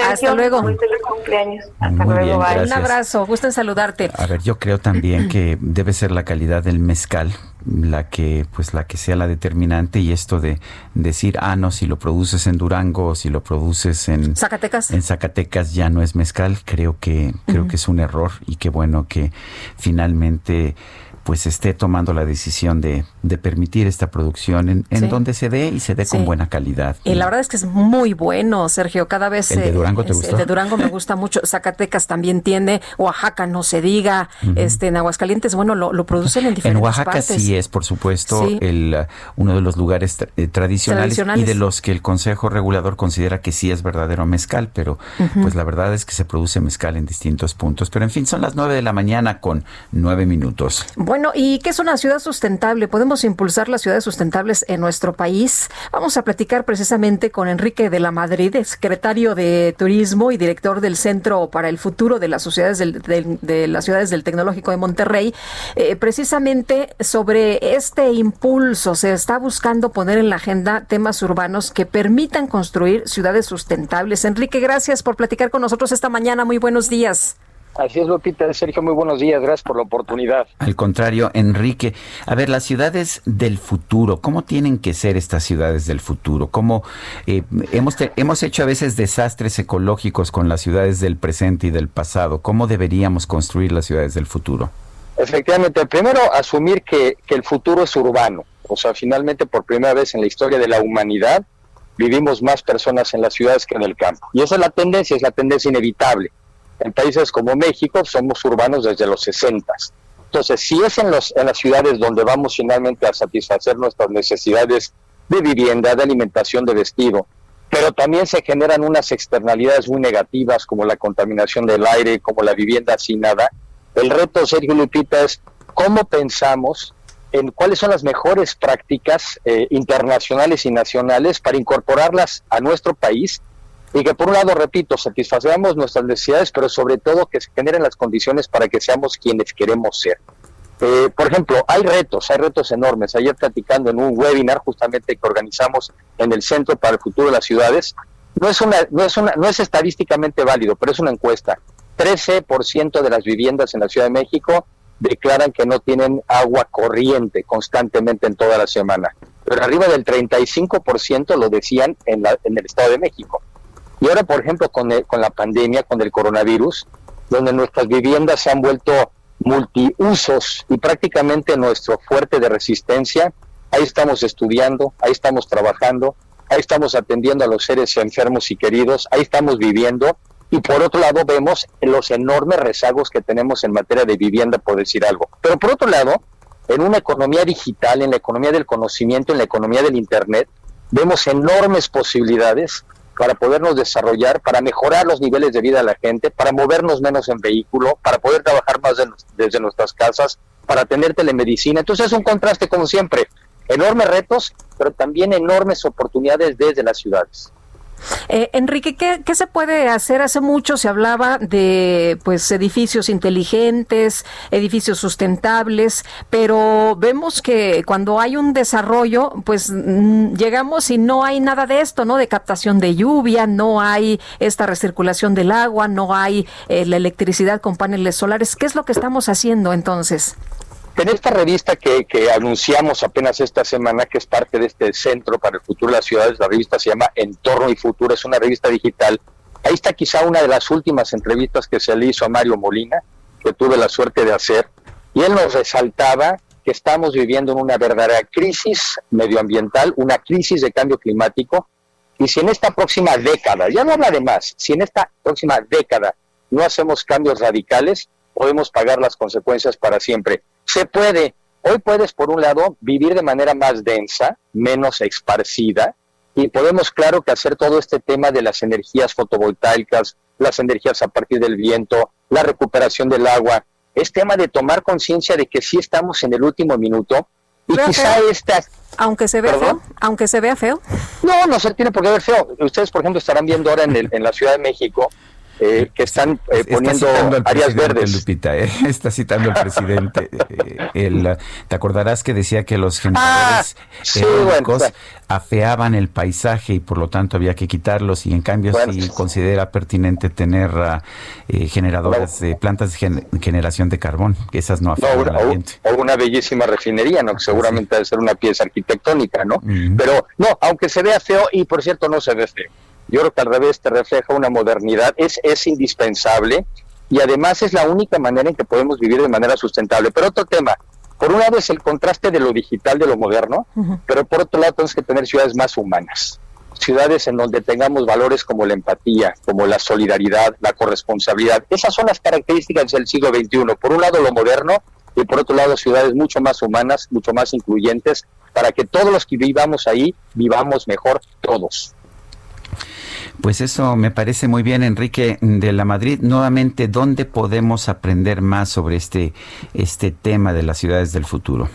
Hasta luego. Muy feliz cumpleaños. Hasta luego. Un abrazo, gusto en saludarte. A ver, yo creo también que debe ser la calidad del mezcal la que pues la que sea la determinante y esto de decir ah no si lo produces en Durango o si lo produces en Zacatecas en Zacatecas ya no es mezcal creo que creo que es un error y qué bueno que finalmente pues esté tomando la decisión de, de permitir esta producción en, en donde se dé y se dé con buena calidad. Y, la verdad es que es muy bueno, Sergio, cada vez... ¿El de Durango te El de Durango me gusta mucho, Zacatecas también tiene, Oaxaca no se diga, este en Aguascalientes, bueno, lo, lo producen en diferentes En Oaxaca sí es, por supuesto, el uh, uno de los lugares eh, tradicionales, y de los que el Consejo Regulador considera que sí es verdadero mezcal, pero pues la verdad es que se produce mezcal en distintos puntos. Pero en fin, son las nueve de la mañana con nueve minutos. Bueno, ¿y qué es una ciudad sustentable? ¿Podemos impulsar las ciudades sustentables en nuestro país? Vamos a platicar precisamente con Enrique de la Madrid, secretario de Turismo y director del Centro para el Futuro de las del, de las Ciudades del Tecnológico de Monterrey, eh, precisamente sobre este impulso. Se está buscando poner en la agenda temas urbanos que permitan construir ciudades sustentables. Enrique, gracias por platicar con nosotros esta mañana. Muy buenos días. Así es, Lupita. Sergio, muy buenos días. Gracias por la oportunidad. Al contrario, Enrique. A ver, las ciudades del futuro, ¿cómo tienen que ser estas ciudades del futuro? ¿Cómo eh, hemos, hemos hecho a veces desastres ecológicos con las ciudades del presente y del pasado? ¿Cómo deberíamos construir las ciudades del futuro? Efectivamente, primero asumir que, que el futuro es urbano. O sea, finalmente por primera vez en la historia de la humanidad vivimos más personas en las ciudades que en el campo. Y esa es la tendencia, es la tendencia inevitable en países como México somos urbanos desde los 60. Entonces, si es en, los, en las ciudades donde vamos finalmente a satisfacer nuestras necesidades de vivienda, de alimentación, de vestido, pero también se generan unas externalidades muy negativas como la contaminación del aire, como la vivienda sin nada, el reto, Sergio Lupita, es cómo pensamos en cuáles son las mejores prácticas eh, internacionales y nacionales para incorporarlas a nuestro país y que por un lado, repito, satisfacemos nuestras necesidades, pero sobre todo que se generen las condiciones para que seamos quienes queremos ser. Eh, por ejemplo, hay retos, hay retos enormes. Ayer platicando en un webinar justamente que organizamos en el Centro para el Futuro de las Ciudades, no es, una, no es, una, no es estadísticamente válido, pero es una encuesta. 13% de las viviendas en la Ciudad de México declaran que no tienen agua corriente constantemente en toda la semana. Pero arriba del 35% lo decían en, la, en el Estado de México. Y ahora, por ejemplo, con, con la pandemia, con el coronavirus, donde nuestras viviendas se han vuelto multiusos y prácticamente nuestro fuerte de resistencia, ahí estamos estudiando, ahí estamos trabajando, ahí estamos atendiendo a los seres enfermos y queridos, ahí estamos viviendo y por otro lado vemos los enormes rezagos que tenemos en materia de vivienda, por decir algo. Pero por otro lado, en una economía digital, en la economía del conocimiento, en la economía del Internet, vemos enormes posibilidades para podernos desarrollar, para mejorar los niveles de vida de la gente, para movernos menos en vehículo, para poder trabajar más desde nuestras casas, para tener telemedicina. Entonces es un contraste como siempre, enormes retos, pero también enormes oportunidades desde las ciudades. Eh, Enrique, ¿qué, se puede hacer? Hace mucho se hablaba de pues edificios inteligentes, edificios sustentables, pero vemos que cuando hay un desarrollo, pues mm, llegamos y no hay nada de esto, ¿no? De captación de lluvia, no hay esta recirculación del agua, no hay eh, la electricidad con paneles solares. ¿Qué es lo que estamos haciendo entonces? En esta revista que, anunciamos apenas esta semana, que es parte de este Centro para el Futuro de las Ciudades, la revista se llama Entorno y Futuro, es una revista digital. Ahí está quizá una de las últimas entrevistas que se le hizo a Mario Molina, que tuve la suerte de hacer, y él nos resaltaba que estamos viviendo en una verdadera crisis medioambiental, una crisis de cambio climático, y si en esta próxima década, ya no habla de más, si en esta próxima década no hacemos cambios radicales, podemos pagar las consecuencias para siempre. Se puede. Hoy puedes, por un lado, vivir de manera más densa, menos esparcida, y podemos, claro, que hacer todo este tema de las energías fotovoltaicas, las energías a partir del viento, la recuperación del agua, es tema de tomar conciencia de que sí estamos en el último minuto y quizá esta... Aunque se vea feo, aunque se vea feo. No, no se tiene por qué ver feo. Ustedes, por ejemplo, estarán viendo ahora en, el, en la Ciudad de México eh, que están eh, poniendo áreas verdes. Lupita, eh, está citando al presidente. el, te acordarás que decía que los generadores ah, afeaban el paisaje y por lo tanto había que quitarlos y en cambio sí considera pertinente tener ah, generadores de plantas de generación de carbón, que esas no afean al ambiente. O, una bellísima refinería, ¿no? que seguramente debe ser una pieza arquitectónica, ¿no? Pero no, aunque se vea feo, y por cierto no se ve feo yo creo que al revés te refleja una modernidad, es, es indispensable y además es la única manera en que podemos vivir de manera sustentable. Pero otro tema, por un lado es el contraste de lo digital, de lo moderno, pero por otro lado tenemos que tener ciudades más humanas, ciudades en donde tengamos valores como la empatía, como la solidaridad, la corresponsabilidad. Esas son las características del siglo XXI. Por un lado lo moderno y por otro lado ciudades mucho más humanas, mucho más incluyentes, para que todos los que vivamos ahí vivamos mejor todos. Pues eso me parece muy bien, Enrique de la Madrid. Nuevamente, ¿dónde podemos aprender más sobre este, este tema de las ciudades del futuro?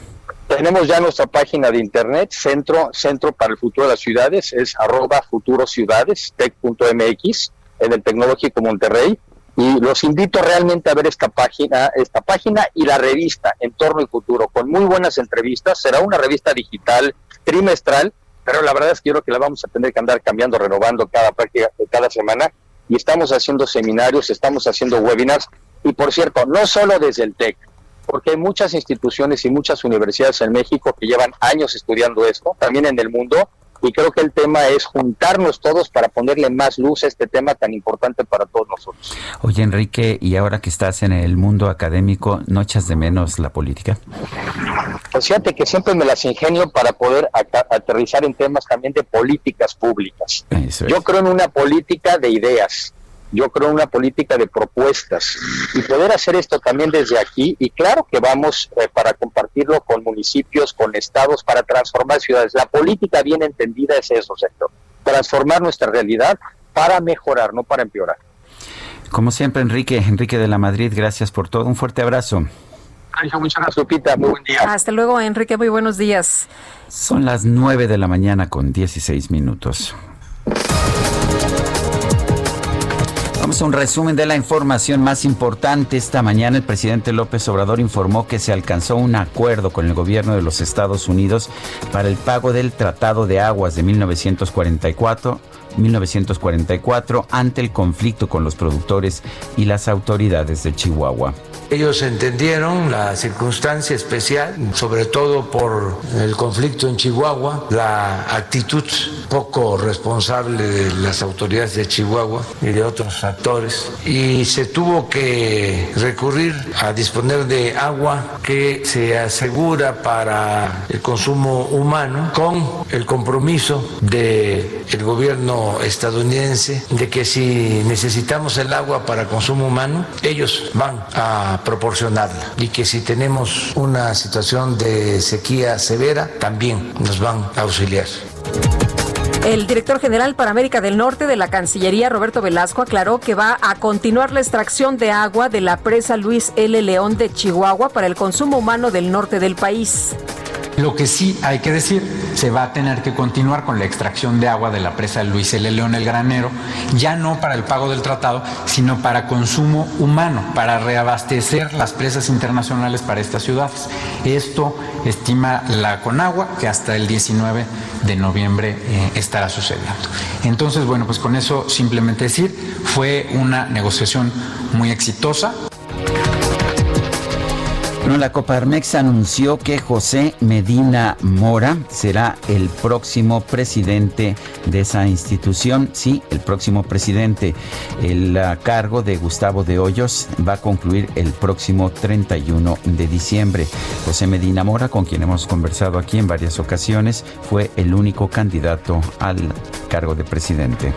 Tenemos ya nuestra página de internet, Centro, Centro para el Futuro de las Ciudades, es arroba futurociudades, tech.mx, en el Tecnológico Monterrey. Y los invito realmente a ver esta página, esta página y la revista Entorno y Futuro, con muy buenas entrevistas. Será una revista digital trimestral pero la verdad es que yo creo que la vamos a tener que andar cambiando, renovando cada práctica, cada semana. Y estamos haciendo seminarios, estamos haciendo webinars. Y por cierto, no solo desde el TEC, porque hay muchas instituciones y muchas universidades en México que llevan años estudiando esto, también en el mundo, y creo que el tema es juntarnos todos para ponerle más luz a este tema tan importante para todos nosotros. Oye, Enrique, y ahora que estás en el mundo académico, ¿no echas de menos la política? Pues fíjate que siempre me las ingenio para poder aterrizar en temas también de políticas públicas. Yo creo en una política de ideas, yo creo en una política de propuestas y poder hacer esto también desde aquí y claro que vamos eh, para compartirlo con municipios, con estados, para transformar ciudades. La política bien entendida es eso, sector, transformar nuestra realidad para mejorar, no para empeorar. Como siempre, Enrique, Enrique de la Madrid, gracias por todo. Un fuerte abrazo. muchas gracias, Lupita. Muy buen día. Hasta luego, Enrique. Muy buenos días. Son las 9 de la mañana con 16 minutos. Vamos un resumen de la información más importante. Esta mañana el presidente López Obrador informó que se alcanzó un acuerdo con el gobierno de los Estados Unidos para el pago del Tratado de Aguas de 1944 1944 ante el conflicto con los productores y las autoridades de Chihuahua. Ellos entendieron la circunstancia especial, sobre todo por el conflicto en Chihuahua, la actitud poco responsable de las autoridades de Chihuahua y de otros actores, y se tuvo que recurrir a disponer de agua que se asegura para el consumo humano con el compromiso del el gobierno estadounidense de que si necesitamos el agua para consumo humano, ellos van a proporcionarla y que si tenemos una situación de sequía severa, también nos van a auxiliar. El director general para América del Norte de la Cancillería, Roberto Velasco, aclaró que va a continuar la extracción de agua de la presa Luis L. León de Chihuahua para el consumo humano del norte del país. Lo que sí hay que decir, se va a tener que continuar con la extracción de agua de la presa Luis L. León el Granero, ya no para el pago del tratado, sino para consumo humano, para reabastecer las presas internacionales para estas ciudades. Esto estima la Conagua que hasta el 19 de noviembre eh, estará sucediendo. Entonces, bueno, pues con eso simplemente decir, fue una negociación muy exitosa. Bueno, la Coparmex anunció que José Medina Mora será el próximo presidente de esa institución. Sí, el próximo presidente. El uh, cargo de Gustavo de Hoyos va a concluir el próximo 31 de diciembre. José Medina Mora, con quien hemos conversado aquí en varias ocasiones, fue el único candidato al cargo de presidente.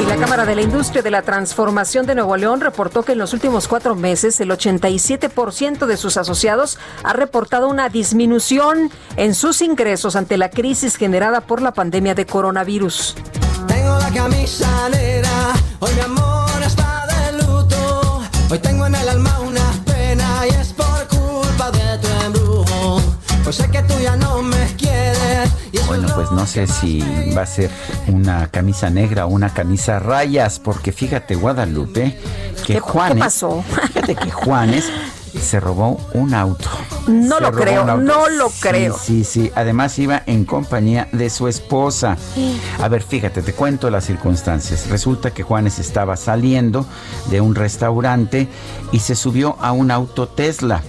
Y la Cámara de la Industria de la Transformación de Nuevo León reportó que en los últimos cuatro meses el 87% de sus asociados ha reportado una disminución en sus ingresos ante la crisis generada por la pandemia de coronavirus. Tengo la camisa negra, hoy mi amor está de luto. Hoy tengo en el alma una pena y es por culpa de tu embrujo. Pues sé que tú ya no me quieres. Bueno, pues no sé si va a ser una camisa negra o una camisa a rayas, porque fíjate, Guadalupe, que ¿Qué, Juanes. ¿Qué pasó? Fíjate que Juanes se robó un auto. No Se lo creo, no lo Sí, creo. Sí, sí, Además iba en compañía de su esposa. A ver, fíjate, te cuento las circunstancias. Resulta que Juanes estaba saliendo de un restaurante y se subió a un auto Tesla.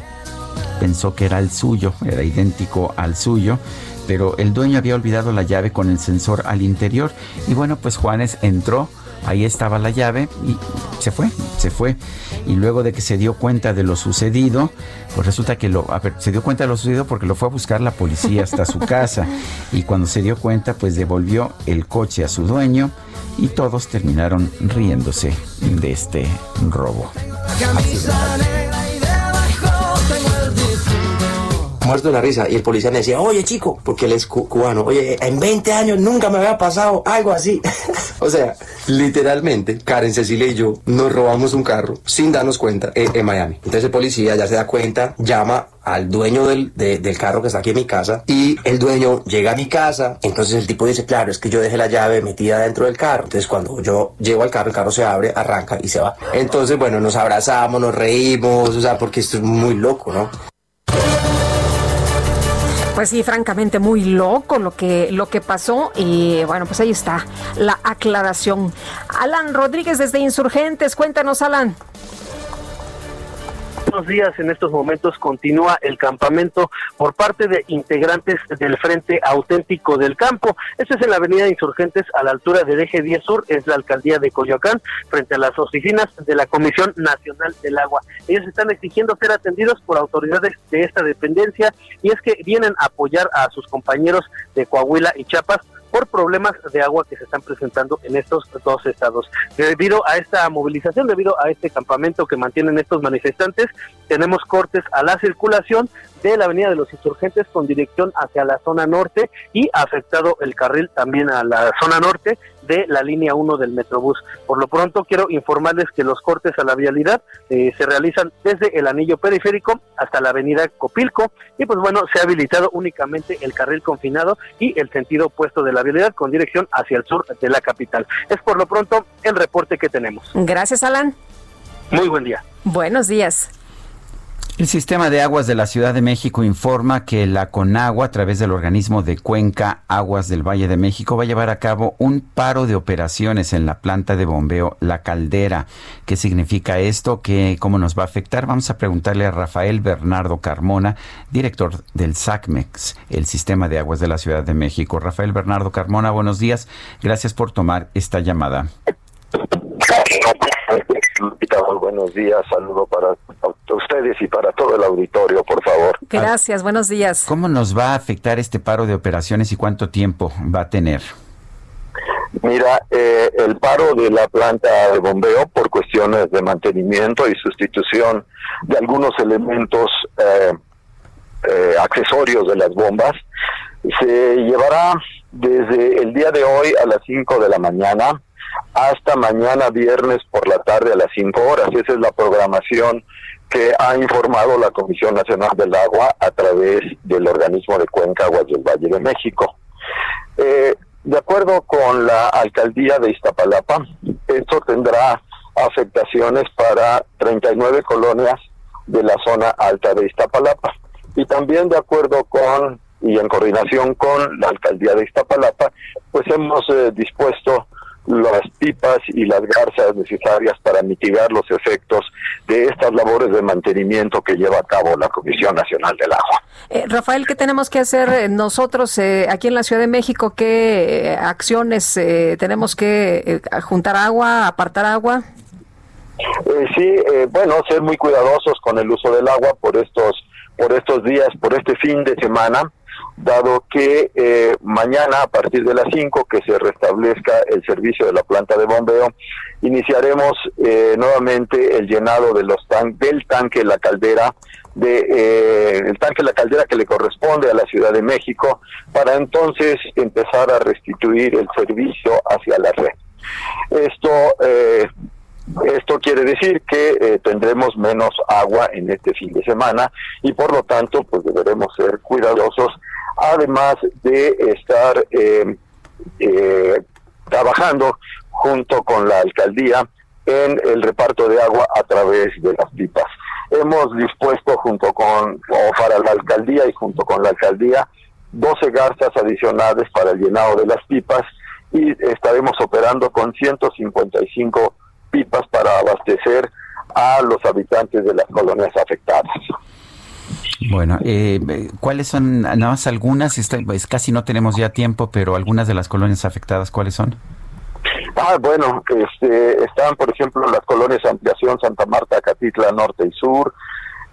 Pensó que era el suyo, era idéntico al suyo, pero el dueño había olvidado la llave con el sensor al interior. Y bueno, pues Juanes entró, ahí estaba la llave y se fue, se fue. Y luego de que se dio cuenta de lo sucedido, pues resulta que lo, a ver, se dio cuenta de lo sucedido porque lo fue a buscar la policía hasta su casa. Y cuando se dio cuenta, pues devolvió el coche a su dueño y todos terminaron riéndose de este robo. Camisa muerto de la risa. Y el policía me decía, oye chico, porque él es cu- cubano, oye, en 20 años nunca me había pasado algo así. o sea, literalmente, Karen, Cecilia y yo nos robamos un carro sin darnos cuenta eh, en Miami. Entonces el policía ya se da cuenta, llama al dueño del, de- del carro que está aquí en mi casa y el dueño llega a mi casa. Entonces el tipo dice, claro, es que yo dejé la llave metida dentro del carro. Entonces cuando yo llego al carro, el carro se abre, arranca y se va. Entonces, bueno, nos abrazamos, nos reímos, o sea, porque esto es muy loco, ¿no? Pues sí, francamente muy loco lo que lo que pasó y bueno, pues ahí está la aclaración. Alan Rodríguez desde Insurgentes, cuéntanos Alan. Días. En estos momentos continúa el campamento por parte de integrantes del Frente Auténtico del Campo. Este es en la Avenida Insurgentes a la altura del Eje 10 Sur, es la alcaldía de Coyoacán, frente a las oficinas de la Comisión Nacional del Agua. Ellos están exigiendo ser atendidos por autoridades de esta dependencia y es que vienen a apoyar a sus compañeros de Coahuila y Chiapas por problemas de agua que se están presentando en estos dos estados. Debido a esta movilización, debido a este campamento que mantienen estos manifestantes, tenemos cortes a la circulación de la Avenida de los Insurgentes con dirección hacia la zona norte y afectado el carril también a la zona norte de la línea 1 del Metrobús. Por lo pronto quiero informarles que los cortes a la vialidad eh, se realizan desde el anillo periférico hasta la avenida Copilco y pues bueno, se ha habilitado únicamente el carril confinado y el sentido opuesto de la vialidad con dirección hacia el sur de la capital. Es por lo pronto el reporte que tenemos. Gracias Alan. Muy buen día. Buenos días. El sistema de aguas de la Ciudad de México informa que la Conagua, a través del organismo de Cuenca Aguas del Valle de México, va a llevar a cabo un paro de operaciones en la planta de bombeo La Caldera. ¿Qué significa esto? ¿Qué, ¿Cómo nos va a afectar? Vamos a preguntarle a Rafael Bernardo Carmona, director del SACMEX, el sistema de aguas de la Ciudad de México. Rafael Bernardo Carmona, buenos días. Gracias por tomar esta llamada. Buenos días. Saludo para ustedes y para todo el auditorio, por favor. Gracias, buenos días. ¿Cómo nos va a afectar este paro de operaciones y cuánto tiempo va a tener? Mira, eh, el paro de la planta de bombeo por cuestiones de mantenimiento y sustitución de algunos elementos eh, eh, accesorios de las bombas se llevará desde el día de hoy a las 5 de la mañana hasta mañana viernes por la tarde a las 5 horas. Esa es la programación que ha informado la Comisión Nacional del Agua a través del organismo de Cuenca Aguas del Valle de México. Eh, de acuerdo con la alcaldía de Iztapalapa, esto tendrá afectaciones para 39 colonias de la zona alta de Iztapalapa. Y también de acuerdo con y en coordinación con la alcaldía de Iztapalapa, pues hemos eh, dispuesto las pipas y las garzas necesarias para mitigar los efectos de estas labores de mantenimiento que lleva a cabo la Comisión Nacional del Agua. Eh, Rafael, ¿qué tenemos que hacer eh, nosotros eh, aquí en la Ciudad de México? ¿Qué acciones tenemos que juntar agua, apartar agua? sí, bueno, ser muy cuidadosos con el uso del agua por estos por estos días, por este fin de semana dado que eh, mañana a partir de las 5 que se restablezca el servicio de la planta de bombeo, iniciaremos eh, nuevamente el llenado de los tan del tanque La Caldera, de, eh, el tanque La Caldera que le corresponde a la Ciudad de México, para entonces empezar a restituir el servicio hacia la red. Esto esto quiere decir que tendremos menos agua en este fin de semana y por lo tanto pues deberemos ser cuidadosos además de estar eh, eh, trabajando junto con la alcaldía en el reparto de agua a través de las pipas. Hemos dispuesto junto con, o para la alcaldía y junto con la alcaldía, 12 garzas adicionales para el llenado de las pipas y estaremos operando con 155 pipas para abastecer a los habitantes de las colonias afectadas. Bueno, eh, ¿cuáles son, nada más algunas, pues casi no tenemos ya tiempo, pero algunas de las colonias afectadas, ¿cuáles son? Ah, bueno, este, están, por ejemplo, las colonias Ampliación, Santa Marta, Catitla, Norte y Sur,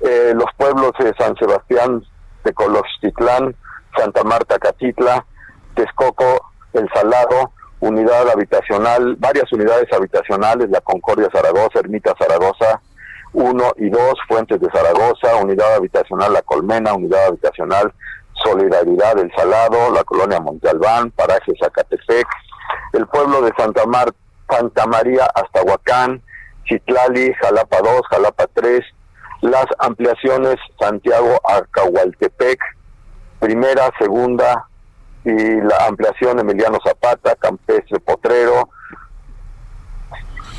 eh, los pueblos de San Sebastián, de Colostitlán, Santa Marta, Catitla, Texcoco, El Salado, unidad habitacional, varias unidades habitacionales, la Concordia Zaragoza, Ermita Zaragoza, 1 y 2, Fuentes de Zaragoza, Unidad Habitacional La Colmena, Unidad Habitacional Solidaridad del Salado, la colonia Monte Albán, Paraje Zacatepec, el pueblo de Santa, Mar Santa María Huacán, Chitlali, Jalapa 2, Jalapa 3, las ampliaciones Santiago Acahualtepec, primera, segunda y la ampliación Emiliano Zapata, Campestre Potrero,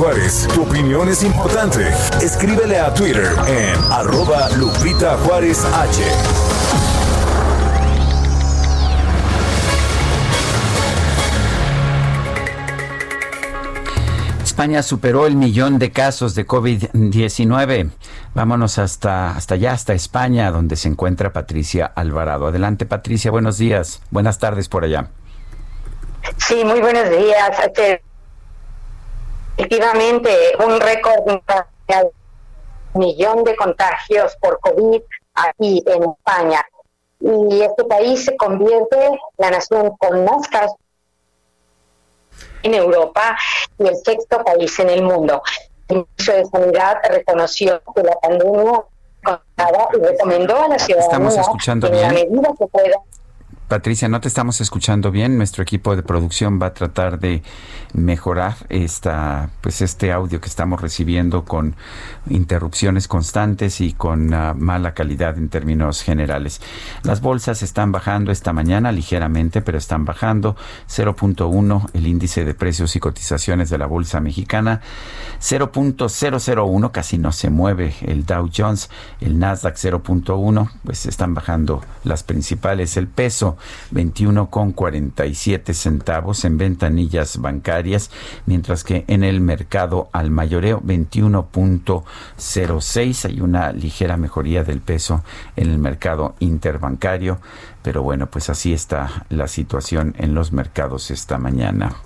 Juárez. Tu opinión es importante. Escríbele a Twitter en arroba Lupita Juárez H. España superó el millón de casos de COVID-19. Vámonos hasta, hasta allá, hasta España, donde se encuentra Patricia Alvarado. Adelante, Patricia, buenos días. Buenas tardes por allá. Sí, muy buenos días. Efectivamente un récord millón de contagios por COVID aquí en España. Y este país se convierte en la nación con más casos en Europa y el sexto país en el mundo. El Ministro de Sanidad reconoció que la pandemia y recomendó a la ciudadanía Estamos escuchando en la medida que pueda Patricia, no te estamos escuchando bien. Nuestro equipo de producción va a tratar de mejorar esta, pues este audio que estamos recibiendo con interrupciones constantes y con uh, mala calidad en términos generales. Las bolsas están bajando esta mañana ligeramente, pero están bajando 0.1 el índice de precios y cotizaciones de la bolsa mexicana, 0.001 casi no se mueve el Dow Jones, el Nasdaq 0.1, pues están bajando las principales, el peso 21,47 centavos en ventanillas bancarias, mientras que en el mercado al mayoreo 21.06. Hay una ligera mejoría del peso en el mercado interbancario, pero bueno, pues así está la situación en los mercados esta mañana.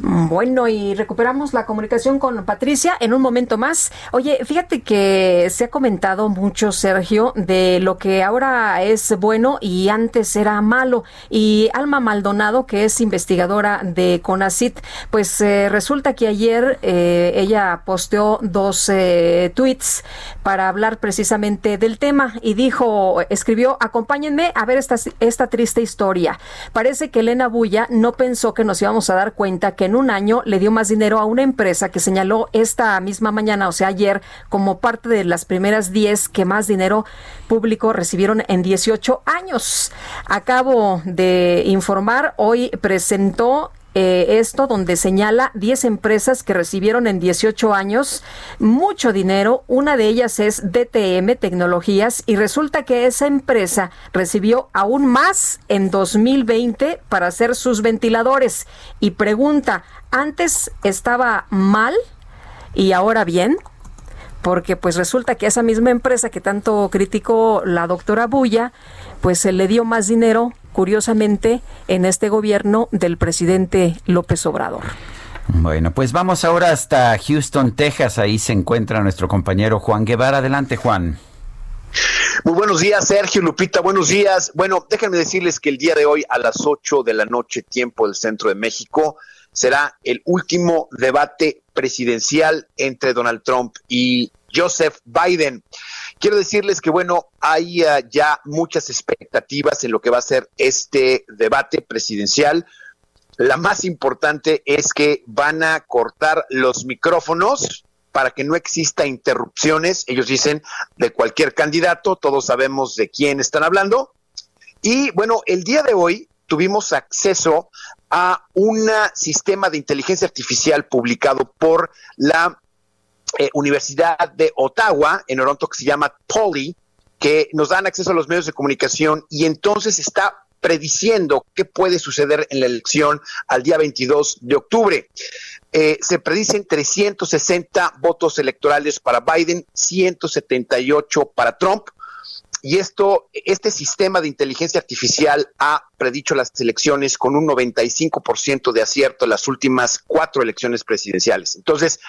Bueno, y recuperamos la comunicación con Patricia en un momento más. Oye, fíjate que se ha comentado mucho, Sergio, de lo que ahora es bueno y antes era malo. Y Alma Maldonado, que es investigadora de CONACIT, pues eh, resulta que ayer eh, ella posteó dos eh, tweets para hablar precisamente del tema y dijo, escribió, acompáñenme a ver esta, esta triste historia. Parece que Elena Bulla no pensó que nos íbamos a dar cuenta que en un año le dio más dinero a una empresa que señaló esta misma mañana, o sea, ayer, como parte de las primeras 10 que más dinero público recibieron en 18 años. Acabo de informar, hoy presentó eh, esto donde señala 10 empresas que recibieron en 18 años mucho dinero. Una de ellas es DTM Tecnologías y resulta que esa empresa recibió aún más en 2020 para hacer sus ventiladores. Y pregunta, ¿antes estaba mal y ahora bien? porque pues resulta que esa misma empresa que tanto criticó la doctora Bulla, pues se le dio más dinero, curiosamente, en este gobierno del presidente López Obrador. Bueno, pues vamos ahora hasta Houston, Texas. Ahí se encuentra nuestro compañero Juan Guevara. Adelante, Juan. Muy buenos días, Sergio Lupita. Buenos días. Bueno, déjenme decirles que el día de hoy a las 8 de la noche, tiempo del centro de México, será el último debate presidencial entre Donald Trump y Joseph Biden. Quiero decirles que, bueno, hay uh, ya muchas expectativas en lo que va a ser este debate presidencial. La más importante es que van a cortar los micrófonos para que no exista interrupciones, ellos dicen, de cualquier candidato, todos sabemos de quién están hablando. Y bueno, el día de hoy tuvimos acceso a un sistema de inteligencia artificial publicado por la eh, Universidad de Ottawa, en Toronto, que se llama Poly, que nos dan acceso a los medios de comunicación y entonces está prediciendo qué puede suceder en la elección al día 22 de octubre. Eh, se predicen 360 votos electorales para Biden, 178 para Trump. Y esto, este sistema de inteligencia artificial ha predicho las elecciones con un 95% de acierto en las últimas cuatro elecciones presidenciales. Entonces,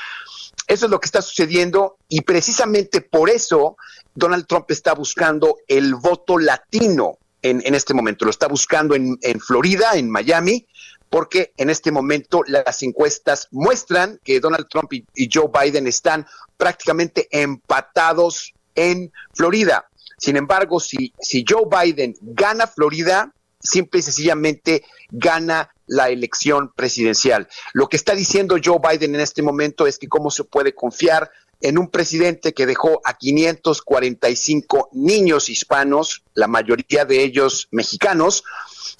eso es lo que está sucediendo y precisamente por eso Donald Trump está buscando el voto latino en, en este momento. Lo está buscando en, en Florida, en Miami, porque en este momento las encuestas muestran que Donald Trump y, Joe Biden están prácticamente empatados en Florida. Sin embargo, si, si Joe Biden gana Florida, simple y sencillamente gana la elección presidencial. Lo que está diciendo Joe Biden en este momento es que cómo se puede confiar en un presidente que dejó a 545 niños hispanos, la mayoría de ellos mexicanos,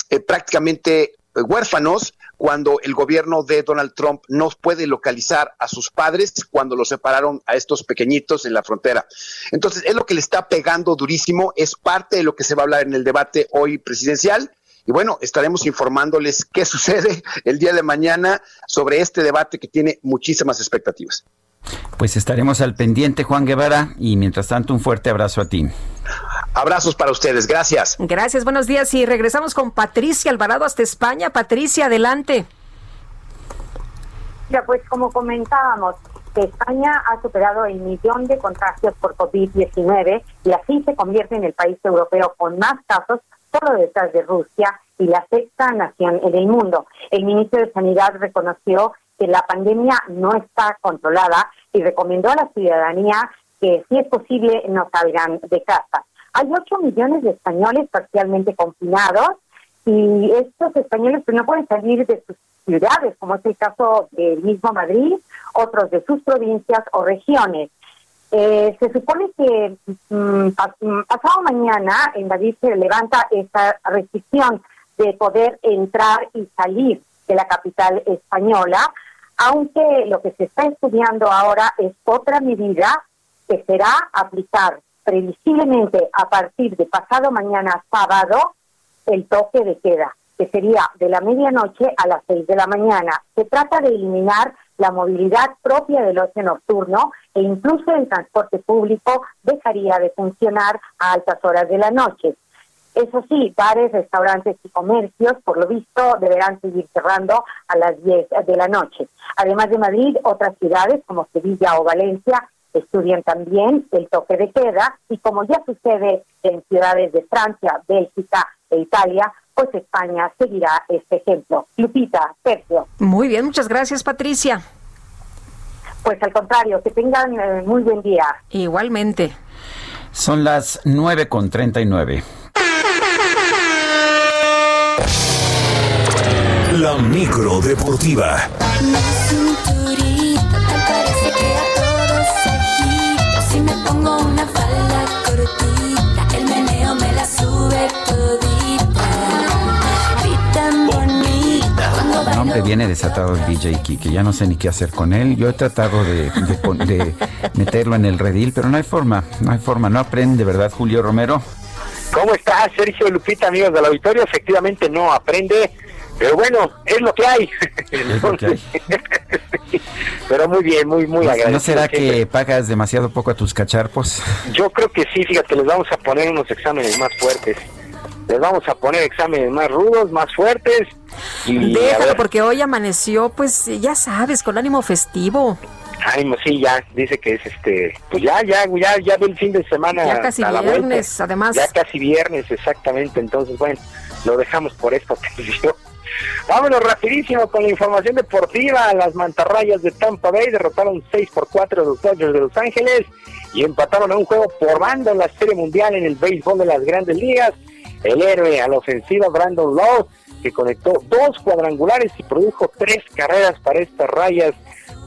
eh, prácticamente huérfanos, cuando el gobierno de Donald Trump no puede localizar a sus padres cuando los separaron a estos pequeñitos en la frontera. Entonces, es lo que le está pegando durísimo, es parte de lo que se va a hablar en el debate hoy presidencial. Y bueno, estaremos informándoles qué sucede el día de mañana sobre este debate que tiene muchísimas expectativas. Pues estaremos al pendiente, Juan Guevara, y mientras tanto un fuerte abrazo a ti. Abrazos para ustedes, gracias. Gracias, buenos días y regresamos con Patricia Alvarado hasta España. Patricia, adelante. Ya, pues como comentábamos, España ha superado el millón de contagios por COVID-19 y así se convierte en el país europeo con más casos, solo detrás de Rusia y la sexta nación en el mundo. El ministro de Sanidad reconoció que la pandemia no está controlada y recomendó a la ciudadanía que si es posible no salgan de casa. Hay 8 millones de españoles parcialmente confinados y estos españoles no pueden salir de sus ciudades, como es el caso del mismo Madrid, otros de sus provincias o regiones. Eh, se supone que mm, mm, pasado mañana en Madrid se levanta esta restricción de poder entrar y salir de la capital española, aunque lo que se está estudiando ahora es otra medida que será aplicar previsiblemente a partir de pasado mañana sábado el toque de queda, que sería de la medianoche a las seis de la mañana. Se trata de eliminar la movilidad propia del ocio nocturno e incluso el transporte público dejaría de funcionar a altas horas de la noche. Eso sí, bares, restaurantes y comercios, por lo visto, deberán seguir cerrando a las 10 de la noche. Además de Madrid, otras ciudades como Sevilla o Valencia estudian también el toque de queda y como ya sucede en ciudades de Francia, Bélgica e Italia, pues España seguirá este ejemplo. Lupita, Sergio. Muy bien, muchas gracias Patricia. Pues al contrario, que tengan eh, muy buen día. Igualmente. Son las La micro deportiva. hombre viene desatado el DJ Kike, ya no sé ni qué hacer con él. Yo he tratado de, de, meterlo en el redil, pero no hay forma, no hay forma, no aprende, ¿verdad, Julio Romero? ¿Cómo está Sergio Lupita, amigos del auditorio? Efectivamente no aprende, pero bueno, es lo que hay. pero muy bien, muy, muy agradecido. ¿No será que pagas demasiado poco a tus cacharpos? Yo creo que sí, fíjate, les vamos a poner unos exámenes más fuertes les vamos a poner exámenes más rudos, más fuertes. Y Déjalo, porque hoy amaneció, pues ya sabes, con ánimo festivo. Ánimo, sí, ya, dice que es este, pues ya, ya, ya, ya el fin de semana. Ya casi viernes, además. Ya casi viernes, exactamente, entonces, bueno, lo dejamos por esto. Vámonos rapidísimo con la información deportiva. Las mantarrayas de Tampa Bay derrotaron 6 por 4 a los Dodgers de Los Ángeles y empataron a un juego por bando en la Serie Mundial en el béisbol de las grandes ligas. El héroe a la ofensiva Brandon Lowe, que conectó dos cuadrangulares y produjo tres carreras para estas rayas.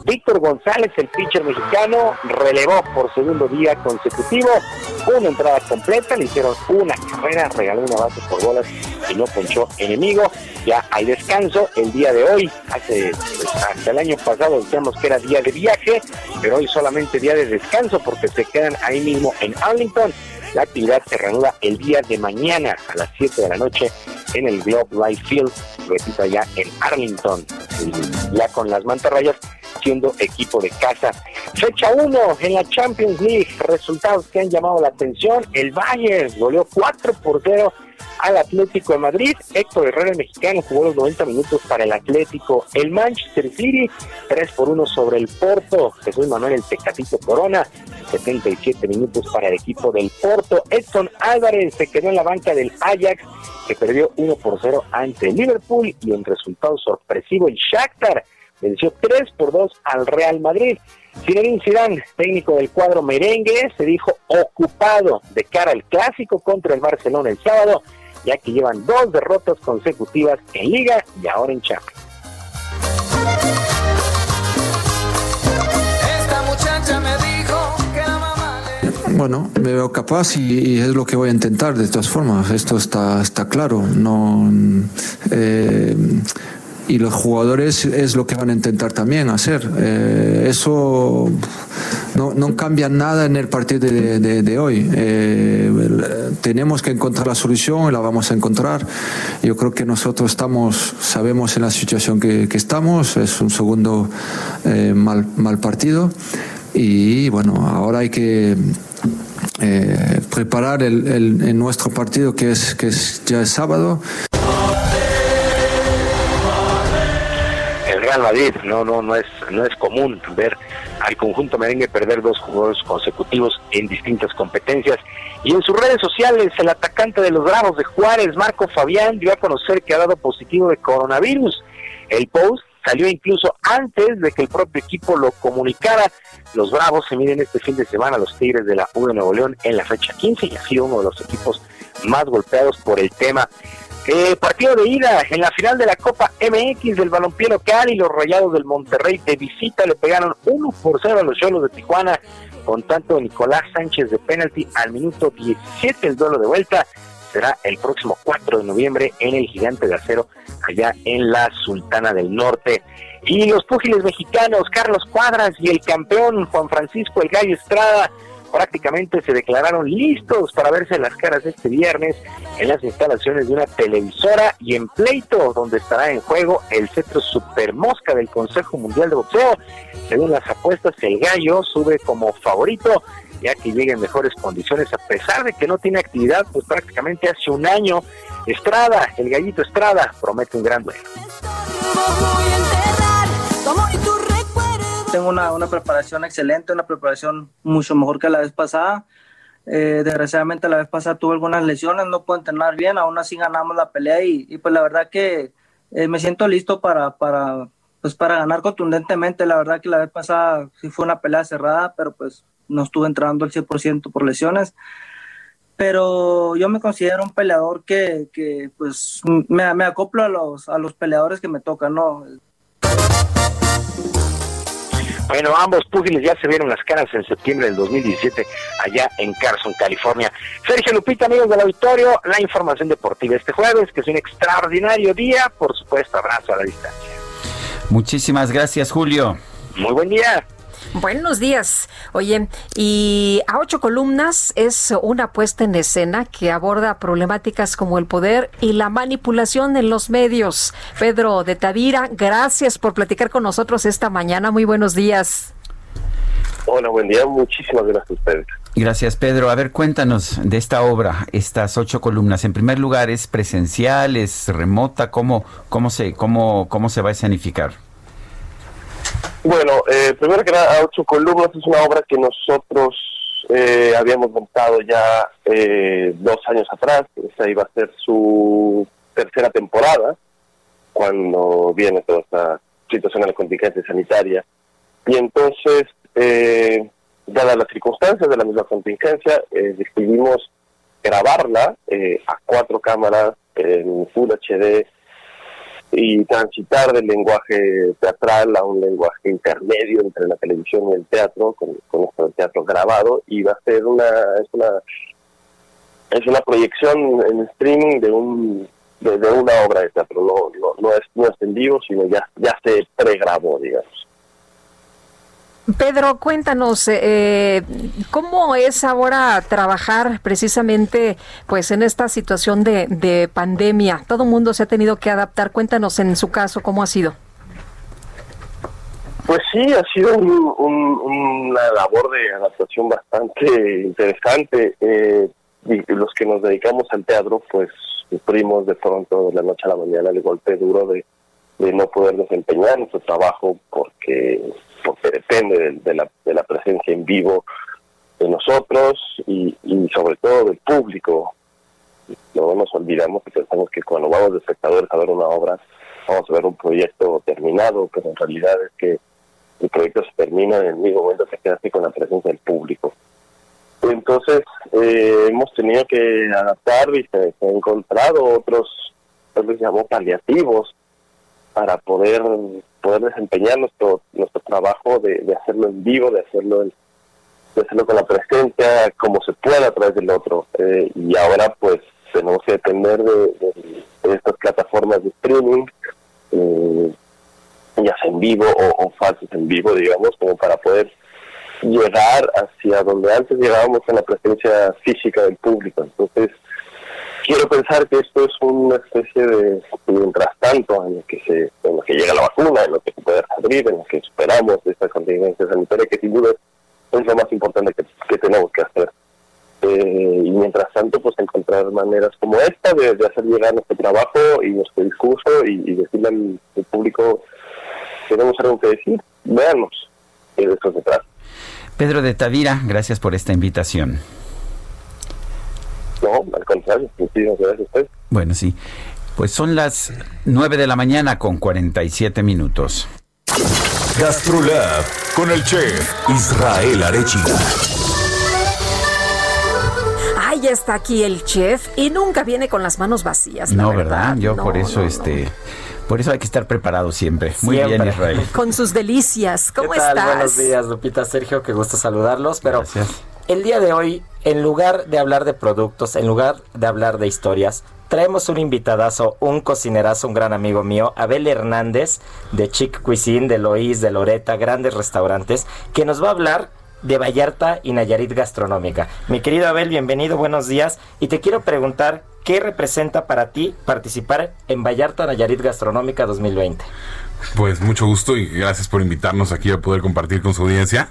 Víctor González, el pitcher mexicano, relevó por segundo día consecutivo, una entrada completa, le hicieron una carrera, regaló una base por bolas y no ponchó enemigo. Ya hay descanso el día de hoy, hace pues, hasta el año pasado decíamos que era día de viaje, pero hoy solamente día de descanso porque se quedan ahí mismo en Arlington la actividad se reanuda el día de mañana a las 7 de la noche en el Globe Life Field, repito, allá en Arlington, ya con las mantarrayas siendo equipo de casa. Fecha 1 en la Champions League, resultados que han llamado la atención. El Bayern goleó 4 por 0 al Atlético de Madrid. Héctor Herrera, mexicano, jugó los 90 minutos para el Atlético. El Manchester City, 3 por 1 sobre el Porto. Jesús Manuel el Tecatito Corona, 77 minutos para el equipo del Porto. Edson Álvarez se quedó en la banca del Ajax, que perdió 1 por 0 ante el Liverpool. Y en resultado sorpresivo, el Shakhtar venció 3 por 2 al Real Madrid. Zinedine Zidane, técnico del cuadro merengue, se dijo ocupado de cara al clásico contra el Barcelona el sábado ya que llevan dos derrotas consecutivas en Liga y ahora en Champions. Bueno, me veo capaz y, es lo que voy a intentar de todas formas. Esto está, está claro. No, eh, y los jugadores es lo que van a intentar también hacer. Eh, eso no, no, cambia nada en el partido de, hoy. Eh, tenemos que encontrar la solución y la vamos a encontrar. Yo creo que nosotros estamos, sabemos en la situación que, estamos, es un segundo eh, mal, mal partido y bueno, ahora hay que preparar el, el, nuestro partido que es, que es ya es sábado. Real Madrid. No, no, no es, no es común ver al conjunto merengue perder dos jugadores consecutivos en distintas competencias. Y en sus redes sociales, el atacante de los Bravos de Juárez, Marco Fabián, dio a conocer que ha dado positivo de coronavirus. El post salió incluso antes de que el propio equipo lo comunicara. Los Bravos se miden este fin de semana a los Tigres de la U de Nuevo León en la fecha 15 y ha sido uno de los equipos más golpeados por el tema. Eh, partido de ida en la final de la Copa MX del balompié local y los Rayados del Monterrey de visita le pegaron 1 por 0 a los Cholos de Tijuana con tanto Nicolás Sánchez de penalti al minuto 17 el duelo de vuelta será el próximo 4 de noviembre en el Gigante de Acero allá en la Sultana del Norte. Y los púgiles mexicanos Carlos Cuadras y el campeón Juan Francisco El Gallo Estrada prácticamente se declararon listos para verse las caras este viernes en las instalaciones de una televisora y en pleito donde estará en juego el cetro super mosca del Consejo Mundial de Boxeo. Según las apuestas, el gallo sube como favorito ya que llega en mejores condiciones a pesar de que no tiene actividad pues prácticamente hace un año. Estrada, el gallito Estrada, promete un gran duelo. Tengo una, una preparación excelente, una preparación mucho mejor que la vez pasada. Eh, desgraciadamente la vez pasada tuve algunas lesiones, no puedo entrenar bien, aún así ganamos la pelea y, y pues la verdad que eh, me siento listo para, para, pues para ganar contundentemente. La verdad que la vez pasada sí fue una pelea cerrada, pero pues no estuve entrando al 100% por lesiones. Pero yo me considero un peleador que, que pues me, me, acoplo a los, a los peleadores que me tocan, ¿no? Bueno, ambos púgiles ya se vieron las caras en septiembre del 2017 allá en Carson, California. Sergio Lupita, amigos del auditorio, la información deportiva este jueves, que es un extraordinario día. Por supuesto, abrazo a la distancia. Muchísimas gracias, Julio. Muy buen día. Buenos días. Oye, y a ocho columnas es una puesta en escena que aborda problemáticas como el poder y la manipulación en los medios. Pedro de Tavira, gracias por platicar con nosotros esta mañana. Muy buenos días. Hola, buen día. Muchísimas gracias, Pedro. Gracias, Pedro. A ver, cuéntanos de esta obra, estas ocho columnas. En primer lugar, ¿es presencial, es remota? ¿Cómo, cómo, se, cómo, cómo se va a escenificar? Bueno, eh, primero que nada, Ocho Columnas es una obra que nosotros eh, habíamos montado ya eh, dos años atrás. Esta iba a ser su tercera temporada, cuando viene toda esta situación de la contingencia sanitaria. Y entonces, eh, dadas las circunstancias de la misma contingencia, eh, decidimos grabarla eh, a cuatro cámaras en Full HD y transitar del lenguaje teatral a un lenguaje intermedio entre la televisión y el teatro, con, con teatro grabado, y va a ser una, es una, es una proyección en streaming de un de, de una obra de teatro, no, no, no, es, no es en vivo, sino ya, ya se pregrabó, digamos. Pedro, cuéntanos, eh, ¿cómo es ahora trabajar precisamente pues en esta situación de, de pandemia? Todo el mundo se ha tenido que adaptar. Cuéntanos en su caso, ¿cómo ha sido? Pues sí, ha sido un, una labor de adaptación bastante interesante. Eh, y los que nos dedicamos al teatro, pues sufrimos de pronto de la noche a la mañana el golpe duro de, de no poder desempeñar nuestro trabajo porque porque depende de, de, la, de la presencia en vivo de nosotros y, sobre todo del público. No nos olvidamos que pensamos que cuando vamos de espectadores a ver una obra, vamos a ver un proyecto terminado, pero en realidad es que el proyecto se termina en el mismo momento que quedaste con la presencia del público. Entonces, eh, hemos tenido que adaptar y se, se han encontrado otros, tal vez llamó paliativos, para poder poder desempeñar nuestro nuestro trabajo de, de hacerlo en vivo, de hacerlo en, de hacerlo con la presencia, como se pueda a través del otro. Eh, y ahora pues tenemos que depender de, de, estas plataformas de streaming, eh, ya sea en vivo o, o falsos en vivo, digamos, como para poder llegar hacia donde antes llegábamos con la presencia física del público. Entonces, quiero pensar que esto es una especie de mientras tanto en lo que se en lo que llega la vacuna en lo que se puede abrir en lo que superamos esta contingencia sanitaria que sin duda es lo más importante que, tenemos que hacer. Eh, y mientras tanto pues encontrar maneras como esta de, hacer llegar nuestro trabajo y nuestro discurso y, y decirle al, público tenemos algo que decir veamos que de eso Pedro de Tavira gracias por esta invitación no, al contrario, muchísimas gracias a usted. Bueno, sí. Pues son las 9 de la mañana con 47 minutos. GastroLab con el chef Israel Arechiga. Ay, ya está aquí el chef y nunca viene con las manos vacías. la No, ¿verdad? Yo No, por eso, no, no. este, por eso hay que estar preparado siempre. Muy bien. Israel. Con sus delicias. ¿Cómo ¿Qué tal? estás? Buenos días, Lupita, Sergio, qué gusto saludarlos. Pero Gracias. El día de hoy, en lugar de hablar de productos, en lugar de hablar de historias, traemos un invitadazo, un cocinerazo, un gran amigo mío, Abel Hernández, de Chic Cuisine, de Loís, de Loreta, grandes restaurantes, que nos va a hablar de Vallarta y Nayarit Gastronómica. Mi querido Abel, bienvenido, buenos días. Y te quiero preguntar, ¿qué representa para ti participar en Vallarta Nayarit Gastronómica 2020? Pues mucho gusto y gracias por invitarnos aquí a poder compartir con su audiencia.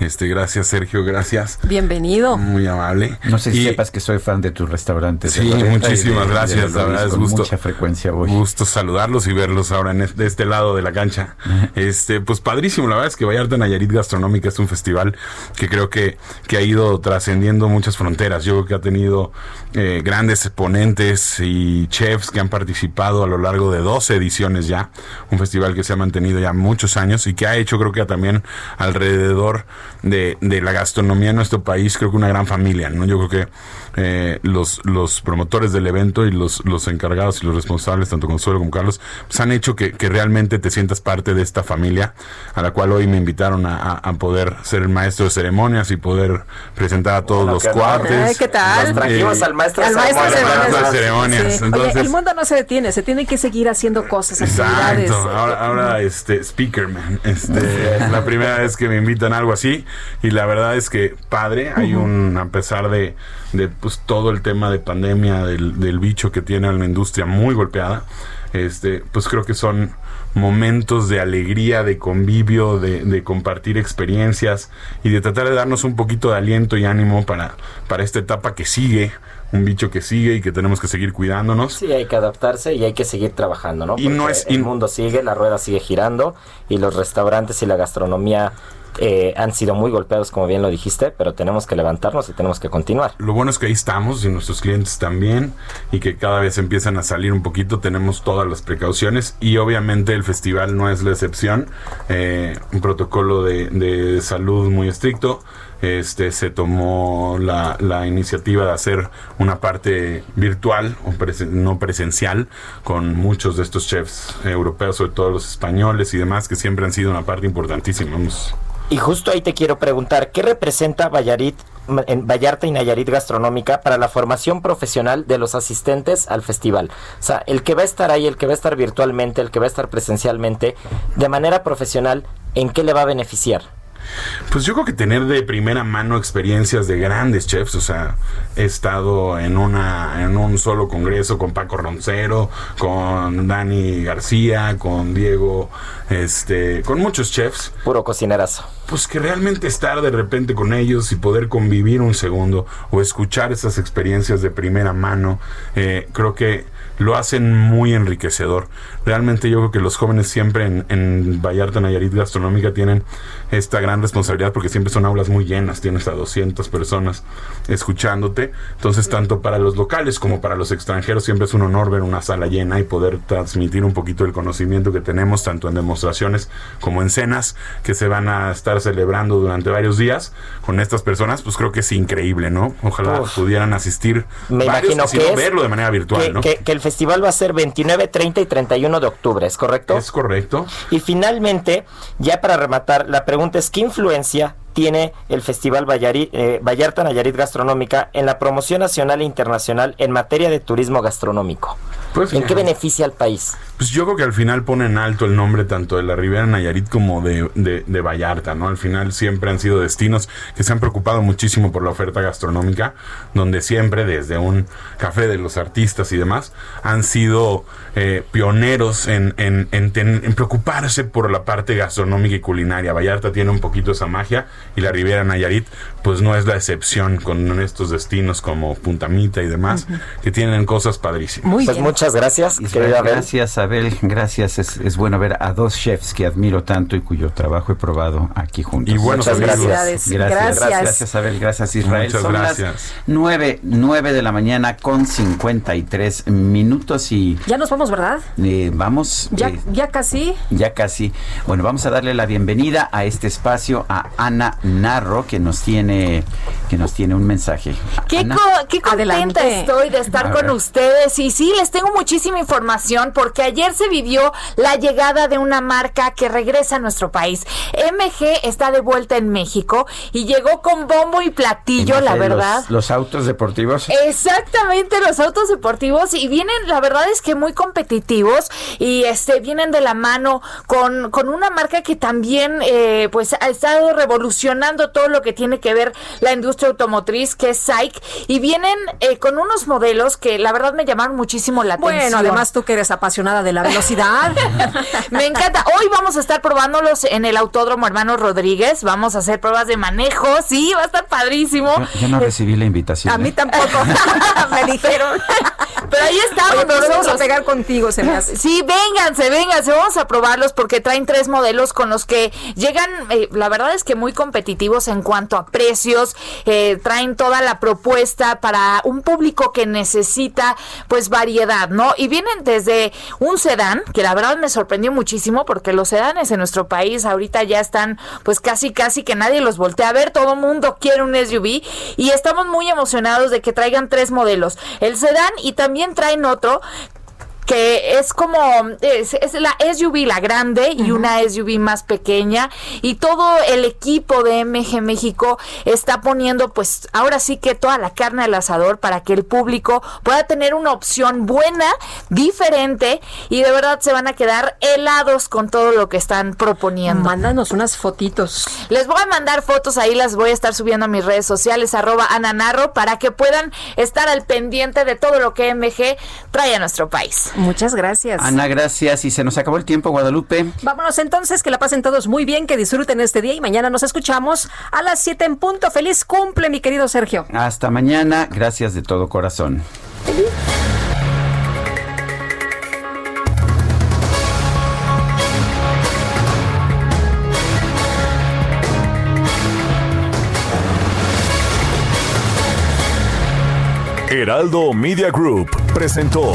Este, gracias Sergio, gracias. Bienvenido. Muy amable. No sé si Y- sepas que soy fan de tus restaurantes. Sí, muchísimas de- de gracias. La verdad es gusto. mucha frecuencia voy. Gusto saludarlos y verlos ahora en es- de este lado de la cancha. Este, pues padrísimo. La verdad es que Vallarta Nayarit Gastronómica es un festival que creo que, que ha ido trascendiendo muchas fronteras. Yo creo que ha tenido eh, grandes exponentes y chefs que han participado a lo largo de 12 ediciones ya. Un festival que se ha mantenido ya muchos años y que ha hecho creo que también alrededor de, de la gastronomía en nuestro país creo que una gran familia. ¿no? Yo creo que eh, los, los promotores del evento y los, los encargados y los responsables, tanto Consuelo como Carlos, pues han hecho que, que realmente te sientas parte de esta familia, a la cual hoy me invitaron a, a- a poder ser el maestro de ceremonias y poder presentar a todos Bueno, los cuates. ¿qué tal? Trajimos Eh, al maestro Al maestro ceremonias. Maestro de ceremonias. Sí. Entonces, Oye, el mundo no se detiene, se tiene que seguir haciendo cosas, actividades. Exacto, ahora, ahora este Speakerman, este es la primera vez que me invitan a algo así. Y la verdad es que padre, hay un a pesar de, de pues todo el tema de pandemia del, del bicho que tiene la industria muy golpeada, este pues creo que son momentos de alegría, de convivio, de, de compartir experiencias y de tratar de darnos un poquito de aliento y ánimo para, para esta etapa que sigue, un bicho que sigue y que tenemos que seguir cuidándonos. Sí, hay que adaptarse y hay que seguir trabajando, ¿no? Y no Porque es- el mundo sigue, la rueda sigue girando y los restaurantes y la gastronomía eh, han sido muy golpeados, como bien lo dijiste, pero tenemos que levantarnos y tenemos que continuar. Lo bueno es que ahí estamos y nuestros clientes también y que cada vez empiezan a salir un poquito, tenemos todas las precauciones y obviamente el festival no es la excepción, Eh, un protocolo de, de salud muy estricto, este se tomó la, la iniciativa de hacer una parte virtual o presen- no presencial con muchos de estos chefs europeos, sobre todo los españoles y demás, que siempre han sido una parte importantísima. Y justo ahí te quiero preguntar, ¿qué representa Vallarit, en Vallarta y Nayarit Gastronómica para la formación profesional de los asistentes al festival? O sea, el que va a estar ahí, el que va a estar virtualmente, el que va a estar presencialmente, de manera profesional, ¿en qué le va a beneficiar? Pues yo creo que tener de primera mano experiencias de grandes chefs, o sea, he estado en una en un solo congreso con Paco Roncero, con Dani García, con Diego, este, con muchos chefs. Puro cocinerazo. Pues que realmente estar de repente con ellos y poder convivir un segundo o escuchar esas experiencias de primera mano, eh, creo que lo hacen muy enriquecedor. Realmente yo creo que los jóvenes siempre en, en Vallarta Nayarit Gastronómica tienen esta gran responsabilidad porque siempre son aulas muy llenas, tienes a 200 personas escuchándote. Entonces, tanto para los locales como para los extranjeros siempre es un honor ver una sala llena y poder transmitir un poquito el conocimiento que tenemos tanto en demostraciones como en cenas que se van a estar celebrando durante varios días con estas personas, pues creo que es increíble, ¿no? Ojalá Uf. pudieran asistir Me varios, imagino que verlo de manera virtual, que, ¿no? que- que el festival va a ser 29, 30 y 31 de octubre, ¿es correcto? Es correcto. Y finalmente, ya para rematar, la pregunta es, ¿qué influencia tiene el Festival Vallari- eh, Vallarta Nayarit Gastronómica en la promoción nacional e internacional en materia de turismo gastronómico? Pues, ¿En qué beneficia al país? Pues yo creo que al final pone en alto el nombre tanto de la Ribera Nayarit como de, de, de Vallarta, ¿no? Al final siempre han sido destinos que se han preocupado muchísimo por la oferta gastronómica, donde siempre, desde un café de los artistas y demás, han sido eh, pioneros en, en, en preocuparse por la parte gastronómica y culinaria. Vallarta tiene un poquito esa magia y la Riviera Nayarit, pues no es la excepción con estos destinos como Puntamita y demás, que tienen cosas padrísimas. Muy pues muchas gracias. Israel, gracias, Abel. Gracias. Es, es, bueno ver a dos chefs que admiro tanto y cuyo trabajo he probado aquí juntos. Y buenos muchas gracias. Gracias. Gracias. Abel. Gracias, Israel. Muchas Son gracias. Las 9, 9 de la mañana con 53 minutos y... Ya nos vamos, ¿verdad? Eh, vamos. Ya, eh, ya casi. ya casi. Bueno, vamos a darle la bienvenida a este espacio a Ana Narro, que nos tiene, que nos tiene un mensaje. Qué, co- qué contenta Adelante. estoy de estar A con ver. ustedes. Y sí, les tengo muchísima información porque ayer se vivió la llegada de una marca que regresa a nuestro país. MG está de vuelta en México y llegó con bombo y platillo, la Los- verdad. Los, autos deportivos. Exactamente, los autos deportivos y vienen, la verdad es que muy competitivos y este vienen de la mano con, con una marca que también eh, pues ha estado revolucionando todo lo que tiene que ver la industria automotriz, que es SAIC, y vienen eh, con unos modelos que la verdad me llamaron muchísimo la atención. Bueno, además tú que eres apasionada de la velocidad. Me encanta. Hoy vamos a estar probándolos en el Autódromo Hermano Rodríguez. Vamos a hacer pruebas de manejo. Sí, va a estar padrísimo. Yo, yo no recibí la invitación. A mí ¿eh? tampoco. me dijeron. Pero ahí estamos. Oye, pero nos vamos a pegar contigo, se me hace. Sí, vénganse, vénganse, vamos a probarlos porque traen tres modelos con los que llegan, eh, la verdad es que muy competitivos en cuanto a precios, eh, traen toda la propuesta para un público que necesita pues variedad, ¿no? Y vienen desde un sedán, que la verdad me sorprendió muchísimo porque los sedanes en nuestro país ahorita ya están pues casi casi que nadie los voltea a ver, todo mundo quiere un SUV y estamos muy emocionados de que traigan tres modelos, el sedán y también traen otro que es como es, es la SUV la grande y una SUV más pequeña y todo el equipo de MG México está poniendo pues ahora sí que toda la carne al asador para que el público pueda tener una opción buena, diferente y de verdad se van a quedar helados con todo lo que están proponiendo. Mándanos unas fotitos. Les voy a mandar fotos, ahí las voy a estar subiendo a mis redes sociales, arroba ananarro, para que puedan estar al pendiente de todo lo que MG trae a nuestro país. Muchas gracias. Ana, gracias. Y se nos acabó el tiempo, Guadalupe. Vámonos entonces, que la pasen todos muy bien, que disfruten este día y mañana nos escuchamos a las 7 en punto. Feliz cumple, mi querido Sergio. Hasta mañana. Gracias de todo corazón. Heraldo Media Group presentó